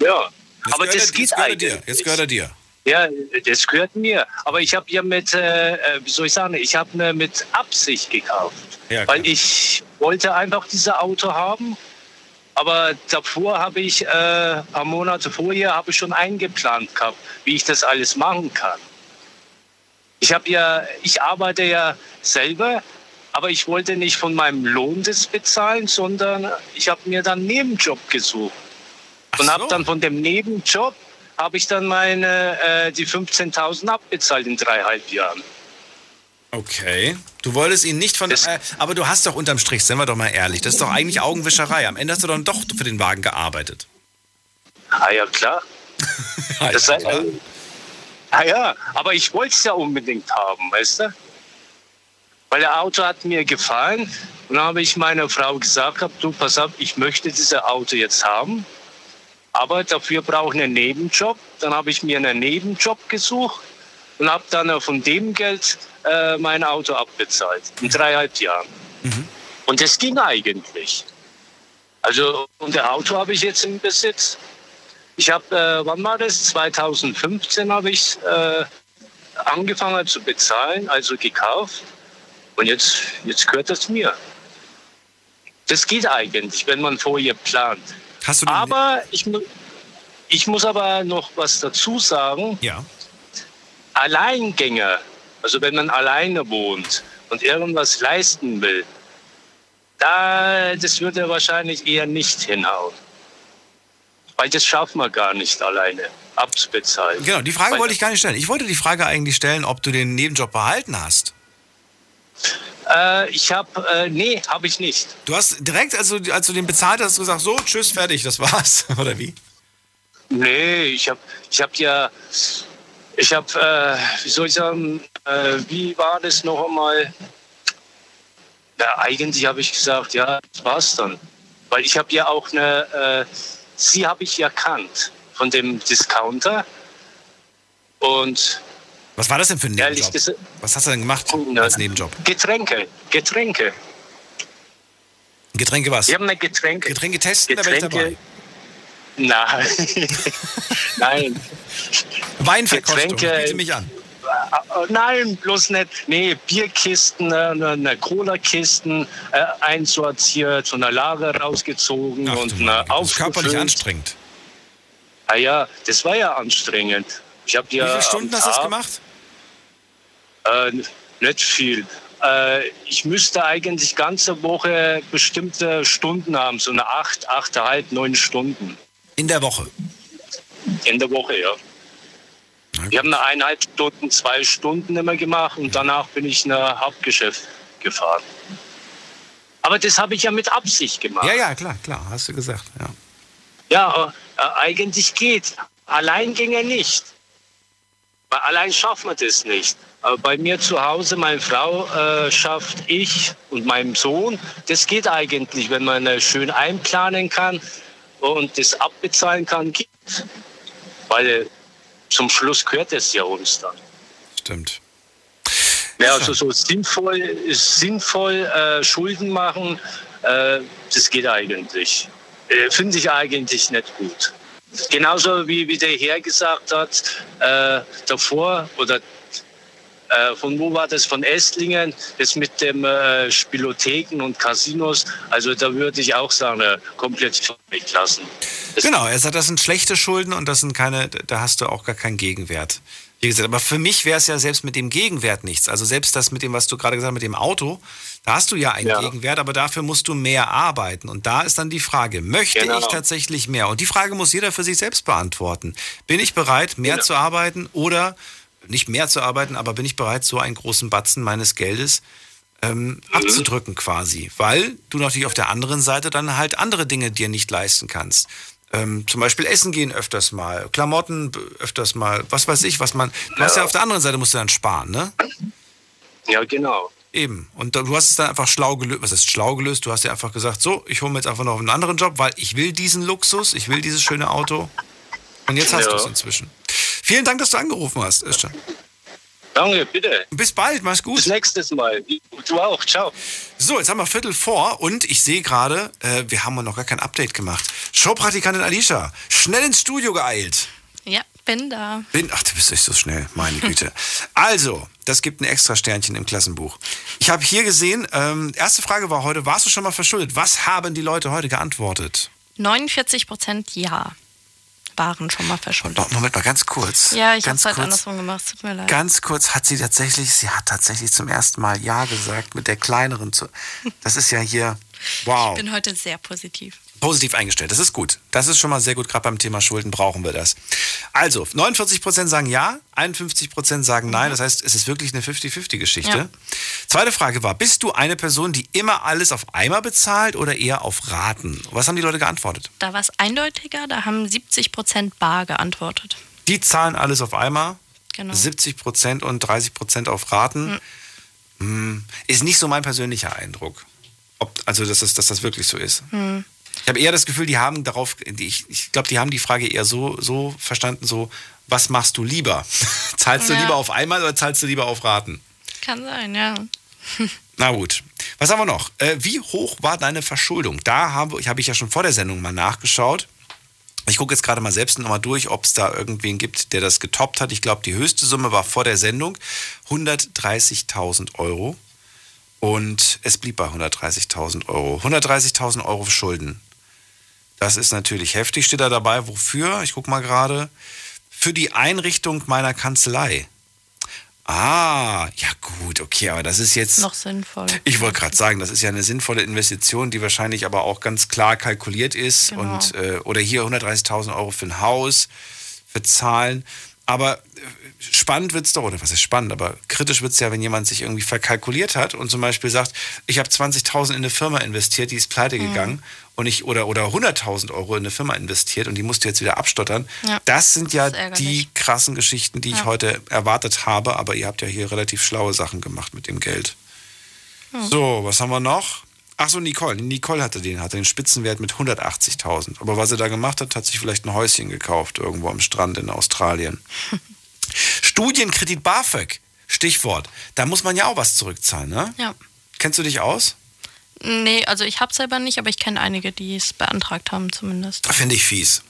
Ja, Jetzt aber gehört das er, geht jetzt gehört eigentlich. dir. Jetzt gehört er dir. Ja, das gehört mir. Aber ich habe ja mit, äh, äh, wie soll ich sagen, ich habe mir mit Absicht gekauft. Ja, weil ich wollte einfach dieses Auto haben. Aber davor habe ich, äh, ein paar Monate vorher, habe ich schon eingeplant gehabt, wie ich das alles machen kann. Ich habe ja, ich arbeite ja selber, aber ich wollte nicht von meinem Lohn das bezahlen, sondern ich habe mir dann einen Nebenjob gesucht. Und habe dann von dem Nebenjob habe ich dann meine äh, die 15.000 abbezahlt in dreieinhalb Jahren. Okay. Du wolltest ihn nicht von. Äh, aber du hast doch unterm Strich, sind wir doch mal ehrlich, das ist doch eigentlich Augenwischerei. Am Ende hast du dann doch für den Wagen gearbeitet. Ah ja, klar. [LAUGHS] das sei, ah ja, aber ich wollte es ja unbedingt haben, weißt du? Weil der Auto hat mir gefallen. Und dann habe ich meiner Frau gesagt, du pass auf, ich möchte dieses Auto jetzt haben. Aber dafür brauche ich einen Nebenjob. Dann habe ich mir einen Nebenjob gesucht und habe dann von dem Geld äh, mein Auto abbezahlt. In dreieinhalb Jahren. Und das ging eigentlich. Also, und der Auto habe ich jetzt im Besitz. Ich habe, äh, wann war das? 2015 habe ich äh, angefangen zu bezahlen, also gekauft. Und jetzt, jetzt gehört das mir. Das geht eigentlich, wenn man vorher plant. Hast du aber ich, ich muss aber noch was dazu sagen. Ja. Alleingänger, also wenn man alleine wohnt und irgendwas leisten will, da, das würde wahrscheinlich eher nicht hinhauen. Weil das schafft man gar nicht alleine abzubezahlen. Genau, die Frage Weil- wollte ich gar nicht stellen. Ich wollte die Frage eigentlich stellen, ob du den Nebenjob behalten hast. Äh, ich habe, äh, nee, habe ich nicht. Du hast direkt, als du, als du den bezahlt hast, gesagt, so, tschüss, fertig, das war's. [LAUGHS] Oder wie? Nee, ich habe ich hab ja, ich habe, äh, wie soll ich sagen, äh, wie war das noch einmal? Ja, eigentlich habe ich gesagt, ja, das war's dann. Weil ich habe ja auch eine, äh, sie habe ich ja kannt von dem Discounter. Und Was war das denn für ein Nebenjob? Was hast du denn gemacht als Nebenjob? Getränke, Getränke. Getränke was? Ich habe eine Getränke. Getränke testen, da wäre ich dabei. Nein. [LAUGHS] Nein. Weinverkostung, Getränke- biete mich an. Äh, Nein, bloß nicht. Nee, Bierkisten, äh, eine, eine Cola-Kisten äh, einsortiert, von der Lager rausgezogen und eine Das ist körperlich anstrengend. Ah ja, das war ja anstrengend. Ich habe ja Wie viele Stunden hast du das gemacht? Äh, nicht viel. Äh, ich müsste eigentlich ganze Woche bestimmte Stunden haben, so eine acht, achteinhalb, neun Stunden In der Woche. in der Woche, ja. Ich habe eine eineinhalb Stunden, zwei Stunden immer gemacht und danach bin ich in ein Hauptgeschäft gefahren. Aber das habe ich ja mit Absicht gemacht. Ja, ja, klar, klar, hast du gesagt. Ja. Ja, äh, eigentlich geht. Allein ging er nicht. Weil allein schafft man das nicht. Aber bei mir zu Hause, meine Frau äh, schafft ich und meinem Sohn. Das geht eigentlich, wenn man äh, schön einplanen kann und das abbezahlen kann. Geht. Weil äh, zum Schluss gehört es ja uns dann. Stimmt. Ja, also so sinnvoll, sinnvoll äh, Schulden machen, äh, das geht eigentlich. Äh, Finde ich eigentlich nicht gut. Genauso wie, wie der Herr gesagt hat, äh, davor oder äh, von wo war das? Von Esslingen, das mit dem äh, Spielotheken und Casinos. Also da würde ich auch sagen, äh, komplett weglassen. Genau, er sagt, das sind schlechte Schulden und das sind keine, da hast du auch gar keinen Gegenwert. Wie gesagt, aber für mich wäre es ja selbst mit dem Gegenwert nichts. Also selbst das mit dem, was du gerade gesagt hast, mit dem Auto, da hast du ja einen Ja. Gegenwert, aber dafür musst du mehr arbeiten. Und da ist dann die Frage, möchte Genau. ich tatsächlich mehr? Und die Frage muss jeder für sich selbst beantworten. Bin ich bereit, mehr Genau. zu arbeiten oder nicht mehr zu arbeiten, aber bin ich bereit, so einen großen Batzen meines Geldes ähm, abzudrücken quasi? Weil du natürlich auf der anderen Seite dann halt andere Dinge dir nicht leisten kannst. Ähm, zum Beispiel Essen gehen öfters mal, Klamotten öfters mal, was weiß ich, was man. Du hast ja auf der anderen Seite musst du dann sparen, ne? Ja, genau. Eben. Und du hast es dann einfach schlau gelöst. Was ist schlau gelöst? Du hast ja einfach gesagt, so, ich hole mir jetzt einfach noch einen anderen Job, weil ich will diesen Luxus, ich will dieses schöne Auto. Und jetzt hast Ja. du es inzwischen. Vielen Dank, dass du angerufen hast, Özcan. Danke, bitte. Bis bald, mach's gut. Bis nächstes Mal. Du auch, ciao. So, jetzt haben wir Viertel vor und ich sehe gerade, äh, wir haben noch gar kein Update gemacht. Showpraktikantin Alicia, schnell ins Studio geeilt. Ja, bin da. Bin, ach, du bist nicht so schnell, meine Güte. [LAUGHS] Also, das gibt ein extra Sternchen im Klassenbuch. Ich habe hier gesehen, ähm, erste Frage war heute, warst du schon mal verschuldet? Was haben die Leute heute geantwortet? 49 Prozent ja waren schon mal verschuldet. Moment mal, ganz kurz. Ja, ich habe es halt andersrum gemacht. Tut mir leid. Ganz kurz hat sie tatsächlich, sie hat tatsächlich zum ersten Mal Ja gesagt mit der kleineren. Zu, das ist ja hier, wow. Ich bin heute sehr positiv. Positiv eingestellt, das ist gut. Das ist schon mal sehr gut, gerade beim Thema Schulden brauchen wir das. Also, 49% sagen ja, 51% sagen nein. Das heißt, es ist wirklich eine 50-50-Geschichte. Ja. Zweite Frage war, bist du eine Person, die immer alles auf einmal bezahlt oder eher auf Raten? Was haben die Leute geantwortet? Da war es eindeutiger, da haben 70 Prozent bar geantwortet. Die zahlen alles auf einmal, Genau. 70% und 30% auf Raten. Hm, Ist nicht so mein persönlicher Eindruck. Ob, also, dass das, dass das wirklich so ist. Hm. Ich habe eher das Gefühl, die haben darauf, ich, ich glaube, die haben die Frage eher so, so verstanden, so, was machst du lieber? [LAUGHS] zahlst du Ja. lieber auf einmal oder zahlst du lieber auf Raten? Kann sein, ja. [LAUGHS] Na gut. Was haben wir noch? Äh, wie hoch war deine Verschuldung? Da habe ich, habe ich ja schon vor der Sendung mal nachgeschaut. Ich gucke jetzt gerade mal selbst nochmal durch, ob es da irgendwen gibt, der das getoppt hat. Ich glaube, die höchste Summe war vor der Sendung 130.000 Euro. Und es blieb bei 130.000 Euro. 130.000 Euro Schulden. Das ist natürlich heftig. Steht da dabei, wofür? Ich gucke mal gerade. Für die Einrichtung meiner Kanzlei. Ah, ja gut, okay, aber das ist jetzt. Noch sinnvoll. Ich wollte gerade sagen, das ist ja eine sinnvolle Investition, die wahrscheinlich aber auch ganz klar kalkuliert ist. Genau. Und, äh, oder hier 130.000 Euro für ein Haus, für Zahlen. Aber äh, spannend wird's doch, oder was ist spannend, aber kritisch wird's ja, wenn jemand sich irgendwie verkalkuliert hat und zum Beispiel sagt, ich habe 20.000 in eine Firma investiert, die ist pleite Mhm. gegangen und ich oder, oder 100.000 Euro in eine Firma investiert und die musst du jetzt wieder abstottern. Ja, Das sind ja die krassen Geschichten, die ich Ja. heute erwartet habe, aber ihr habt ja hier relativ schlaue Sachen gemacht mit dem Geld. Hm. So, was haben wir noch? Ach so, Nicole. Nicole hatte den, hatte den Spitzenwert mit 180.000. Aber was sie da gemacht hat, hat sich vielleicht ein Häuschen gekauft, irgendwo am Strand in Australien. [LAUGHS] Studienkredit BAföG. Stichwort. Da muss man ja auch was zurückzahlen, ne? Ja. Kennst du dich aus? Nee, also ich habe selber nicht, aber ich kenne einige, die es beantragt haben zumindest. Finde ich fies,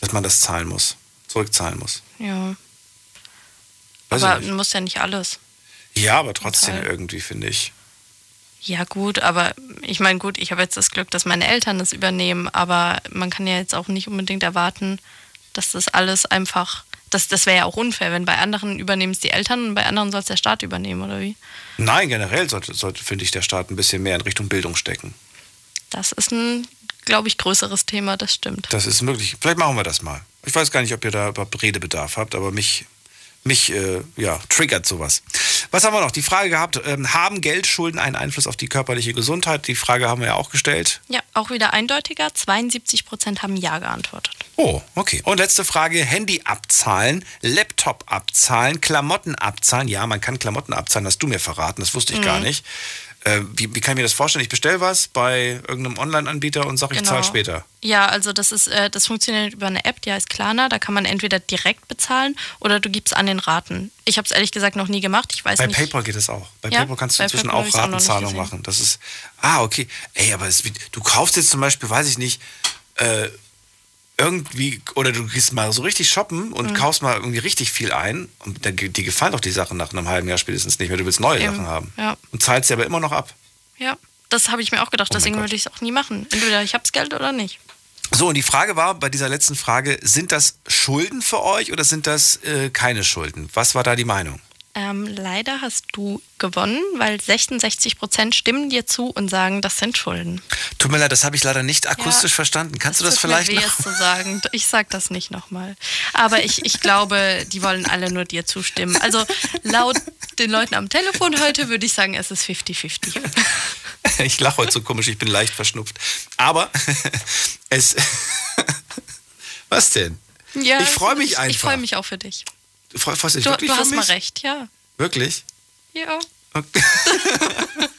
dass man das zahlen muss. Zurückzahlen muss. Ja. Weiß aber du musst ja nicht alles. Ja, aber trotzdem Total. irgendwie, finde ich. Ja gut, aber ich meine gut, ich habe jetzt das Glück, dass meine Eltern das übernehmen, aber man kann ja jetzt auch nicht unbedingt erwarten, dass das alles einfach, das, das wäre ja auch unfair, wenn bei anderen übernehmen es die Eltern und bei anderen soll es der Staat übernehmen, oder wie? Nein, generell sollte, sollte finde ich, der Staat ein bisschen mehr in Richtung Bildung stecken. Das ist ein, glaube ich, größeres Thema, das stimmt. Das ist möglich. Vielleicht machen wir das mal. Ich weiß gar nicht, ob ihr da überhaupt Redebedarf habt, aber mich, mich äh, ja, triggert sowas. Was haben wir noch? Die Frage gehabt, ähm, haben Geldschulden einen Einfluss auf die körperliche Gesundheit? Die Frage haben wir ja auch gestellt. Ja, auch wieder eindeutiger. 72 Prozent haben Ja geantwortet. Oh, okay. Und letzte Frage: Handy abzahlen, Laptop abzahlen, Klamotten abzahlen. Ja, man kann Klamotten abzahlen, hast du mir verraten, das wusste ich Mhm. gar nicht. Äh, wie, wie kann ich mir das vorstellen? Ich bestelle was bei irgendeinem Online-Anbieter und sage, ich Genau. zahle später. Ja, also das ist, äh, das funktioniert über eine App, die heißt Klarna. Da kann man entweder direkt bezahlen oder du gibst an den Raten. Ich habe es ehrlich gesagt noch nie gemacht. Ich weiß Bei nicht. PayPal geht es auch. Bei Ja, PayPal kannst du bei inzwischen PayPal auch Ratenzahlung machen. Das ist. Ah, okay. Ey, aber es, du kaufst jetzt zum Beispiel, weiß ich nicht, äh, irgendwie, oder du gehst mal so richtig shoppen und Mhm. kaufst mal irgendwie richtig viel ein. Und dann, dir gefallen doch die Sachen nach einem halben Jahr spätestens nicht mehr. Du willst neue Eben, Sachen haben. Ja, Und zahlst sie aber immer noch ab. ja. Das habe ich mir auch gedacht. Oh Deswegen würde ich es auch nie machen. Entweder ich habe das Geld oder nicht. So, und die Frage war bei dieser letzten Frage, sind das Schulden für euch oder sind das äh, keine Schulden? Was war da die Meinung? Ähm, leider hast du gewonnen, weil 66 Prozent stimmen dir zu und sagen, das sind Schulden. Tut mir leid, das habe ich leider nicht akustisch Ja, verstanden. Kannst du das vielleicht mir weh, noch? es zu sagen. Ich sag das nicht nochmal. Aber ich, ich glaube, die wollen alle nur dir zustimmen. Also laut den Leuten am Telefon heute würde ich sagen, es ist 50-50. [LAUGHS] Ich lache heute so komisch, ich bin leicht verschnupft. Aber [LAUGHS] es. [LAUGHS] Was denn? Ja, ich freue mich ich, einfach. Ich freue mich auch für dich. Freust dich Du, wirklich du hast mich? mal recht, ja. Wirklich? Ja. Okay. [LAUGHS]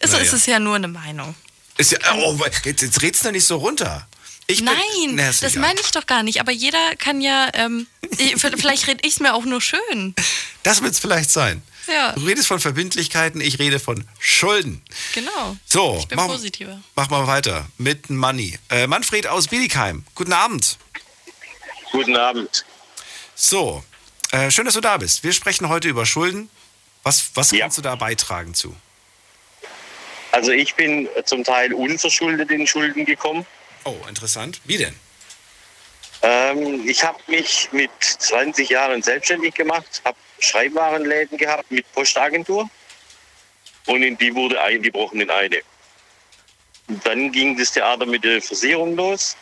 Es Naja. ist es ja nur eine Meinung. Ist ja, oh, jetzt, jetzt redst du nicht so runter. Ich bin- Nein, ist das meine ich doch gar nicht. Aber jeder kann ja, ähm, ich- vielleicht rede ich es mir auch nur schön. Das wird es vielleicht sein. Ja, Du redest von Verbindlichkeiten, ich rede von Schulden. genau. So, Ich bin mach, positiver. mach mal weiter mit Money. Äh, Manfred aus Bietigheim, guten Abend. Guten Abend. So, äh, schön, dass du da bist. Wir sprechen heute über Schulden. Was, was kannst du da beitragen zu? Also ich bin zum Teil unverschuldet in Schulden gekommen. Oh, interessant. Wie denn? Ähm, ich habe mich mit 20 Jahren selbstständig gemacht, habe Schreibwarenläden gehabt mit Postagentur und in die wurde eingebrochen in eine. Und dann ging das Theater mit der Versicherung los.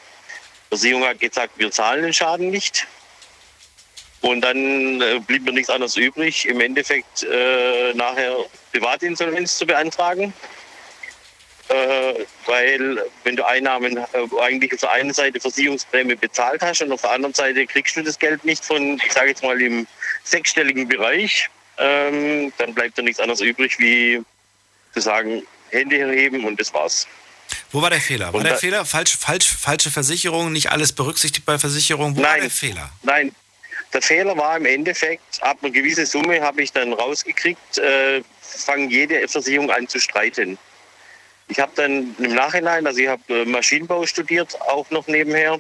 Die Versicherung hat gesagt, wir zahlen den Schaden nicht. Und dann äh, blieb mir nichts anderes übrig, im Endeffekt äh, nachher Privatinsolvenz zu beantragen. Äh, weil wenn du Einnahmen äh, eigentlich auf der einen Seite Versicherungsprämie bezahlt hast und auf der anderen Seite kriegst du das Geld nicht von, ich sage jetzt mal im sechsstelligen Bereich, ähm, dann bleibt dir nichts anderes übrig, wie zu sagen, Hände heben und das war's. Wo war der Fehler? War der Fehler falsch, falsch, falsche Versicherung, nicht alles berücksichtigt bei Versicherung? Wo war Nein. der Fehler? Nein, der Fehler war im Endeffekt, ab einer gewissen Summe habe ich dann rausgekriegt, äh, fangen jede Versicherung an zu streiten. Ich habe dann im Nachhinein, also ich habe äh, Maschinenbau studiert, auch noch nebenher,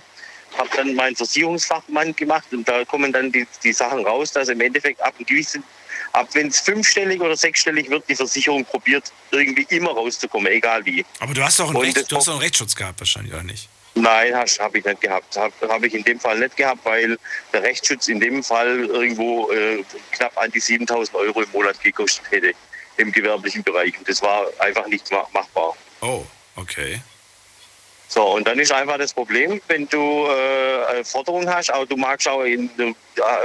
habe dann meinen Versicherungsfachmann gemacht und da kommen dann die, die Sachen raus, dass im Endeffekt ab einem gewissen, ab wenn es fünfstellig oder sechsstellig wird, die Versicherung probiert irgendwie immer rauszukommen, egal wie. Aber du hast doch einen, Und Recht, das du hast doch einen Rechtsschutz gehabt wahrscheinlich, oder nicht? Nein, habe ich nicht gehabt. Habe hab ich in dem Fall nicht gehabt, weil der Rechtsschutz in dem Fall irgendwo äh, knapp an die 7000 Euro im Monat gekostet hätte im gewerblichen Bereich. Und das war einfach nicht ma- machbar. Oh, okay. So, und dann ist einfach das Problem, wenn du äh, eine Forderung hast, aber du magst auch in, äh,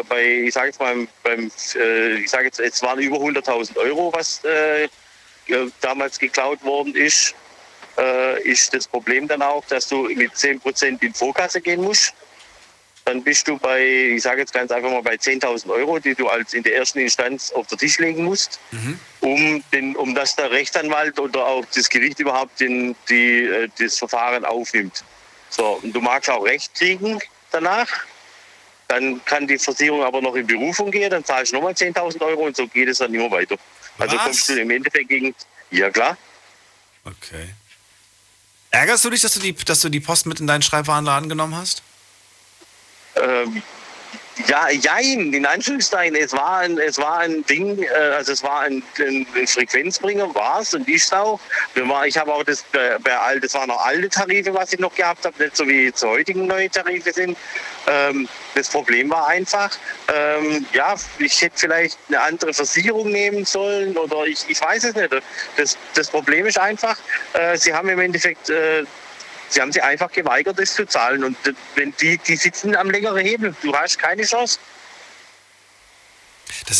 bei, ich sage jetzt mal, beim, äh, ich sage jetzt, es waren über 100.000 Euro, was äh, damals geklaut worden ist, äh, ist das Problem dann auch, dass du mit 10% in Vorkasse gehen musst. Dann bist du bei, ich sage jetzt ganz einfach mal, bei 10.000 Euro, die du als in der ersten Instanz auf den Tisch legen musst, um, den, um dass der Rechtsanwalt oder auch das Gericht überhaupt den, die, äh, das Verfahren aufnimmt. So, und du magst auch Recht kriegen danach. Dann kann die Versicherung aber noch in Berufung gehen, dann zahlst du nochmal 10.000 Euro und so geht es dann immer weiter. Also Was? kommst du im Endeffekt gegen, ja klar, Okay. Ärgerst du dich, dass du die, dass du die Post mit in deinen Schreibwarenladen genommen hast? Ähm, ja, jein, in Anführungszeichen. Es war ein, es war ein Ding, äh, also es war ein, ein, ein Frequenzbringer, war es und ist auch. War, ich habe auch das, bei, bei all, das waren noch alte Tarife, was ich noch gehabt habe, nicht so wie zu heutigen neue Tarife sind. Ähm, das Problem war einfach, ähm, ja, ich hätte vielleicht eine andere Versicherung nehmen sollen oder ich, ich weiß es nicht. Das, das Problem ist einfach, äh, sie haben im Endeffekt äh, Sie haben sich einfach geweigert, das zu zahlen. Und wenn die, die sitzen am längeren Hebel, du hast keine Chance.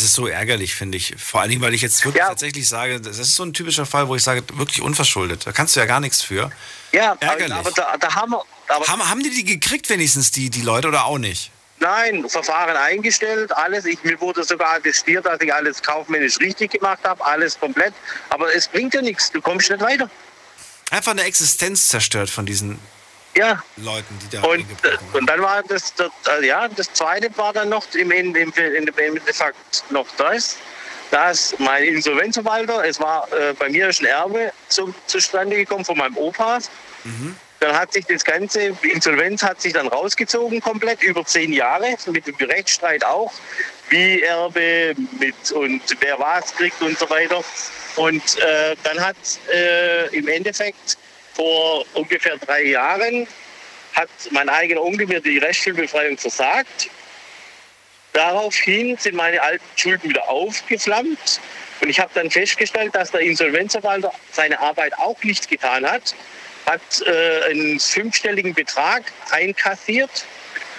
ist so ärgerlich, finde ich. Vor allen Dingen, weil ich jetzt wirklich tatsächlich sage, das ist so ein typischer Fall, wo ich sage, wirklich unverschuldet. Da kannst du ja gar nichts für. Ja, Ärgerlich. aber da, da haben wir. Haben, haben die die gekriegt wenigstens, die, die Leute, oder auch nicht? Nein, Verfahren eingestellt, alles. Ich, mir wurde sogar attestiert, dass ich alles kaufmännisch richtig gemacht habe, alles komplett. Aber es bringt ja nichts, du kommst nicht weiter. Einfach eine Existenz zerstört von diesen Ja. Leuten, die da Und, und dann war das, das äh, ja, das zweite war dann noch im, im, im, im Endeffekt noch das, dass mein Insolvenzverwalter, es war äh, bei mir ist ein Erbe zu, zustande gekommen von meinem Opa. Dann hat sich das Ganze, die Insolvenz hat sich dann rausgezogen komplett, über zehn Jahre, mit dem Rechtsstreit auch, wie Erbe mit und wer was kriegt und so weiter. Und äh, dann hat äh, im Endeffekt vor ungefähr drei Jahren hat mein eigener Onkel mir die Rechtsschulbefreiung versagt. Daraufhin sind meine alten Schulden wieder aufgeflammt. Und ich habe dann festgestellt, dass der Insolvenzverwalter seine Arbeit auch nicht getan hat, hat äh, einen fünfstelligen Betrag einkassiert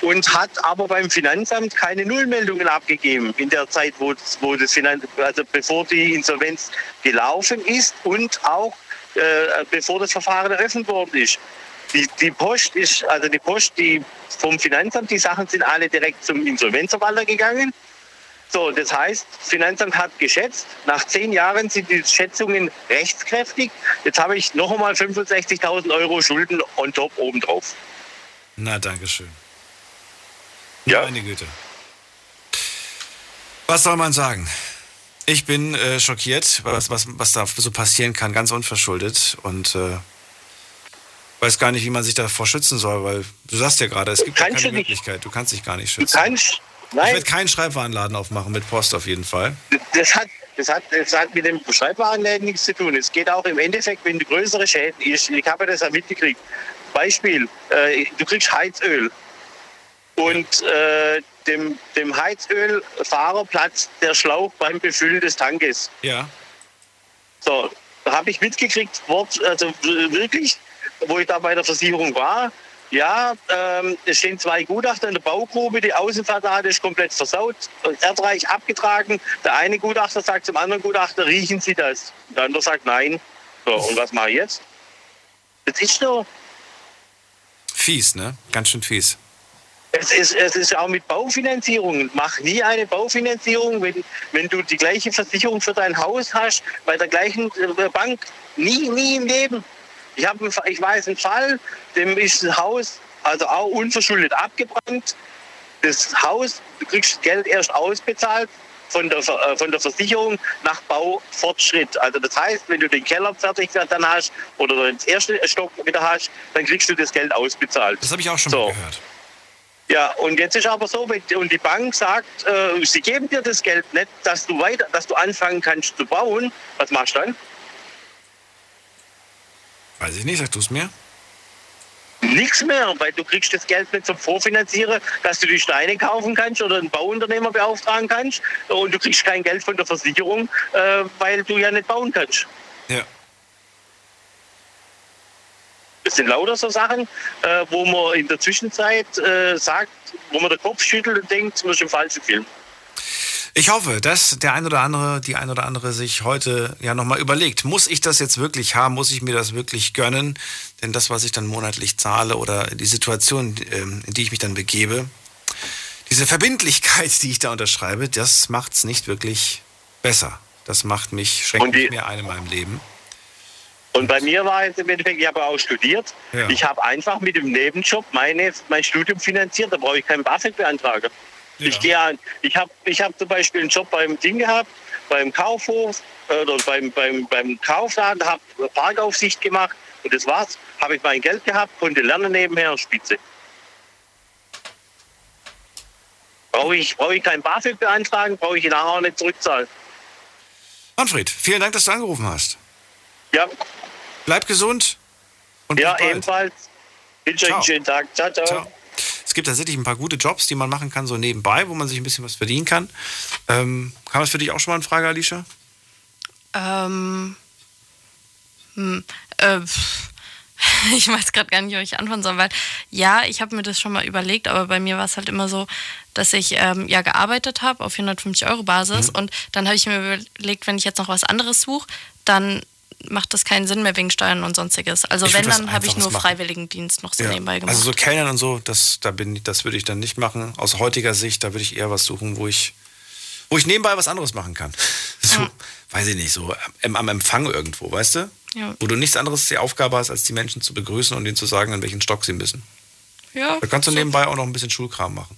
und hat aber beim Finanzamt keine Nullmeldungen abgegeben in der Zeit, wo, wo das Finanz also bevor die Insolvenz gelaufen ist und auch äh, bevor das Verfahren eröffnet worden ist. Die, die Post ist, also die Post, die vom Finanzamt, die Sachen sind alle direkt zum Insolvenzverwalter gegangen. So, das heißt, Finanzamt hat geschätzt, nach zehn Jahren sind die Schätzungen rechtskräftig. Jetzt habe ich noch einmal 65.000 Euro Schulden on top obendrauf. Na, danke schön. Ja. Meine Güte. Was soll man sagen? Ich bin äh, schockiert, was, was, was da so passieren kann, ganz unverschuldet. Und äh, weiß gar nicht, wie man sich davor schützen soll, weil du sagst ja gerade, es gibt Kannst keine du nicht. Möglichkeit. Du kannst dich gar nicht schützen. kannst- ich nein. werde keinen Schreibwarenladen aufmachen mit Post auf jeden Fall. Das hat, das, hat, das hat mit dem Schreibwarenläden nichts zu tun. Es geht auch im Endeffekt, wenn du größere Schäden ist. Ich habe das ja mitgekriegt. Beispiel, äh, du kriegst Heizöl. Und äh, dem, dem Heizölfahrer platzt der Schlauch beim Befüllen des Tankes. Ja. So, da habe ich mitgekriegt, Wort, also wirklich, wo ich da bei der Versicherung war. Ja, ähm, es stehen zwei Gutachter in der Baugrube, die Außenfassade ist komplett versaut, erdreich abgetragen. Der eine Gutachter sagt zum anderen Gutachter, riechen Sie das? Der andere sagt nein. So, und was mache ich jetzt? Das ist so. Fies, ne? Ganz schön fies. Es ist, es ist auch mit Baufinanzierung. Mach nie eine Baufinanzierung, wenn, wenn du die gleiche Versicherung für dein Haus hast, bei der gleichen äh, Bank. Nie, nie im Leben. Ich, hab, ich weiß einen Fall, dem ist das Haus also auch unverschuldet abgebrannt. Das Haus, du kriegst Geld erst ausbezahlt von der, äh, von der Versicherung nach Baufortschritt. Also das heißt, wenn du den Keller fertig dann hast oder den ersten Stock wieder hast, dann kriegst du das Geld ausbezahlt. Das habe ich auch schon so. gehört. Ja, und jetzt ist aber so, wenn, und die Bank sagt, äh, sie geben dir das Geld nicht, dass du weiter, dass du anfangen kannst zu bauen. Was machst du dann? Weiß ich nicht, sag du es mir. Nichts mehr, weil du kriegst das Geld nicht zum Vorfinanzieren, dass du die Steine kaufen kannst oder einen Bauunternehmer beauftragen kannst. Und du kriegst kein Geld von der Versicherung, äh, weil du ja nicht bauen kannst. Ja. Das sind lauter so Sachen, äh, wo man in der Zwischenzeit äh, sagt, wo man den Kopf schüttelt und denkt, man ist im falschen Film. Ich hoffe, dass der ein oder andere, die ein oder andere sich heute ja nochmal überlegt, muss ich das jetzt wirklich haben, muss ich mir das wirklich gönnen? Denn das, was ich dann monatlich zahle oder die Situation, ähm, in die ich mich dann begebe, diese Verbindlichkeit, die ich da unterschreibe, das macht es nicht wirklich besser. Das macht mich, schränkt mich mehr ein in meinem Leben. Und bei mir war es im Endeffekt, ich habe auch studiert. Ja. Ich habe einfach mit dem Nebenjob meine, mein Studium finanziert. Da brauche ich keinen BAföG beantragen. Ich gehe an, ich habe ich hab zum Beispiel einen Job beim Ding gehabt, beim Kaufhof oder beim, beim, beim Kaufladen, habe Parkaufsicht gemacht und das war's. Habe ich mein Geld gehabt, konnte lernen nebenher, spitze. Brauche ich, brauche ich keinen BAföG beantragen, brauche ich ihn nachher auch nicht zurückzahlen. Manfred, vielen Dank, dass du angerufen hast. Ja. Bleib gesund. Und ja, ebenfalls. Wünsche euch einen schönen Tag. Ciao, ciao. Es gibt tatsächlich ein paar gute Jobs, die man machen kann, so nebenbei, wo man sich ein bisschen was verdienen kann. Ähm, kam das für dich auch schon mal in Frage, Alicia? Ähm, hm, äh, [LAUGHS] ich weiß gerade gar nicht, ob ich antworten soll, weil ja, ich habe mir das schon mal überlegt, aber bei mir war es halt immer so, dass ich ähm, ja gearbeitet habe auf 450 Euro Basis Mhm. und dann habe ich mir überlegt, wenn ich jetzt noch was anderes suche, dann macht das keinen Sinn mehr wegen Steuern und sonstiges. Also Ich wenn, dann habe ich nur machen. Freiwilligendienst noch so nebenbei gemacht. Also so Kellnern und so, das, da bin, ich- das würde ich dann nicht machen. Aus heutiger Sicht, da würde ich eher was suchen, wo ich, wo ich nebenbei was anderes machen kann. [LAUGHS] So, weiß ich nicht, so am, am Empfang irgendwo, weißt du? Ja. Wo du nichts anderes die Aufgabe hast, als die Menschen zu begrüßen und ihnen zu sagen, an welchen Stock sie müssen. ja, Da kannst du so, nebenbei auch noch ein bisschen Schulkram machen.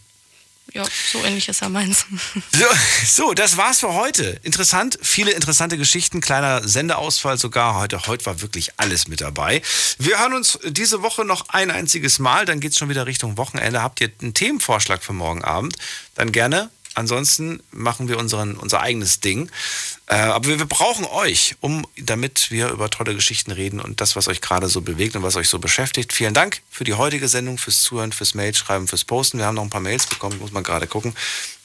Ja, so ähnlich ist ja meins. [LAUGHS] So, so, das war's für heute. Interessant, viele interessante Geschichten, kleiner Sendeausfall sogar heute. Heute war wirklich alles mit dabei. Wir hören uns diese Woche noch ein einziges Mal, dann geht's schon wieder Richtung Wochenende. Habt ihr einen Themenvorschlag für morgen Abend? Dann gerne. Ansonsten machen wir unseren, unser eigenes Ding. Äh, aber wir, wir brauchen euch, um, damit wir über tolle Geschichten reden und das, was euch gerade so bewegt und was euch so beschäftigt. Vielen Dank für die heutige Sendung, fürs Zuhören, fürs Mailschreiben, fürs Posten. Wir haben noch ein paar Mails bekommen, muss mal gerade gucken,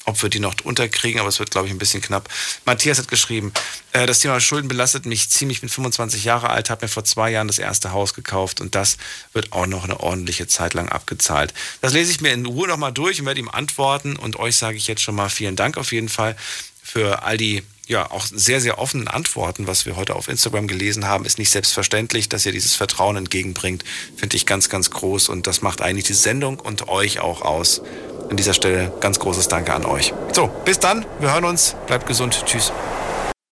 ob wir die noch unterkriegen, aber es wird, glaube ich, ein bisschen knapp. Matthias hat geschrieben, äh, das Thema Schulden belastet mich ziemlich. Ich bin 25 Jahre alt, habe mir vor zwei Jahren das erste Haus gekauft und das wird auch noch eine ordentliche Zeit lang abgezahlt. Das lese ich mir in Ruhe nochmal durch und werde ihm antworten und euch sage ich jetzt schon mal vielen Dank auf jeden Fall für all die ja auch sehr, sehr offenen Antworten, was wir heute auf Instagram gelesen haben, ist nicht selbstverständlich, dass ihr dieses Vertrauen entgegenbringt. Finde ich ganz, ganz groß und das macht eigentlich die Sendung und euch auch aus. An dieser Stelle ganz großes Danke an euch. So, bis dann, wir hören uns, bleibt gesund, tschüss.